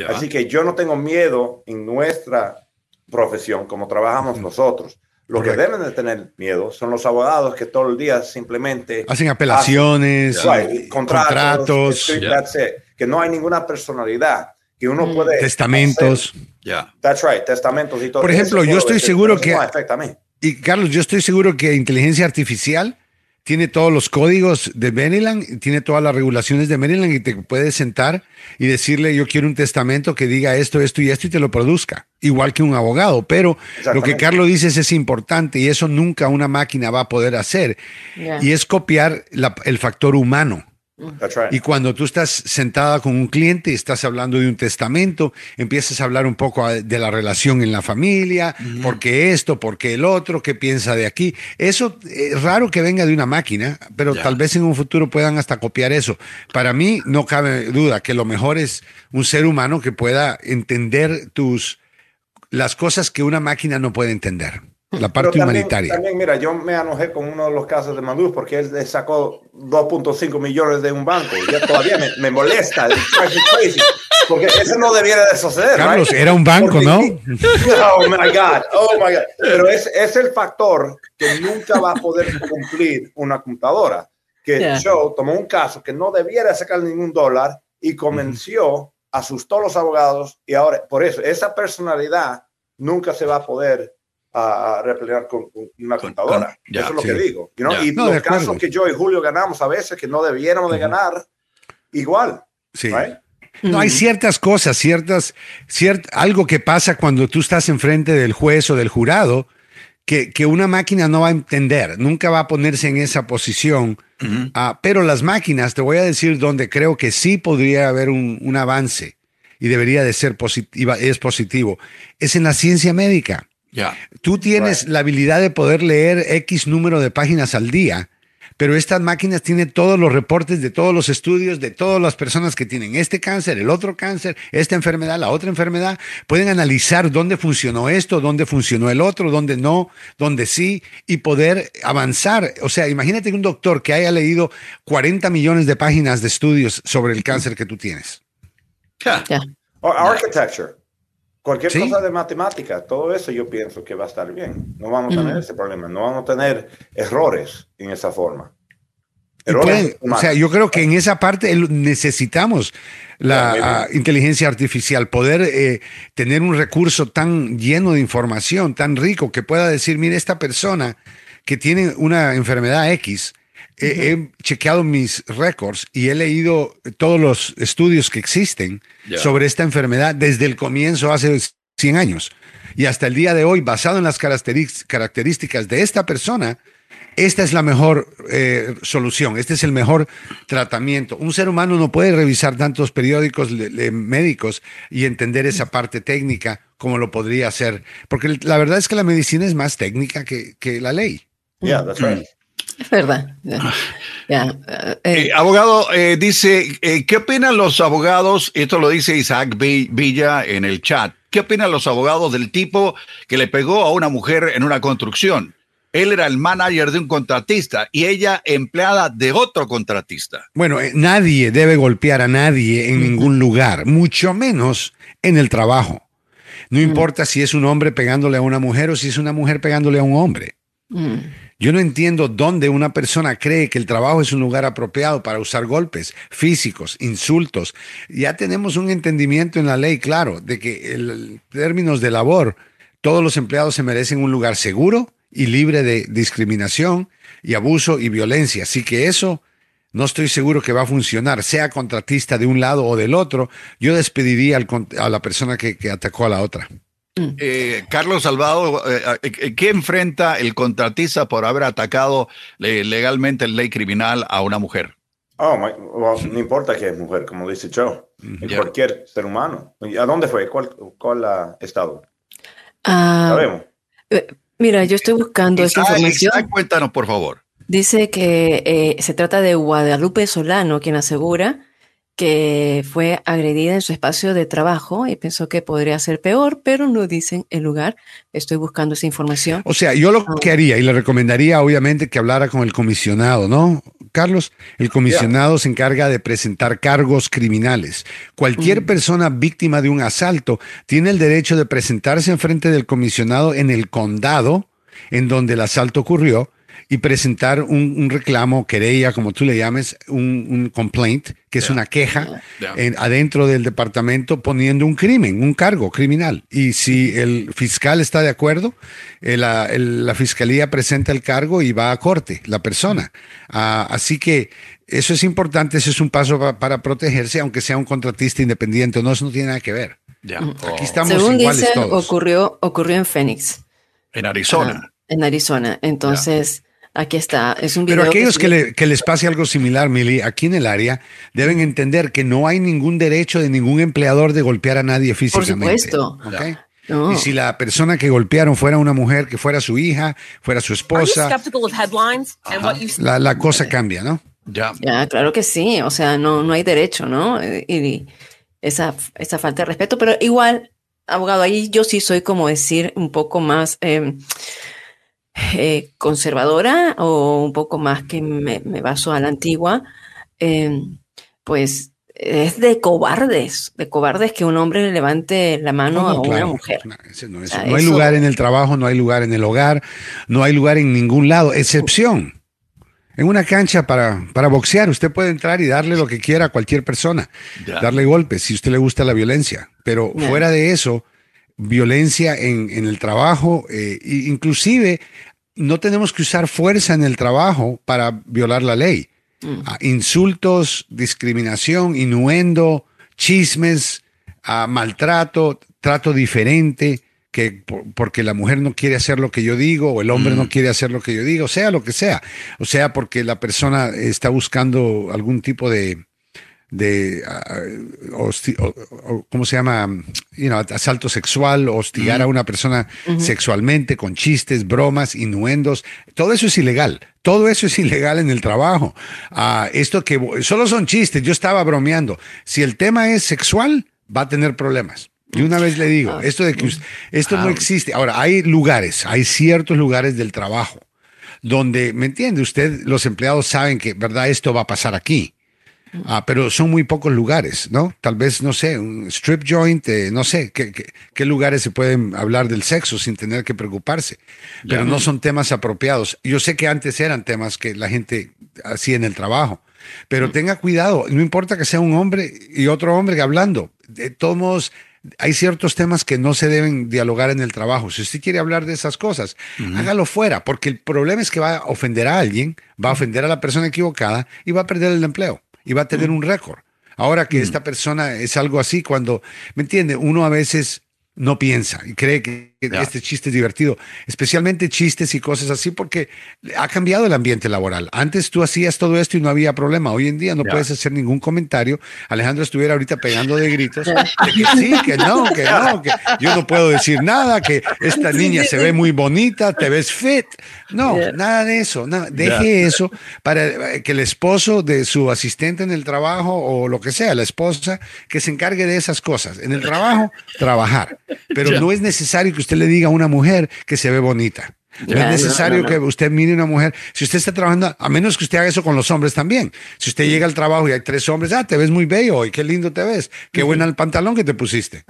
Así que yo no tengo miedo en nuestra profesión, como trabajamos nosotros. Lo que Correcto. deben de tener miedo son los abogados que todo el día simplemente Hacen apelaciones, hacen, right, eh, contratos, contratos, it. que no hay ninguna personalidad, que uno puede... testamentos. Ya. That's right, testamentos y todo. Por ejemplo, yo estoy seguro que- no afecta a mí. Y Carlos, yo estoy seguro que inteligencia artificial tiene todos los códigos de Maryland, tiene todas las regulaciones de Maryland y te puedes sentar y decirle yo quiero un testamento que diga esto, esto y esto y te lo produzca, igual que un abogado. Pero lo que. Carlos dice es importante y eso nunca una máquina va a poder hacer. Y es copiar la- el factor humano. That's right. Y cuando tú estás sentada con un cliente y estás hablando de un testamento, empiezas a hablar un poco de la relación en la familia, por qué esto, por qué el otro, qué piensa de aquí. Eso es raro que venga de una máquina, pero tal vez en un futuro puedan hasta copiar eso. Para mí no cabe duda que lo mejor es un ser humano que pueda entender tus las cosas que una máquina no puede entender. La parte también, humanitaria. También, mira, yo me enojé con uno de los casos de Maduro porque él le sacó 2.5 millones de un banco. Y ya todavía me, me molesta. Crazy. Porque eso no debiera de suceder. Carlos, right? era un banco, Porque- ¿no? Oh my God, oh my God. Pero es, es el factor que nunca va a poder cumplir una computadora. Que Yeah. Joe tomó un caso que no debiera sacar ningún dólar y convenció, asustó a los abogados y ahora, por eso, esa personalidad nunca se va a poder a replegar con, con una Con- computadora. con- ya, eso es lo sí. que digo. you know? Ya. Y No, los casos acuerdo. que yo y Julio ganamos a veces que no debiéramos de ganar, igual. Sí. right? No, hay ciertas cosas, ciertas, ciert- algo que pasa cuando tú estás enfrente del juez o del jurado que, que una máquina no va a entender, nunca va a ponerse en esa posición. Ah, pero las máquinas, te voy a decir donde creo que sí podría haber un, un avance y debería de ser positiva, es positivo, es en la ciencia médica. Tú tienes la habilidad de poder leer X número de páginas al día, pero estas máquinas tienen todos los reportes de todos los estudios de todas las personas que tienen este cáncer, el otro cáncer, esta enfermedad, la otra enfermedad. Pueden analizar dónde funcionó esto, dónde funcionó el otro, dónde no, dónde sí, y poder avanzar. O sea, imagínate que un doctor que haya leído 40 millones de páginas de estudios sobre el cáncer que tú tienes. O architecture. Cualquier Sí. cosa de matemática, todo eso yo pienso que va a estar bien. No vamos a tener ese problema, no vamos a tener errores en esa forma. Pueden- o sea, yo creo que en esa parte necesitamos la ah, inteligencia artificial, poder eh, tener un recurso tan lleno de información, tan rico, que pueda decir, mire, esta persona que tiene una enfermedad X, he chequeado mis récords y he leído todos los estudios que existen Ya. sobre esta enfermedad desde el comienzo hace 100 años. Y hasta el día de hoy, basado en las características de esta persona, esta es la mejor eh, solución, este es el mejor tratamiento. Un ser humano no puede revisar tantos periódicos le- le- médicos y entender esa parte técnica como lo podría hacer, porque la verdad es que la medicina es más técnica que, que la ley. Yeah, that's right. Es verdad. Ya. Ya, eh, Eh, abogado, eh, dice, eh, ¿qué opinan los abogados? Esto lo dice Isaac Vi- Villa en el chat. ¿Qué opinan los abogados del tipo que le pegó a una mujer en una construcción? Él era el manager de un contratista y ella empleada de otro contratista. Bueno, eh, nadie debe golpear a nadie en ningún lugar, mucho menos en el trabajo. No importa si es un hombre pegándole a una mujer o si es una mujer pegándole a un hombre. mm, Yo no entiendo dónde una persona cree que el trabajo es un lugar apropiado para usar golpes físicos, insultos. Ya tenemos un entendimiento en la ley, claro, de que en términos de labor, todos los empleados se merecen un lugar seguro y libre de discriminación y abuso y violencia. Así que eso no estoy seguro que va a funcionar, sea contratista de un lado o del otro, yo despediría a la persona que, atacó a la otra. Mm. Eh, Carlos Salvado, eh, eh, ¿qué enfrenta el contratista por haber atacado legalmente en ley criminal a una mujer? Oh, no importa que es mujer, como dice Joe, cualquier ser humano. ¿A dónde fue? ¿Cuál, cuál estado? Ah, Sabemos. Mira, yo estoy buscando esta información. cuéntanos, por favor. Dice que eh, se trata de Guadalupe Solano, quien asegura que fue agredida en su espacio de trabajo y pensó que podría ser peor, pero no dicen el lugar. Estoy buscando esa información. O sea, yo lo ah. que haría y le recomendaría obviamente que hablara con el comisionado, ¿no? Carlos, el comisionado se encarga de presentar cargos criminales. Cualquier mm. persona víctima de un asalto tiene el derecho de presentarse en frente del comisionado en el condado en donde el asalto ocurrió y presentar un, reclamo, querella, como tú le llames, un, complaint, que es una queja adentro del departamento poniendo un crimen, un cargo criminal. Y si el fiscal está de acuerdo, eh, la, fiscalía presenta el cargo y va a corte la persona. Ah, así que eso es importante, ese es un paso para protegerse, aunque sea un contratista independiente, no, eso no tiene nada que ver. Aquí estamos Según iguales Ocurrió, ocurrió en Phoenix. En Arizona. Ah, en Arizona. Entonces, Aquí está, es un video. Pero aquellos que, les pase algo similar, Mili, aquí en el área, deben entender que no hay ningún derecho de ningún empleador de golpear a nadie físicamente. Por supuesto. Y si la persona que golpearon fuera una mujer, que fuera su hija, fuera su esposa, la, la, cosa cambia, ¿no? Ya. ya, claro que sí. O sea, no, no hay derecho, ¿no? Y, esa, esa falta de respeto, pero igual, abogado, ahí yo sí soy como decir un poco más... Eh, eh, conservadora o un poco más que me, baso a la antigua, em, pues es de cobardes, de cobardes que un hombre le levante la mano a una mujer. No, hay lugar en el trabajo, no hay lugar en el hogar, no hay lugar en ningún lado, excepción. En una cancha para, para boxear, usted puede entrar y darle lo que quiera a cualquier persona, darle golpes si a usted le gusta la violencia, pero fuera de eso, violencia en, el trabajo, eh, inclusive no tenemos que usar fuerza en el trabajo para violar la ley. Mm. Ah, insultos, discriminación, innuendo, chismes, ah, maltrato, trato diferente, que porque la mujer no quiere hacer lo que yo digo o el hombre no mm. quiere hacer lo que yo digo, sea lo que sea, o sea porque la persona está buscando algún tipo de, de uh, ¿cómo se llama? asalto sexual, hostigar a una persona sexualmente con chistes, bromas, innuendos. Todo eso es ilegal. Todo eso es ilegal en el trabajo. Uh, esto que solo son chistes, yo estaba bromeando. Si el tema es sexual, va a tener problemas. Y una vez le digo, ah. esto de que esto no existe. Ahora, hay lugares, hay ciertos lugares del trabajo donde, ¿me entiende? Usted, los empleados saben que, ¿verdad? Esto va a pasar aquí. Ah, pero son muy pocos lugares, ¿no? Tal vez, no sé, un strip joint, eh, no sé, ¿qué, ¿qué, lugares se pueden hablar del sexo sin tener que preocuparse? Pero no son temas apropiados. Yo sé que antes eran temas que la gente hacía en el trabajo, pero mm. tenga cuidado, no importa que sea un hombre y otro hombre hablando, de todos modos, hay ciertos temas que no se deben dialogar en el trabajo. Si usted quiere hablar de esas cosas, hágalo fuera, porque el problema es que va a ofender a alguien, va a ofender a la persona equivocada y va a perder el empleo y va a tener un récord. Ahora que esta persona es algo así, cuando, ¿me entiende? Uno a veces no piensa y cree que este chiste es divertido, especialmente chistes y cosas así, porque ha cambiado el ambiente laboral. Antes tú hacías todo esto y no había problema. Hoy en día no puedes hacer ningún comentario. Alejandro estuviera ahorita pegando de gritos de que sí, que no, que no, que yo no puedo decir nada, que esta niña se ve muy bonita, te ves fit. No, nada de eso. Deje eso para que el esposo de su asistente en el trabajo o lo que sea, la esposa, que se encargue de esas cosas. En el trabajo, trabajar. Pero no es necesario que usted le diga a una mujer que se ve bonita. No es necesario que usted mire una mujer. Si usted está trabajando, a menos que usted haga eso con los hombres también. Si usted llega al trabajo y hay tres hombres, ah, te ves muy bello y qué lindo te ves. Qué bueno el pantalón que te pusiste.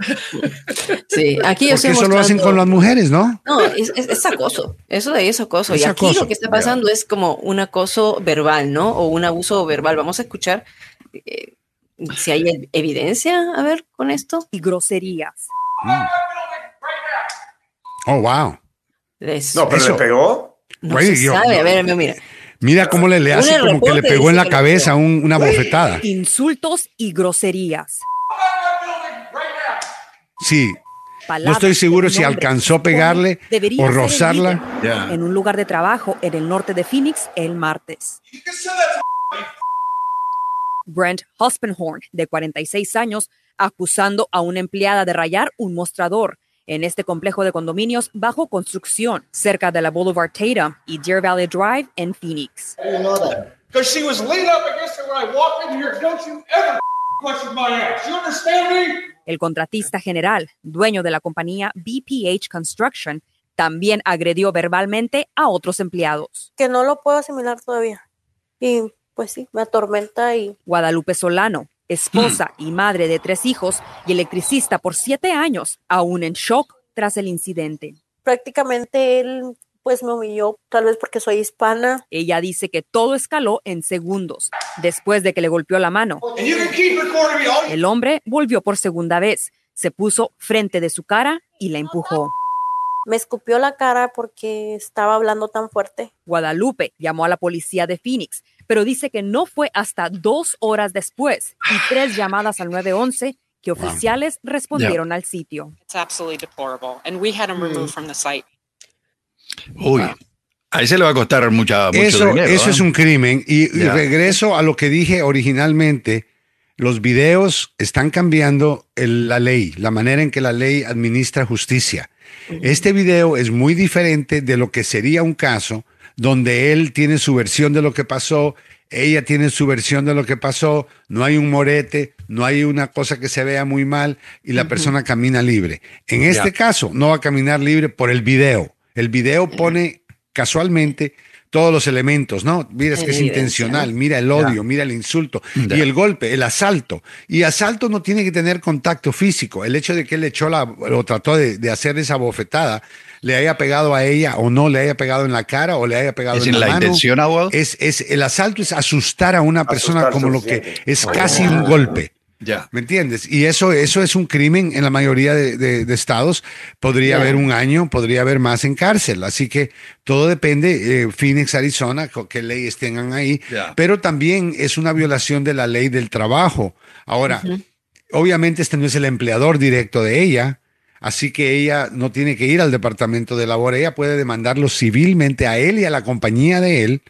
Sí, aquí Porque eso lo hacen con las mujeres, ¿no? No, es, acoso. Eso de ahí es acoso. y aquí lo que está pasando es como un acoso verbal, ¿no? O un abuso verbal. Vamos a escuchar eh, si hay evidencia, a ver, con esto. Y groserías. Mm. Oh, wow. no, pero se pegó. No se sabe. A ver, mira. Mira cómo le, le hace como que le pegó en la cabeza una bofetada. Insultos y groserías. Sí. no estoy seguro si alcanzó a pegarle o rozarla. En un lugar de trabajo en el norte de Phoenix el martes. Brent Hospenhorn, de 46 años, acusando a una empleada de rayar un mostrador en este complejo de condominios bajo construcción cerca de la Boulevard Tatum y Deer Valley Drive en Phoenix. El contratista general, dueño de la compañía BPH Construction, también agredió verbalmente a otros empleados. Que no lo puedo asimilar todavía. Y pues sí, me atormenta y... Guadalupe Solano, esposa y madre de tres hijos y electricista por siete años, aún en shock tras el incidente. Prácticamente él pues me humilló, tal vez porque soy hispana. Ella dice que todo escaló en segundos, después de que le golpeó la mano. El hombre volvió por segunda vez, se puso frente de su cara y la empujó. Me escupió la cara porque estaba hablando tan fuerte. Guadalupe llamó a la policía de Phoenix, pero dice que no fue hasta dos horas después y tres llamadas al 911 que oficiales respondieron al sitio. Uy, ahí se le va a costar mucha, mucho eso, dinero. Eso es un crimen. Y, regreso a lo que dije originalmente. Los videos están cambiando la ley, la manera en que la ley administra justicia. Este video es muy diferente de lo que sería un caso donde él tiene su versión de lo que pasó, ella tiene su versión de lo que pasó, no hay un morete, no hay una cosa que se vea muy mal y la persona camina libre. En este caso, no va a caminar libre por el video. El video pone casualmente todos los elementos, ¿no? Mira, es que es intencional, mira el odio, mira el insulto y el golpe, el asalto. Y asalto no tiene que tener contacto físico. El hecho de que él echó la, o trató de, hacer esa bofetada, le haya pegado a ella o no le haya pegado en la cara o le haya pegado en la, la intención, Es, es, el asalto es asustar a una persona como lo que es casi un golpe. Ya. ¿Me entiendes? Y eso, eso es un crimen en la mayoría de, estados. Podría haber un año, podría haber más en cárcel. Así que todo depende. Eh, Phoenix, Arizona, qué leyes tengan ahí. Pero también es una violación de la ley del trabajo. Ahora, obviamente este no es el empleador directo de ella. Así que ella no tiene que ir al departamento de labor. Ella puede demandarlo civilmente a él y a la compañía de él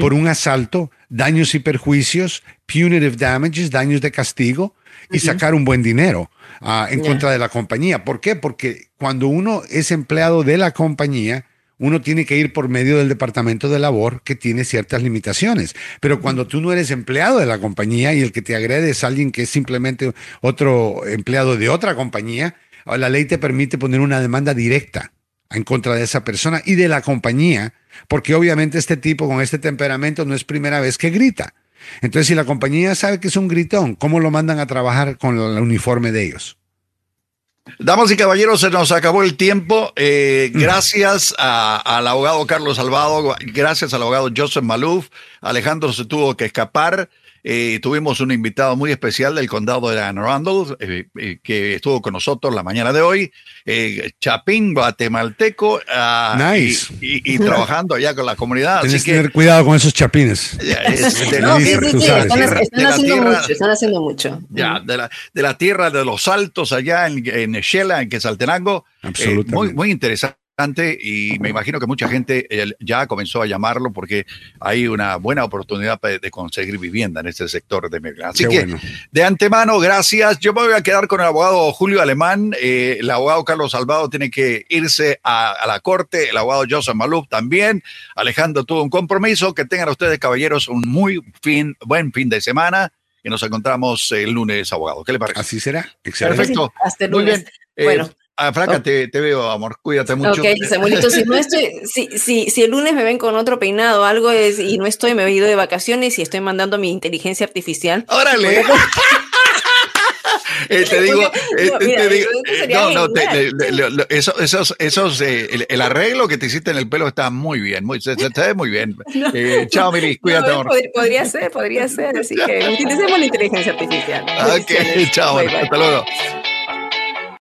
por un asalto, daños y perjuicios, punitive damages, daños de castigo y sacar un buen dinero ah, en contra de la compañía. ¿Por qué? Porque cuando uno es empleado de la compañía, uno tiene que ir por medio del departamento de labor que tiene ciertas limitaciones. Pero cuando tú no eres empleado de la compañía y el que te agrede es alguien que es simplemente otro empleado de otra compañía, la ley te permite poner una demanda directa en contra de esa persona y de la compañía, porque obviamente este tipo con este temperamento no es primera vez que grita. Entonces, si la compañía sabe que es un gritón, ¿cómo lo mandan a trabajar con el uniforme de ellos? Damas y caballeros, se nos acabó el tiempo. Eh, gracias al abogado Carlos Salvado, gracias al abogado Joseph Maluf. Alejandro se tuvo que escapar. Eh, tuvimos un invitado muy especial del condado de Anne Arundel, eh, eh, que estuvo con nosotros la mañana de hoy, chapín guatemalteco, ah, nice. y, trabajando allá con la comunidad. Tienes que tener cuidado con esos chapines. están, haciendo mucho, están haciendo mucho. Ya, de la, de la tierra de los altos allá en, en Shela, en Quesaltenango. Absolutamente. muy, muy interesante y me imagino que mucha gente ya comenzó a llamarlo porque hay una buena oportunidad de conseguir vivienda en este sector de Maryland. Así que de antemano, gracias. Yo me voy a quedar con el abogado Julio Alemán. Eh, el abogado Carlos Salvado tiene que irse a, la corte. El abogado Joseph Maluf también. Alejandro tuvo un compromiso. Que tengan ustedes, caballeros, un muy fin, buen fin de semana. Y nos encontramos el lunes, abogado. ¿Qué le parece? Así será. Excelente. Perfecto. Hasta el lunes. Muy bien. Eh, bueno. Ah, Franca, te, veo, amor. Cuídate mucho. Ok, Samuelito, si no estoy, si, si, si, el lunes me ven con otro peinado o algo es, y no estoy, me he ido de vacaciones y estoy mandando mi inteligencia artificial. ¡Órale! Eh, te digo, eh, te digo no, no, te, eso, esos, esos, eh, el, arreglo que te hiciste en el pelo está muy bien, muy, se, se te ve muy bien. chao, Miris, cuídate. No, podría, ser, podría ser, así que utilicemos la inteligencia artificial. Ok, chao, hasta luego.